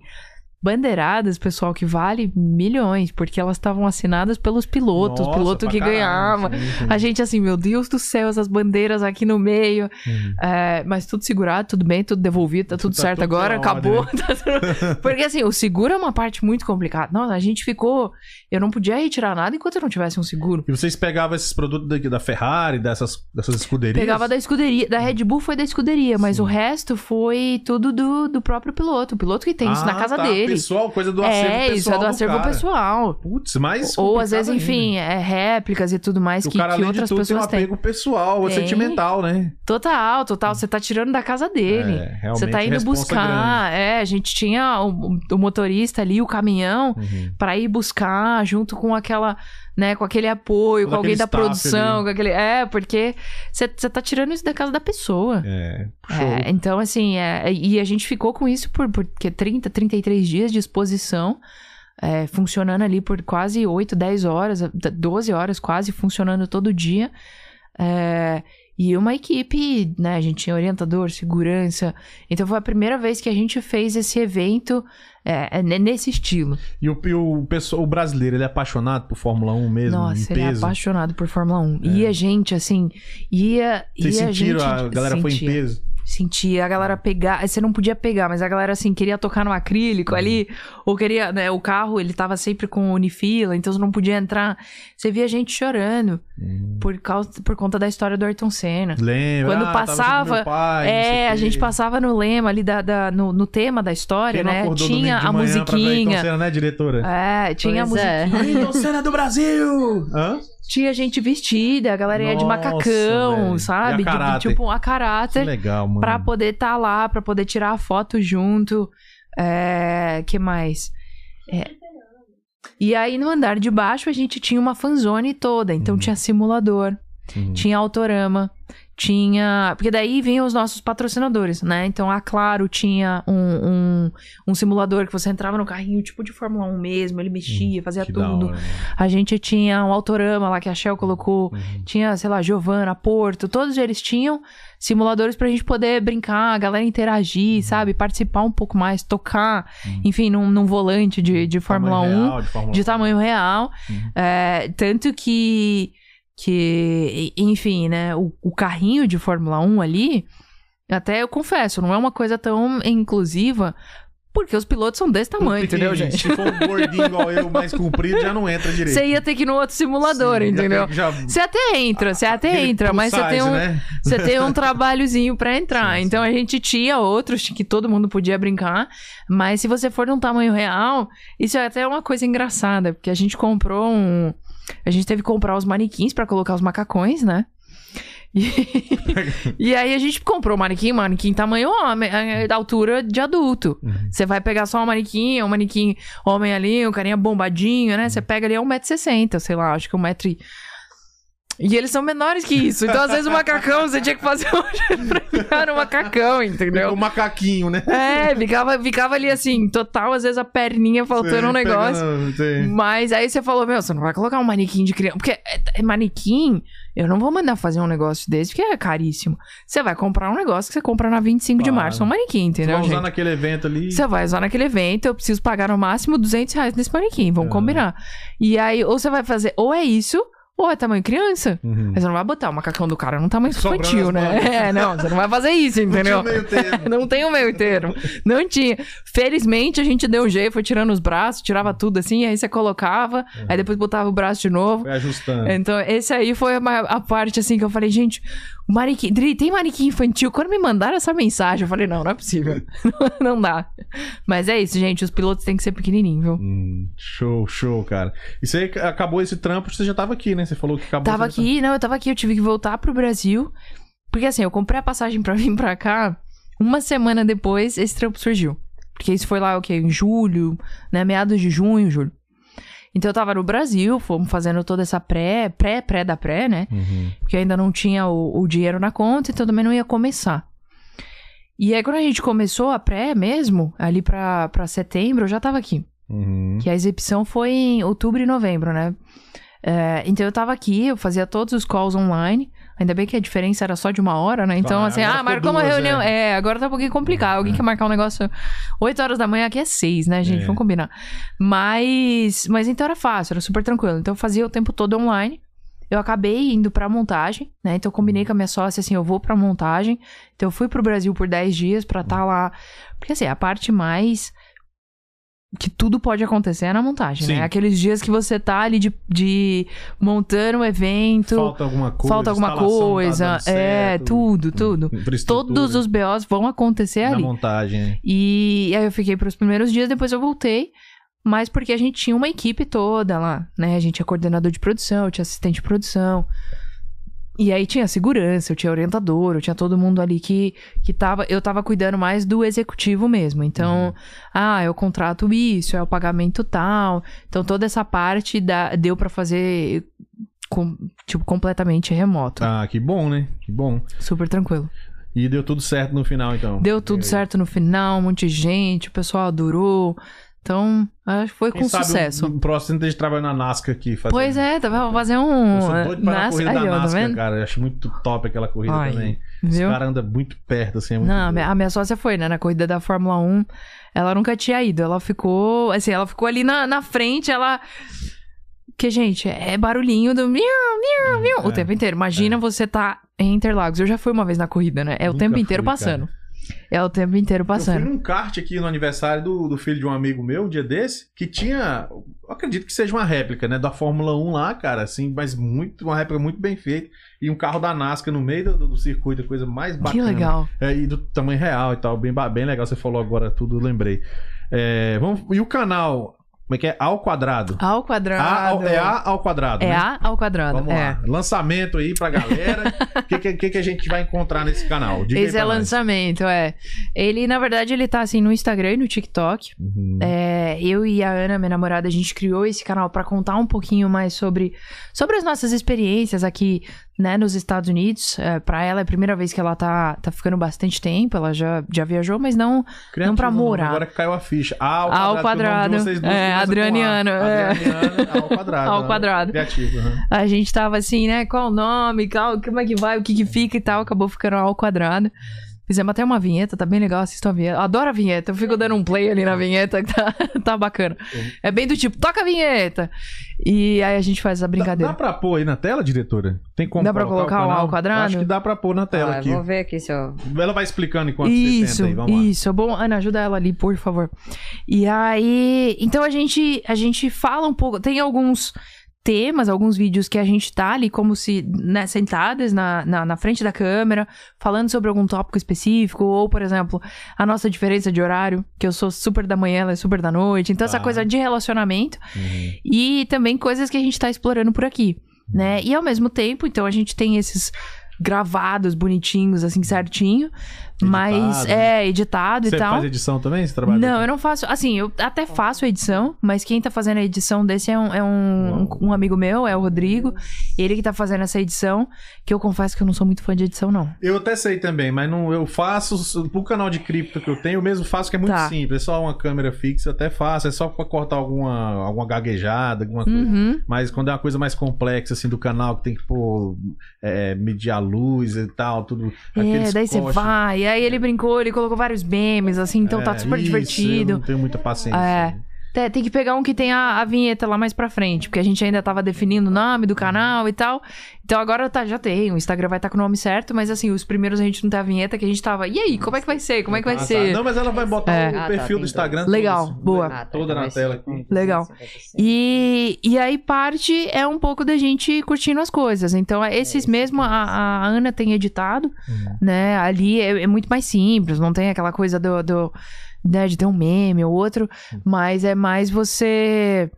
Banderadas, pessoal, que vale milhões, porque elas estavam assinadas pelos pilotos, Nossa, piloto que caralho, ganhava. sim, sim. A gente assim, meu Deus do céu, essas bandeiras aqui no meio. Uhum. É, mas tudo segurado, tudo bem, tudo devolvido, tá tudo Tá certo tudo agora, acabou. ordem, tá tudo- Porque assim, o seguro é uma parte muito complicada. Nossa, a gente ficou. Eu não podia retirar nada enquanto eu não tivesse um seguro. E vocês pegavam esses produtos daqui da Ferrari, dessas, dessas escuderias? Pegava da escuderia. Da Red Bull foi da escuderia, mas Sim. o resto foi tudo do, do próprio piloto. O piloto que tem isso na Ah, casa tá, dele. Pessoal, coisa do acervo é, pessoal. isso é do acervo cara. pessoal. Putz, mas. Ou às vezes, enfim, é réplicas e tudo mais o que, cara, que além outras tudo, um pessoas têm. apego pessoal, Tem. sentimental, né? Total, total. Você tá tirando da casa dele. É, Você tá indo buscar. É, a gente tinha o, o motorista ali, o caminhão, grande. Uhum. pra ir buscar junto com aquela, né, com aquele apoio, Todo com alguém da produção, ali. com aquele. É, porque você tá tirando isso da casa da pessoa. É. É, então, assim, é, e a gente ficou com isso por, por que 30, 33 dias de exposição, é, funcionando ali por quase 8, 10 horas, 12 horas quase, funcionando todo dia. É, e uma equipe, né? A gente tinha orientador, segurança. Então foi a primeira vez que a gente fez esse evento é, é, nesse estilo. E o, e o, pessoal, o brasileiro, ele é apaixonado por Fórmula 1 mesmo? em Nossa, ele é peso? apaixonado por Fórmula 1. E a gente, assim, ia. Vocês ia sentiram? gente, a galera foi em sentia. peso? Sentia a galera pegar, você não podia pegar, mas a galera assim queria tocar no acrílico ali, ou queria, né, o carro, ele tava sempre com unifila, então você não podia entrar. Você via gente chorando por causa por conta da história do Ayrton Senna. Lembra? Quando Ah, passava, meu pai, é, a gente passava no lema ali da, da- no, no tema da história, né? Tinha a manhã pra ver Ayrton musiquinha. Senna, né, diretora? É, tinha Pois a é. musiquinha. Ayrton Senna do Brasil! Hã? Tinha gente vestida, a galera ia de macacão, velho. sabe? De- tipo, a Que caráter. legal, mano. Pra poder estar lá, pra poder tirar a foto junto. É, que mais? É. E aí no andar de baixo a gente tinha uma fanzone toda, então Uhum. tinha simulador, Uhum. tinha autorama, tinha, porque daí vinham os nossos patrocinadores, né? Então a Claro tinha um, um, um simulador que você entrava no carrinho tipo de Fórmula 1 mesmo, ele mexia, fazia Hum, Que da tudo. mano. A gente tinha um autorama lá que a Shell colocou Uhum. tinha, sei lá, Giovana, Porto, todos eles tinham simuladores pra gente poder brincar, a galera interagir, sabe? Participar um pouco mais, tocar, enfim, num, num volante de, de Fórmula 1 Tamanho real, de Fórmula de 1. tamanho real. Uhum. É, tanto que, que, enfim, né, o, o carrinho de Fórmula 1 ali, até eu confesso, não é uma coisa tão inclusiva, porque os pilotos são desse tamanho, entendeu, gente? Se for um gordinho igual eu, mais comprido, já não entra direito. Você ia ter que ir no outro simulador, Sim, já entendeu? tem já- Você até entra, você até aquele entra, mas você tem size, um, né? você tem um trabalhozinho pra entrar. Sim. então a gente tinha outros que todo mundo podia brincar, mas se você for num tamanho real, isso é até uma coisa engraçada, porque a gente comprou um, a gente teve que comprar os manequins pra colocar os macacões, né? E, e aí a gente comprou o manequim, manequim tamanho homem, é, da altura de adulto. Uhum. Você vai pegar só um manequim, um manequim homem ali, um carinha bombadinho, né? Você pega ali é 1,60m, sei lá, acho que 1,60m. E eles são menores que isso. Então, às vezes, o macacão, você tinha que fazer um pra ficar no macacão, entendeu? um macaquinho, né? É, ficava, ficava ali assim, total, às vezes a perninha faltando um Você negócio. pegando, Mas aí você falou, meu, você não vai colocar um manequim de criança. Porque é, é manequim, eu não vou mandar fazer um negócio desse, porque é caríssimo. Você vai comprar um negócio que você compra na 25 de Claro. março, um manequim, Você entendeu, vai usar gente? naquele evento ali. Você vai usar naquele evento, eu preciso pagar no máximo 200 reais nesse manequim, vamos Ah. combinar. E aí, ou você vai fazer, ou é isso, ou é tamanho criança. Uhum. Mas você não vai botar o macacão do cara num tamanho Sobrando infantil, né? É, não, você não vai fazer isso, entendeu? Não tem o meio termo. Não tinha. Felizmente a gente deu um jeito, foi tirando os braços, tirava tudo assim, aí você colocava, aí depois botava o braço de novo. Foi ajustando. Então, esse aí foi a parte assim que eu falei, gente, o manequim. Dri, tem manequim infantil? Quando me mandaram essa mensagem, eu falei, não, não é possível. não dá. Mas é isso, gente. Os pilotos têm que ser pequenininhos, viu? Hum, show, show, cara. E você acabou esse trampo, você já tava aqui, né? Você falou que acabou. Tava aqui, não, eu tava aqui, eu tive que voltar pro Brasil. Porque assim, eu comprei a passagem pra vir pra cá. Uma semana depois, esse trampo surgiu. Porque isso foi lá, o quê? Em julho, né? Meados de junho, julho. Então eu tava no Brasil, fomos fazendo toda essa pré, pré, pré da pré, né? Uhum. Porque ainda não tinha o, o dinheiro na conta, então também não ia começar. E aí, quando a gente começou a pré mesmo, ali pra, pra setembro, eu já tava aqui. Uhum. Que a exibição foi em outubro e novembro, né? É, então eu tava aqui, eu fazia todos os calls online. Ainda bem que a diferença era só de uma hora, né? Então, Ah, assim, ah, marcou uma duas, reunião. é. É. agora tá um pouquinho complicado. Alguém quer marcar um negócio 8 horas da manhã, aqui é 6, né, gente? É. Vamos combinar. Mas, mas então era fácil, era super tranquilo. Então eu fazia o tempo todo online. Eu acabei indo pra montagem, né? Então eu combinei com a minha sócia assim, eu vou pra montagem. Então eu fui pro Brasil por 10 dias pra estar lá. Porque assim, a parte mais que tudo pode acontecer é na montagem, Sim. né? Aqueles dias que você tá ali de, de montando um evento, Falta alguma coisa. falta alguma tá coisa, dando é, certo, tudo, tudo. infraestrutura Todos os BOs vão acontecer na ali. montagem. né? E aí eu fiquei pros primeiros dias, depois eu voltei. Mas porque a gente tinha uma equipe toda lá, né? A gente tinha coordenador de produção, eu tinha assistente de produção. E aí tinha segurança, eu tinha orientador, eu tinha todo mundo ali que, que tava. Eu tava cuidando mais do executivo mesmo. Então, ah, é o contrato isso, é o pagamento tal. Então toda essa parte da, deu pra fazer com- tipo, completamente remoto. Ah, que bom, né? Que bom. Super tranquilo. E deu tudo certo no final, então. Deu tudo certo no final, um monte de gente, o pessoal adorou. Então, acho que foi Quem com sabe sucesso. O, o próximo a gente trabalha na NASCAR aqui. Fazendo. Pois é, tá? Vou fazer um. Eu sou doido para a Nas- corrida da tá NASCAR, vendo? cara. Eu acho muito top aquela corrida Ai, também. Os caras andam muito perto, assim. É muito Não, a doido. minha, a minha sócia foi, né? Na corrida da Fórmula 1. Ela nunca tinha ido. Ela ficou. Assim, ela ficou ali na, na frente, ela. Que, gente, é barulhinho do miau, miau, o É, tempo inteiro. Imagina você tá em Interlagos. Eu já fui uma vez na corrida, né? É o Nunca tempo inteiro fui, passando. É o tempo inteiro Eu fui passando. num kart aqui no aniversário do, do filho de um amigo meu, um dia desse, que tinha. Acredito que seja uma réplica, né? Da Fórmula 1 lá, cara, assim, mas muito, uma réplica muito bem feita. E um carro da NASCAR no meio do, do circuito, coisa mais bacana. Que legal. É, e do tamanho real e tal, bem, bem legal. Você falou agora tudo, lembrei. É, vamos, e o canal, como é que é? Ao quadrado. Ao A quadrado. ao- é A ao quadrado. É né? A ao quadrado. Vamos é. lá. Lançamento aí pra galera. O que, que, que a gente vai encontrar nesse canal? Diga Esse é lançamento, é. Ele, na verdade, ele tá assim no Instagram e no TikTok. Uhum. É, eu e a Ana, minha namorada, a gente criou esse canal pra contar um pouquinho mais sobre, sobre as nossas experiências aqui, né, nos Estados Unidos. É, para ela é a primeira vez que ela tá, tá ficando bastante tempo, ela já, já viajou, mas não. Criativo, pra morar. Agora que caiu a ficha. A ao Ao quadrado. porque o nome de quadrado. duas É. Adrianiano, é. Adrianiano, ao quadrado. Ao né? quadrado. Criativo. uhum. A gente tava assim, né? Qual o nome, qual, como é que vai, o que que fica e tal. Acabou ficando ao quadrado. Fizemos até uma vinheta, tá bem legal, assistam a vinheta. Eu adoro a vinheta, eu fico dando um play ali na vinheta que tá, tá bacana. É bem do tipo, toca a vinheta! E aí a gente faz Dá, brincadeira. dá pra pôr aí na tela, diretora? Tem como Dá pra colocar o ao quadrado? Acho que dá pra pôr na tela Ah, aqui. Vou ver aqui se eu... Ela vai explicando enquanto você Isso, tenta aí. Vamos lá. isso. Bom, Ana, ajuda ela ali, por favor. E aí, então a gente, a gente fala um pouco, tem alguns temas, alguns vídeos que a gente tá ali como se, né, sentadas na, na, na frente da câmera, falando sobre algum tópico específico, ou, por exemplo, a nossa diferença de horário, que eu sou super da manhã, ela é super da noite. Então, essa Tá. coisa de relacionamento Uhum. e também coisas que a gente tá explorando por aqui, né? E ao mesmo tempo, então a gente tem esses gravados bonitinhos assim certinho, mas Editado, é editado Você e tal. faz edição também? Você trabalha Não, eu não faço. Assim, eu até faço edição, mas quem tá fazendo a edição desse é um, é um, um, um amigo meu, é o Rodrigo. Ele que tá fazendo essa edição, que eu confesso que eu não sou muito fã de edição, não. Eu até sei também, mas não, eu faço pro canal de cripto que eu tenho, eu mesmo faço que é muito Tá. simples, é só uma câmera fixa, eu até faço, é só pra cortar alguma, alguma gaguejada, alguma coisa. Uhum. Mas quando é uma coisa mais complexa, assim, do canal, que tem que pôr, é, medir a luz e tal, tudo. É, aqueles daí você vai. E aí ele brincou, ele colocou vários memes, assim, então tá É, super isso, divertido. Eu não tenho muita paciência. É. Tem, tem que pegar um que tem a, a vinheta lá mais pra frente, porque a gente ainda tava definindo o nome do canal e tal. Então agora tá, já tem, o Instagram vai estar com o nome certo, mas assim, os primeiros a gente não tem a vinheta que a gente tava. E aí, como é que vai ser? Como é que vai Ah, tá. ser? Não, mas ela vai botar É. o Ah, tá, perfil tem do Instagram. Legal, todo, boa. Ah, tá, Toda na tela aqui. Legal. 256. E, e aí parte é um pouco da gente curtindo as coisas. Então, é esses mesmo, a, a Ana tem editado, Uhum. né? Ali é, é muito mais simples, não tem aquela coisa do, do né, de ter um meme ou outro, mas é mais você.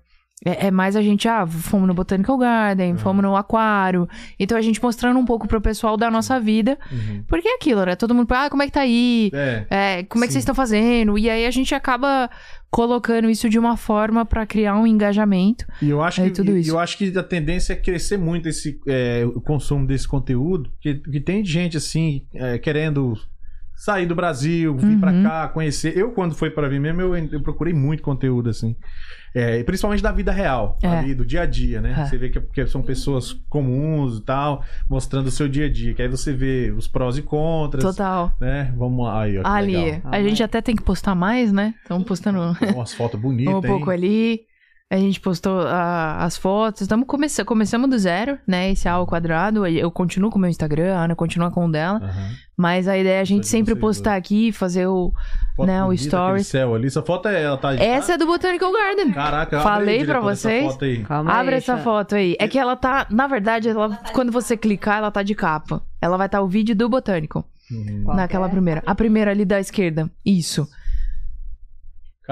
É, é mais a gente, ah, fomos no Botanical Garden, fomos no aquário. Então a gente mostrando um pouco pro pessoal da nossa vida. Uhum. Porque é aquilo, né? Todo mundo, ah, como é que tá aí? É. É, como é que Sim. vocês estão fazendo? E aí a gente acaba colocando isso de uma forma pra criar um engajamento. E eu acho É que tudo isso. eu acho que a tendência é crescer muito esse é, o consumo desse conteúdo, que, que tem gente assim é, querendo sair do Brasil, vir pra Uhum. cá, conhecer. Eu, quando foi pra vir mesmo, eu, eu procurei muito conteúdo, assim. É, principalmente da vida real, É. ali, do dia a dia, né? É. Você vê que, que são pessoas comuns e tal, mostrando o seu dia a dia. Que aí você vê os prós e contras, Total. né? Vamos lá, aí, ó. Ali, legal. a gente até tem que postar mais, né? Estamos postando Umas fotos bonitas, um pouco hein? ali. A gente postou ah, as fotos. Estamos começando, começamos do zero, né? Esse A ao quadrado. Eu continuo com o meu Instagram, a Ana continua com o dela. Aham. Mas a ideia é a gente sempre vocês postar aqui, fazer o. Foto Né, o stories. céu ali. Essa foto é ela, tá? Essa é do Botanical Garden. Caraca, Falei aí, pra essa vocês. foto aí. Calma Abre aí, essa foto aí. É que ela tá. Na verdade, ela, quando você clicar, ela tá de capa. Ela vai estar o vídeo do Botânico. Uhum. Naquela que é? primeira. A primeira ali da esquerda. Isso.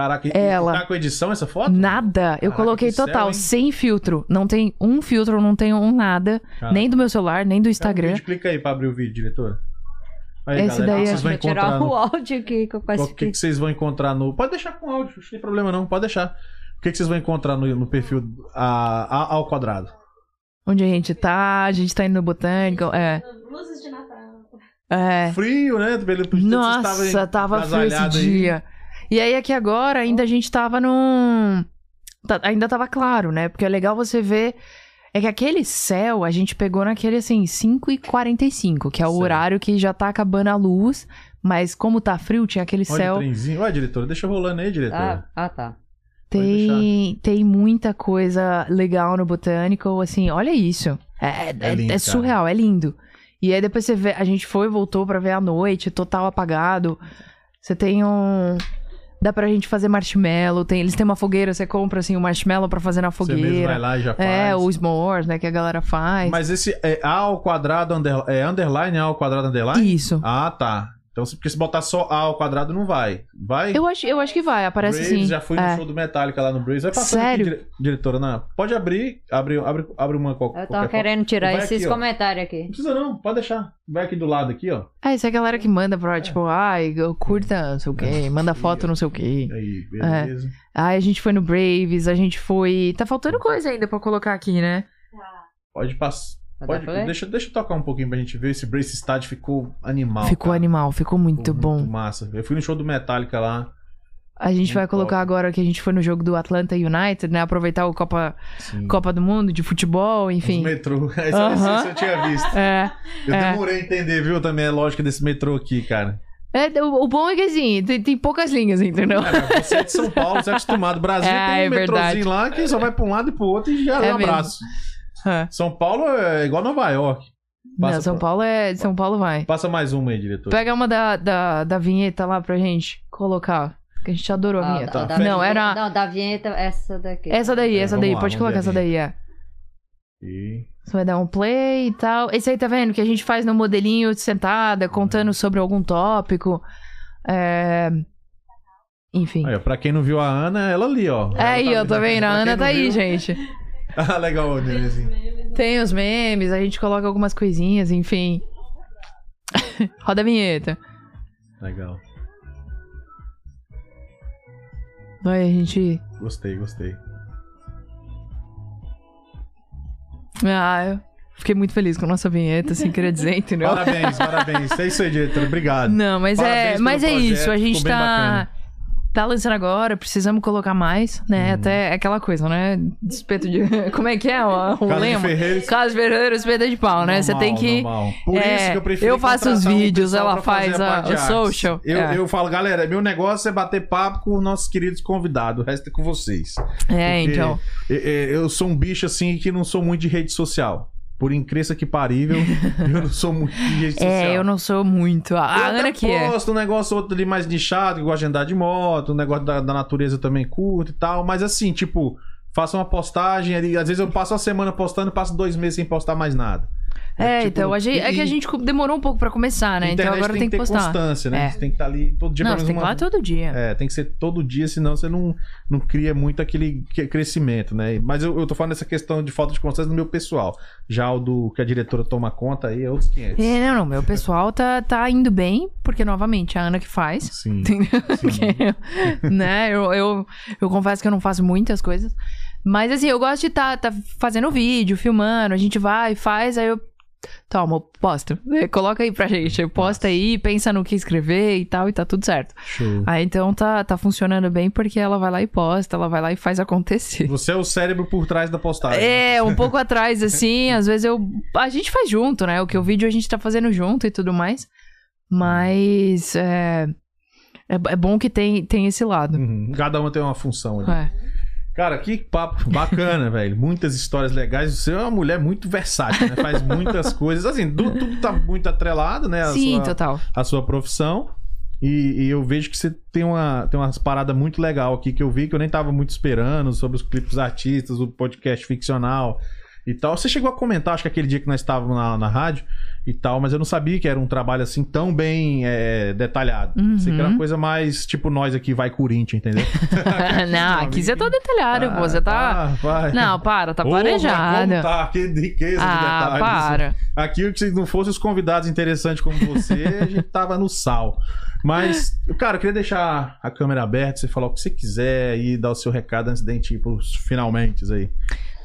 Caraca, Ela. tá com edição essa foto? Nada. Eu Caraca, coloquei que céu, total, hein? sem filtro. Não tem um filtro, não tem um nada. Caraca. Nem do meu celular, nem do o Instagram. vídeo, clica aí pra abrir o vídeo, diretora. Aí, Esse galera, daí é- vocês vão eu tirar encontrar o no... áudio aqui que eu quase O que, que vocês vão encontrar no... Pode deixar com áudio, não tem problema não, pode deixar. O que, que vocês vão encontrar no, no perfil a, a- ao quadrado? Onde a gente tá, a gente tá indo no Botânico. É. Luzes de Natal. É. Frio, né? Nossa, vocês estavam tava frio esse agasalhados aí. E aí aqui agora ainda a gente tava num. tá- ainda tava claro, né? Porque é legal você ver. É que aquele céu a gente pegou naquele assim, 5h45, que é o Certo. horário que já tá acabando a luz. Mas como tá frio, tinha aquele Olha céu. o trenzinho. Diretora, deixa rolando aí, diretora. Ah, ah, tá. Tem, tem muita coisa legal no Botânico, assim, olha isso. É, é, É lindo, é surreal, é lindo. E aí depois você vê, a gente foi, voltou pra ver à noite, total apagado. Você tem um. Dá pra gente fazer marshmallow, tem, eles têm uma fogueira, você compra assim o marshmallow pra fazer na Você mesmo vai fogueira. lá e já faz. É, o s'mores, né, que a galera faz. Mas esse é A ao quadrado, under, é underline A ao quadrado, underline? Isso. Ah, tá. Então, se- porque se botar só A ao quadrado, não vai. Vai? Eu acho, eu acho que vai, aparece Braves, assim. já fui no é. show do Metallica lá no Braves. Vai passando Sério? aqui, dire- diretora, Ana. Pode abrir, abre, abre, abre uma qual, Eu tava querendo tirar Vai esses aqui, comentários aqui. Não precisa não, pode deixar. Vai aqui do lado aqui, ó. Ah, isso é a galera que manda pra, tipo, ai, eu curta, não sei o quê, manda foto, não sei o quê. Aí, beleza. Ai, a gente foi no Braves, a gente foi. Tá faltando coisa ainda pra colocar aqui, né? Pode passar. Vai Pode, deixa, deixa eu tocar um pouquinho pra gente ver. Esse Brace estádio ficou animal. ficou cara. animal, ficou muito Ficou bom. Muito massa. Eu fui no show do Metallica lá. A gente vai Muito colocar top. agora que a gente foi no jogo do Atlanta United, né? Aproveitar o Copa, Sim. Copa do Mundo de futebol, Os enfim. metrô. Esse, esse eu tinha visto. É, Eu É. demorei a entender, viu, também a lógica desse metrô aqui, cara. é, o, o bom é que assim, tem, tem poucas linhas, entendeu? Cara, você é de São Paulo, você é acostumado. Brasil É, tem um é metrôzinho lá que só vai pra um lado e pro outro e já É dá um mesmo. É. São Paulo é igual Nova York. Passa Não, São pra- Paulo é. São Paulo vai. Passa mais uma aí, diretor. Pega uma da, da, da vinheta lá pra gente colocar. Que a gente adorou a Ah, vinheta. da- Não, era. Não, da vinheta, essa daqui. Essa daí, É, essa daí. lá, Pode colocar essa daí, é. E... Você vai dar um play e tal. Esse aí tá vendo? Que a gente faz no modelinho sentada, contando sobre algum tópico. É... Enfim. Aí, pra quem não viu a Ana, ela ali, ó. É aí, Ela ó, tá vendo? A Ana tá aí, viu- gente. Ah, legal, o assim. Tem os memes, a gente coloca algumas coisinhas, enfim. Roda a vinheta. Legal. Vai, a gente. Gostei, gostei. Ah, eu fiquei muito feliz com a nossa vinheta, assim, queria dizer, entendeu? Parabéns, parabéns. É isso aí, diretor. Obrigado. Não, mas Parabéns é, mas é projeto, isso. A gente tá, bacana. Tá lançando agora, precisamos colocar mais, né? Uhum. Até aquela coisa, né? Despeito de. Como é que é o, o Casa lema? Ferreira. Caso Ferreira, espeto de pau, né? Você tem que. normal. Por é, isso que eu prefiro eu faço os um vídeos, pessoal ela faz a- de o social. Eu, É. eu falo, galera, meu negócio é bater papo com nossos queridos convidados. O resto é com vocês. É, Porque então. Eu, eu sou um bicho assim que não sou muito de rede social. Por incrível que parível, eu não sou muito de rede social. É, eu não sou muito. A, Eu Ana que é. posto um negócio outro ali mais nichado, que gosta de andar de moto, um negócio da, da natureza também curto e tal. Mas assim, tipo, faço uma postagem ali. Às vezes eu passo uma semana postando e passo dois meses sem postar mais nada. É, tipo, então, a gente, é e- que a gente demorou um pouco pra começar, né? Então agora tem que ter postar. constância, né? É. Você tem que estar ali todo dia Não, você tem que ir menos lá uma- todo dia. É, tem que ser todo dia, senão você não, não cria muito aquele que- crescimento, né? Mas eu, eu tô falando dessa questão de falta de constância no meu pessoal. Já o do que a diretora toma conta aí é outros 500. É, não, não, meu pessoal tá, tá indo bem, porque novamente a Ana que faz. Sim. Entendeu? Porque, né, eu, eu, eu confesso que eu não faço muitas coisas. Mas assim, eu gosto de estar tá, tá fazendo vídeo, filmando, a gente vai, faz, aí eu toma, posta. É, Coloca aí pra gente. Posta aí, pensa no que escrever e tal, e tá tudo certo. Show. Aí então tá, tá funcionando bem porque ela vai lá e posta, ela vai lá e faz acontecer. Você é o cérebro por trás da postagem. É, um pouco atrás, assim, às vezes eu. A gente faz junto, né? O que o vídeo a gente tá fazendo junto e tudo mais. Mas é. É, é bom que tem, tem esse lado. Uhum. Cada uma tem uma função. ali. É. Cara, que papo bacana, velho. Muitas histórias legais. Você é uma mulher muito versátil, né? Faz muitas coisas. Assim, tu- tudo tá muito atrelado, né? A Sim, sua, total. a sua profissão. E, e eu vejo que você tem, uma, tem umas paradas muito legal aqui que eu vi que eu nem tava muito esperando sobre os clipes artistas, o podcast ficcional e tal. Você chegou a comentar, acho que aquele dia que nós estávamos na, na rádio e tal, mas eu não sabia que era um trabalho assim tão bem é, detalhado. Uhum. Pensei que era uma coisa mais tipo nós aqui, vai Corinthians, entendeu? não, aqui você tá detalhado, pô. Você tá. Ah. Não, para, tá planejado. contar, que riqueza de Ah, detalhes. para. Aqui, se não fossem os convidados interessantes como você, a gente tava no sal. Mas, cara, eu queria deixar a câmera aberta, você falar o que você quiser e dar o seu recado antes de ir pros finalmente aí.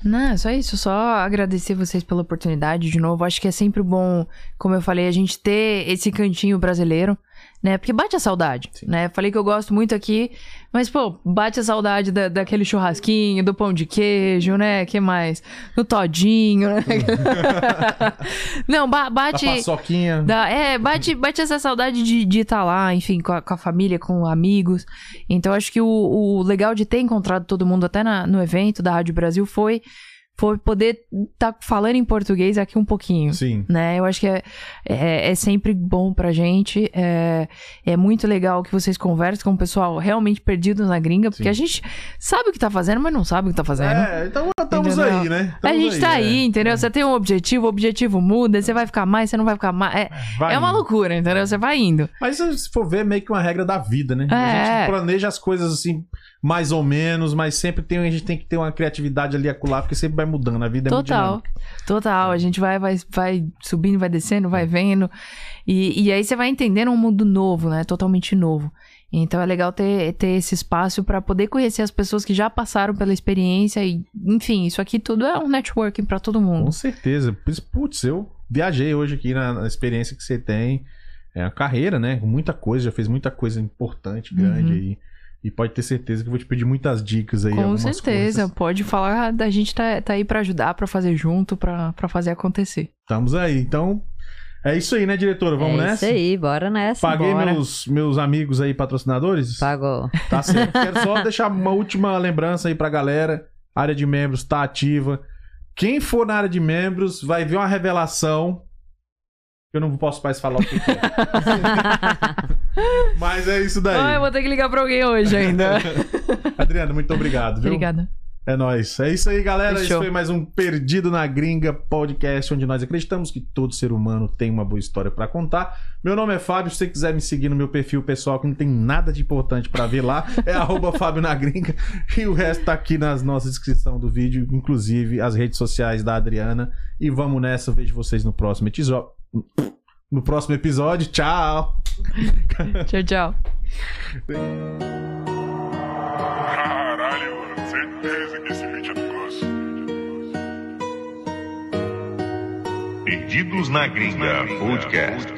Não, é só isso, só agradecer vocês pela oportunidade de novo. Acho que é sempre bom, como eu falei, a gente ter esse cantinho brasileiro, né? Porque bate a saudade, Sim. né? Falei que eu gosto muito aqui, mas, pô, bate a saudade da, daquele churrasquinho, do pão de queijo, né? que mais? Do todinho, né? Não, ba- bate... paçoquinha. Dá- é, bate, bate essa saudade de estar lá, enfim, com a, com a família, com amigos. Então, acho que o, o legal de ter encontrado todo mundo até na- no evento da Rádio Brasil foi, foi poder estar falando em português aqui um pouquinho. Sim. Né? Eu acho que é, é, é sempre bom pra gente. É, é muito legal que vocês conversem com o pessoal realmente perdido na gringa, porque Sim. a gente sabe o que tá fazendo, mas não sabe o que tá fazendo. É, então estamos aí, né? a Estamos gente tá aí, é. entendeu? Você tem um objetivo, o objetivo muda, você vai ficar mais, você não vai ficar mais. É, Vai é uma loucura, entendeu? Você vai indo. Mas se for ver, é meio que uma regra da vida, né? A É. gente planeja as coisas assim, mais ou menos, mas sempre tem, a gente tem que ter uma criatividade ali acolá, porque sempre vai mudando. A vida é muito Total. dinâmica. Total. A gente vai, vai, vai subindo, vai descendo, vai vendo. E, e aí você vai entendendo um mundo novo, né? Totalmente novo. Então é legal ter, ter esse espaço pra poder conhecer as pessoas que já passaram pela experiência. E, enfim, isso aqui tudo é um networking pra todo Com mundo. certeza. Putz, eu viajei hoje aqui na, na experiência que você tem. É a carreira, né? Muita coisa, já fez muita coisa importante, grande Uhum. aí. E pode ter certeza que eu vou te pedir muitas dicas aí. Com certeza. coisas. Pode falar, a gente tá, tá aí pra ajudar, pra fazer junto, pra, pra fazer acontecer. Estamos aí. Então, é isso aí, né, diretora? Vamos é nessa? isso aí, bora nessa. Paguei Bora. meus, meus amigos aí, patrocinadores? Pagou. Tá certo. Quero só deixar uma última lembrança aí pra galera. A área de membros tá ativa. Quem for na área de membros vai ver uma revelação. Eu não posso mais falar o que que é. Mas é isso daí. Ah, eu vou ter que ligar pra alguém hoje ainda. Adriano, muito obrigado, viu? Obrigada. É nóis. É isso aí, galera. Esse Fechou. foi mais um Perdido na Gringa podcast, onde nós acreditamos que todo ser humano tem uma boa história pra contar. Meu nome é Fábio. Se você quiser me seguir no meu perfil pessoal, que não tem nada de importante pra ver lá, é arroba Fábio na Gringa. E o resto tá aqui nas nossas descrição do vídeo, inclusive as redes sociais da Adriana. E vamos nessa. Vejo vocês no próximo episódio. No próximo episódio. Tchau! Tchau, tchau. Caralho, mano, certeza que esse vídeo é do gosto. Perdidos na Gringa Podcast.